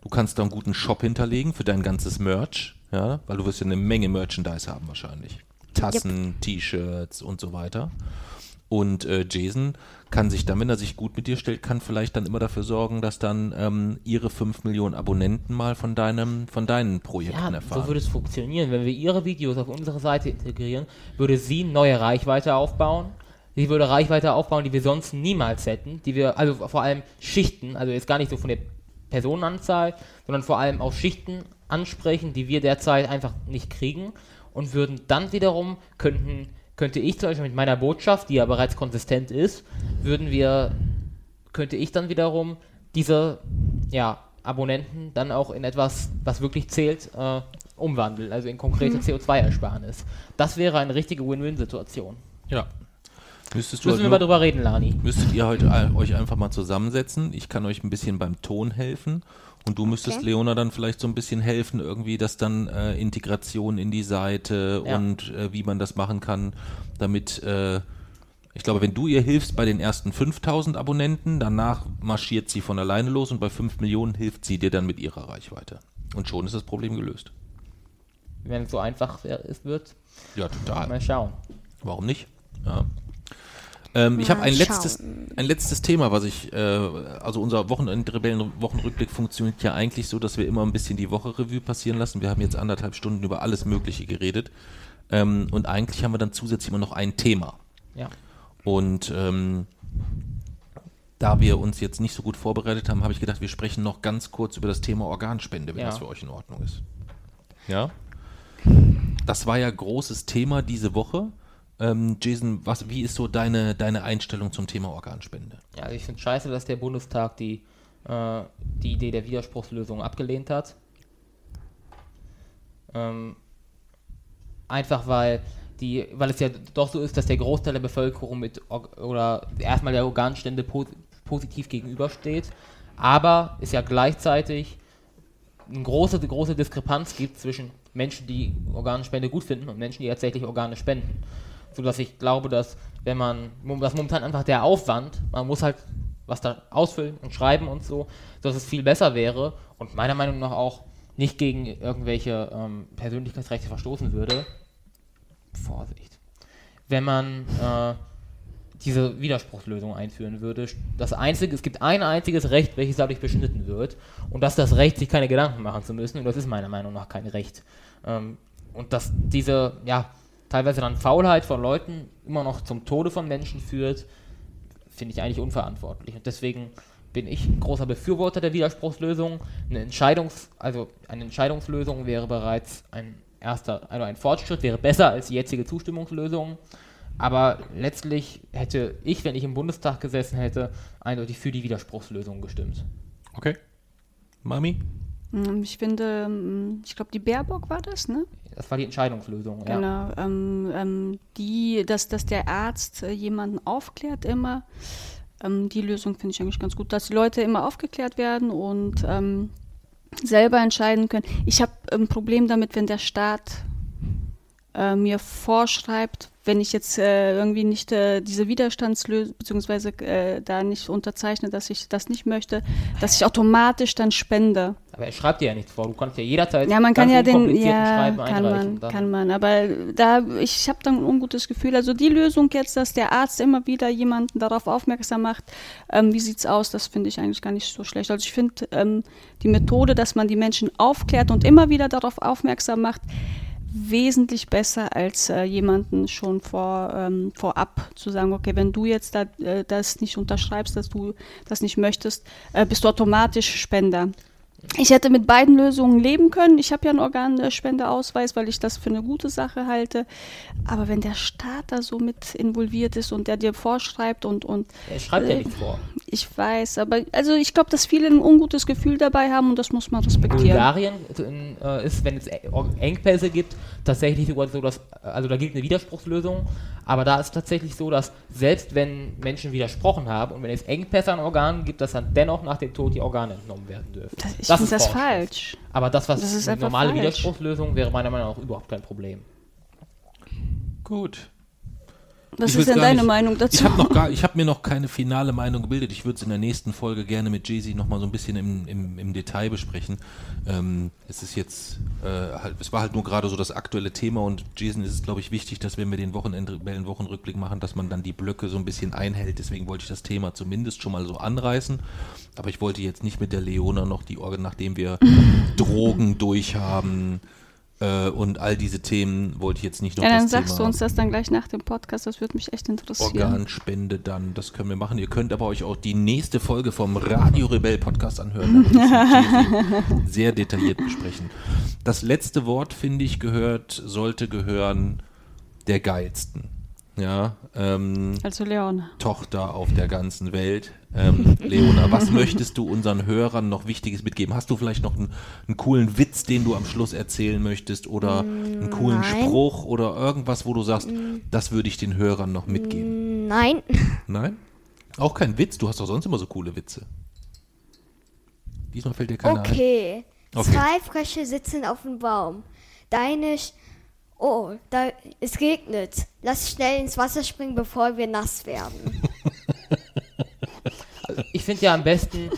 Du kannst da einen guten Shop hinterlegen für dein ganzes Merch. Ja, weil du wirst ja eine Menge Merchandise haben wahrscheinlich. Tassen, T-Shirts und so weiter. Und äh, Jason kann sich dann, wenn er sich gut mit dir stellt, kann vielleicht dann immer dafür sorgen, dass dann ähm, ihre 5 Millionen Abonnenten mal von deinem, von deinen Projekten Ja, erfahren. so würde es funktionieren. Wenn wir ihre Videos auf unsere Seite integrieren, würde sie neue Reichweite aufbauen. Sie würde Reichweite aufbauen, die wir sonst niemals hätten. Die wir, also vor allem Schichten, also jetzt gar nicht so von der Personenanzahl, sondern vor allem auch Schichten ansprechen, die wir derzeit einfach nicht kriegen. Und würden dann wiederum, könnten, könnte ich zum Beispiel mit meiner Botschaft, die ja bereits konsistent ist, würden wir könnte ich dann wiederum diese ja, Abonnenten dann auch in etwas, was wirklich zählt, äh, umwandeln, also in konkrete CO2-Ersparnis. Das wäre eine richtige Win-Win-Situation. ja. Müsstest du Müssen halt wir mal drüber reden, Lani. müsstet ihr heute ein- euch einfach mal zusammensetzen. Ich kann euch ein bisschen beim Ton helfen und du müsstest Okay. Leona dann vielleicht so ein bisschen helfen, irgendwie, dass dann äh, Integration in die Seite Ja. und äh, wie man das machen kann, damit äh, ich glaube, wenn du ihr hilfst bei den ersten 5000 Abonnenten, danach marschiert sie von alleine los und bei 5 Millionen hilft sie dir dann mit ihrer Reichweite. Und schon ist das Problem gelöst. Wenn es so einfach wird, Ja, total. mal schauen. Warum nicht? Ja. Ähm, ich habe ein letztes, ein letztes Thema, was ich, äh, also unser Wochenend-Rebellen-Wochenrückblick funktioniert ja eigentlich so, dass wir immer ein bisschen die Woche Revue passieren lassen. Wir haben jetzt anderthalb Stunden über alles Mögliche geredet. Ähm, und eigentlich haben wir dann zusätzlich immer noch ein Thema. Ja. Und ähm, da wir uns jetzt nicht so gut vorbereitet haben, habe ich gedacht, wir sprechen noch ganz kurz über das Thema Organspende, wenn Ja. das für euch in Ordnung ist. Ja? Das war ja großes Thema diese Woche. Ähm, Jason, was, wie ist so deine, deine Einstellung zum Thema Organspende? Ja, also ich finde scheiße, dass der Bundestag die, äh, die Idee der Widerspruchslösung abgelehnt hat. Ähm, einfach weil die, weil es ja doch so ist, dass der Großteil der Bevölkerung mit oder erstmal der Organspende po positiv gegenübersteht, aber es ja gleichzeitig eine große, große Diskrepanz gibt zwischen Menschen, die Organspende gut finden und Menschen, die tatsächlich Organe spenden. Sodass ich glaube, dass wenn man, dass momentan einfach der Aufwand, man muss halt was da ausfüllen und schreiben und so, dass es viel besser wäre und meiner Meinung nach auch nicht gegen irgendwelche ähm, Persönlichkeitsrechte verstoßen würde. Vorsicht. Wenn man äh, diese Widerspruchslösung einführen würde. Das einzige, es gibt ein einziges Recht, welches dadurch beschnitten wird, und das ist das Recht, sich keine Gedanken machen zu müssen, und das ist meiner Meinung nach kein Recht. Ähm, und dass diese, ja, teilweise dann Faulheit von Leuten immer noch zum Tode von Menschen führt, finde ich eigentlich unverantwortlich. Und deswegen bin ich ein großer Befürworter der Widerspruchslösung. Eine Entscheidungs-, also eine Entscheidungslösung wäre bereits ein erster, also ein Fortschritt, wäre besser als die jetzige Zustimmungslösung. Aber letztlich hätte ich, wenn ich im Bundestag gesessen hätte, eindeutig für die Widerspruchslösung gestimmt. Okay. Mami? Mm, Ich finde, mm, ich glaube, die Baerbock war das, ne? Das war die Entscheidungslösung. Ja. Genau. Ähm, ähm, die, dass, dass der Arzt äh, jemanden aufklärt immer. Ähm, die Lösung finde ich eigentlich ganz gut, dass die Leute immer aufgeklärt werden und ähm, selber entscheiden können. Ich habe ein Problem damit, wenn der Staat äh, mir vorschreibt, wenn ich jetzt äh, irgendwie nicht äh, diese Widerstandslösung, beziehungsweise äh, da nicht unterzeichne, dass ich das nicht möchte, dass ich automatisch dann spende. Aber er schreibt dir ja nichts vor. Du kannst ja jederzeit Ja, man kann ja den, ja, Schreiben kann man, Dann- kann man. Aber da, ich habe dann ein ungutes Gefühl. Also die Lösung jetzt, dass der Arzt immer wieder jemanden darauf aufmerksam macht, ähm, wie sieht's aus, das finde ich eigentlich gar nicht so schlecht. Also ich finde ähm, die Methode, dass man die Menschen aufklärt und immer wieder darauf aufmerksam macht, wesentlich besser als äh, jemanden schon vor, ähm, vorab zu sagen, okay, wenn du jetzt da, äh, das nicht unterschreibst, dass du das nicht möchtest, äh, bist du automatisch Spender. Ich hätte mit beiden Lösungen leben können. Ich habe ja einen Organspendeausweis, weil ich das für eine gute Sache halte. Aber wenn der Staat da so mit involviert ist und der dir vorschreibt und, und Er schreibt ja Äh, nichts vor. ich weiß, aber also ich glaube, dass viele ein ungutes Gefühl dabei haben und das muss man respektieren. Bulgarien äh, ist, wenn es Engpässe gibt, tatsächlich sogar so, dass, also da gilt eine Widerspruchslösung, aber da ist tatsächlich so, dass selbst wenn Menschen widersprochen haben und wenn es Engpässe an Organen gibt, dass dann dennoch nach dem Tod die Organe entnommen werden dürfen. Das, Das ist das falsch. Aber das, was Das ist eine normale falsch. Widerspruchslösung wäre meiner Meinung nach überhaupt kein Problem. Gut. Was ist denn deine nicht- Meinung dazu? Ich habe habe mir noch keine finale Meinung gebildet. Ich würde es in der nächsten Folge gerne mit Jay-Z noch mal so ein bisschen im, im, im Detail besprechen. Ähm, es ist jetzt äh, halt, es war halt nur gerade so das aktuelle Thema und Jason ist es, glaube ich, wichtig, dass wenn wir den Wochenendrebellen Wochenrückblick machen, dass man dann die Blöcke so ein bisschen einhält. Deswegen wollte ich das Thema zumindest schon mal so anreißen. Aber ich wollte jetzt nicht mit der Leona noch die Orgel, nachdem wir Drogen durchhaben äh, und all diese Themen, wollte ich jetzt nicht noch ja, dann sagst Thema du uns das dann gleich nach dem Podcast, das würde mich echt interessieren. Organspende dann, das können wir machen. Ihr könnt aber euch auch die nächste Folge vom Radio Rebell Podcast anhören. Sehr detailliert besprechen. Das letzte Wort, finde ich, gehört, sollte gehören der geilsten. Ja, ähm, Also Leona. Tochter auf der ganzen Welt. Ähm, Leona, was möchtest du unseren Hörern noch Wichtiges mitgeben? Hast du vielleicht noch einen, einen coolen Witz, den du am Schluss erzählen möchtest oder einen coolen nein. Spruch oder irgendwas, wo du sagst, das würde ich den Hörern noch mitgeben? Nein. Nein? Auch kein Witz? Du hast doch sonst immer so coole Witze. Diesmal fällt dir keiner ein. Okay. Okay. Zwei Frösche sitzen auf dem Baum. Deine. Oh, da, es regnet. Lass schnell ins Wasser springen, bevor wir nass werden. Ich finde ja am besten,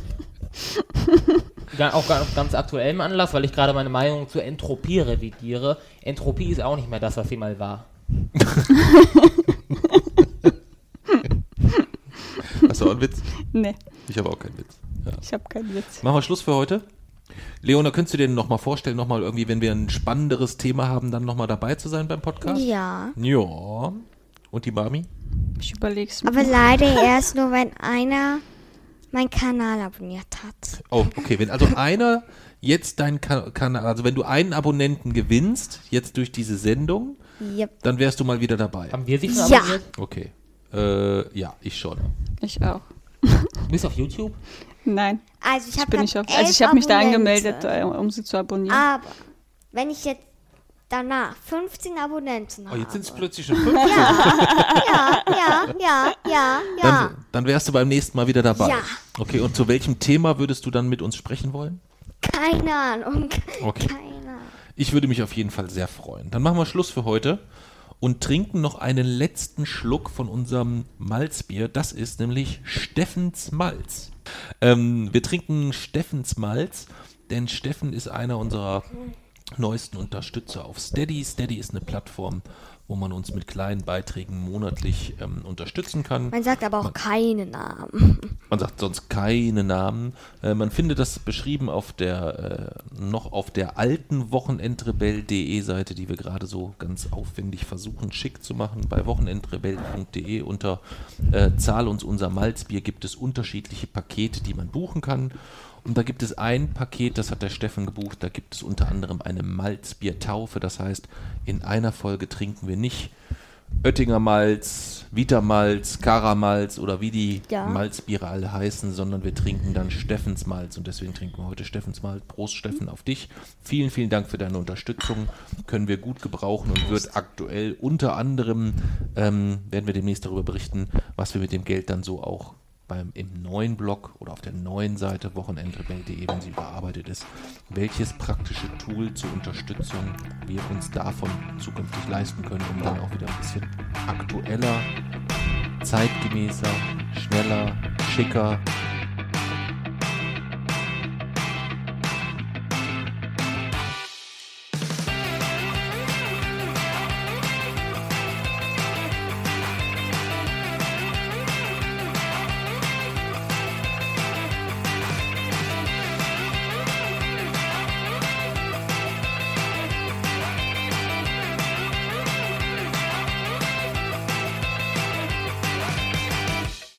auch auf ganz aktuellem Anlass, weil ich gerade meine Meinung zur Entropie revidiere. Entropie ist auch nicht mehr das, was sie mal war. Hast du auch einen Witz? Nee, Ich habe auch keinen Witz. Ja. ich habe keinen Witz. Machen wir Schluss für heute. Leona, könntest du dir noch mal vorstellen, noch mal irgendwie, wenn wir ein spannenderes Thema haben, dann noch mal dabei zu sein beim Podcast? ja. Ja. Und die Mami? Ich überleg's mir. Aber leider erst nur, wenn einer meinen Kanal abonniert hat. Oh, okay. Wenn also einer jetzt deinen Ka- Kanal, also wenn du einen Abonnenten gewinnst, jetzt durch diese Sendung, Yep. dann wärst du mal wieder dabei. Haben wir sie schon Ja. abonniert? Okay. Äh, ja, ich schon. Ich auch. Du bist auf YouTube? Nein, Also ich habe bin nicht auf. Also ich habe mich da angemeldet, äh, um sie zu abonnieren. Aber wenn ich jetzt danach 15 Abonnenten Oh, habe. jetzt sind es plötzlich schon fünf. ja, ja, ja, ja, ja. Dann, Dann wärst du beim nächsten Mal wieder dabei. Ja. Okay, und zu welchem Thema würdest du dann mit uns sprechen wollen? Keine Ahnung. Okay. Keine Ahnung. Ich würde mich auf jeden Fall sehr freuen. Dann machen wir Schluss für heute und trinken noch einen letzten Schluck von unserem Malzbier. Das ist nämlich Steffens Malz. Ähm, wir trinken Steffens Malz, denn Steffen ist einer unserer neuesten Unterstützer auf Steady. Steady ist eine Plattform, wo man uns mit kleinen Beiträgen monatlich ähm, unterstützen kann. Man sagt aber auch keine Namen. Man sagt sonst keine Namen. Äh, man findet das beschrieben auf der äh, noch auf der alten Wochenendrebell.de Seite, die wir gerade so ganz aufwendig versuchen schick zu machen. Bei wochenendrebell.de unter äh, Zahl uns unser Malzbier gibt es unterschiedliche Pakete, die man buchen kann. Und da gibt es ein Paket, das hat der Steffen gebucht, da gibt es unter anderem eine Malzbiertaufe. Das heißt, in einer Folge trinken wir nicht Oettinger Malz, Vita Malz, Kara Malz oder wie die Ja. Malzbiere alle heißen, sondern wir trinken dann Steffens Malz und deswegen trinken wir heute Steffens Malz. Prost Steffen auf dich. Vielen, vielen Dank für deine Unterstützung. Können wir gut gebrauchen und wird aktuell unter anderem, ähm, werden wir demnächst darüber berichten, was wir mit dem Geld dann so auch beim, im neuen Blog oder auf der neuen Seite wochenendrebell.de, wenn sie überarbeitet ist, welches praktische Tool zur Unterstützung wir uns davon zukünftig leisten können, um dann auch wieder ein bisschen aktueller, zeitgemäßer, schneller, schicker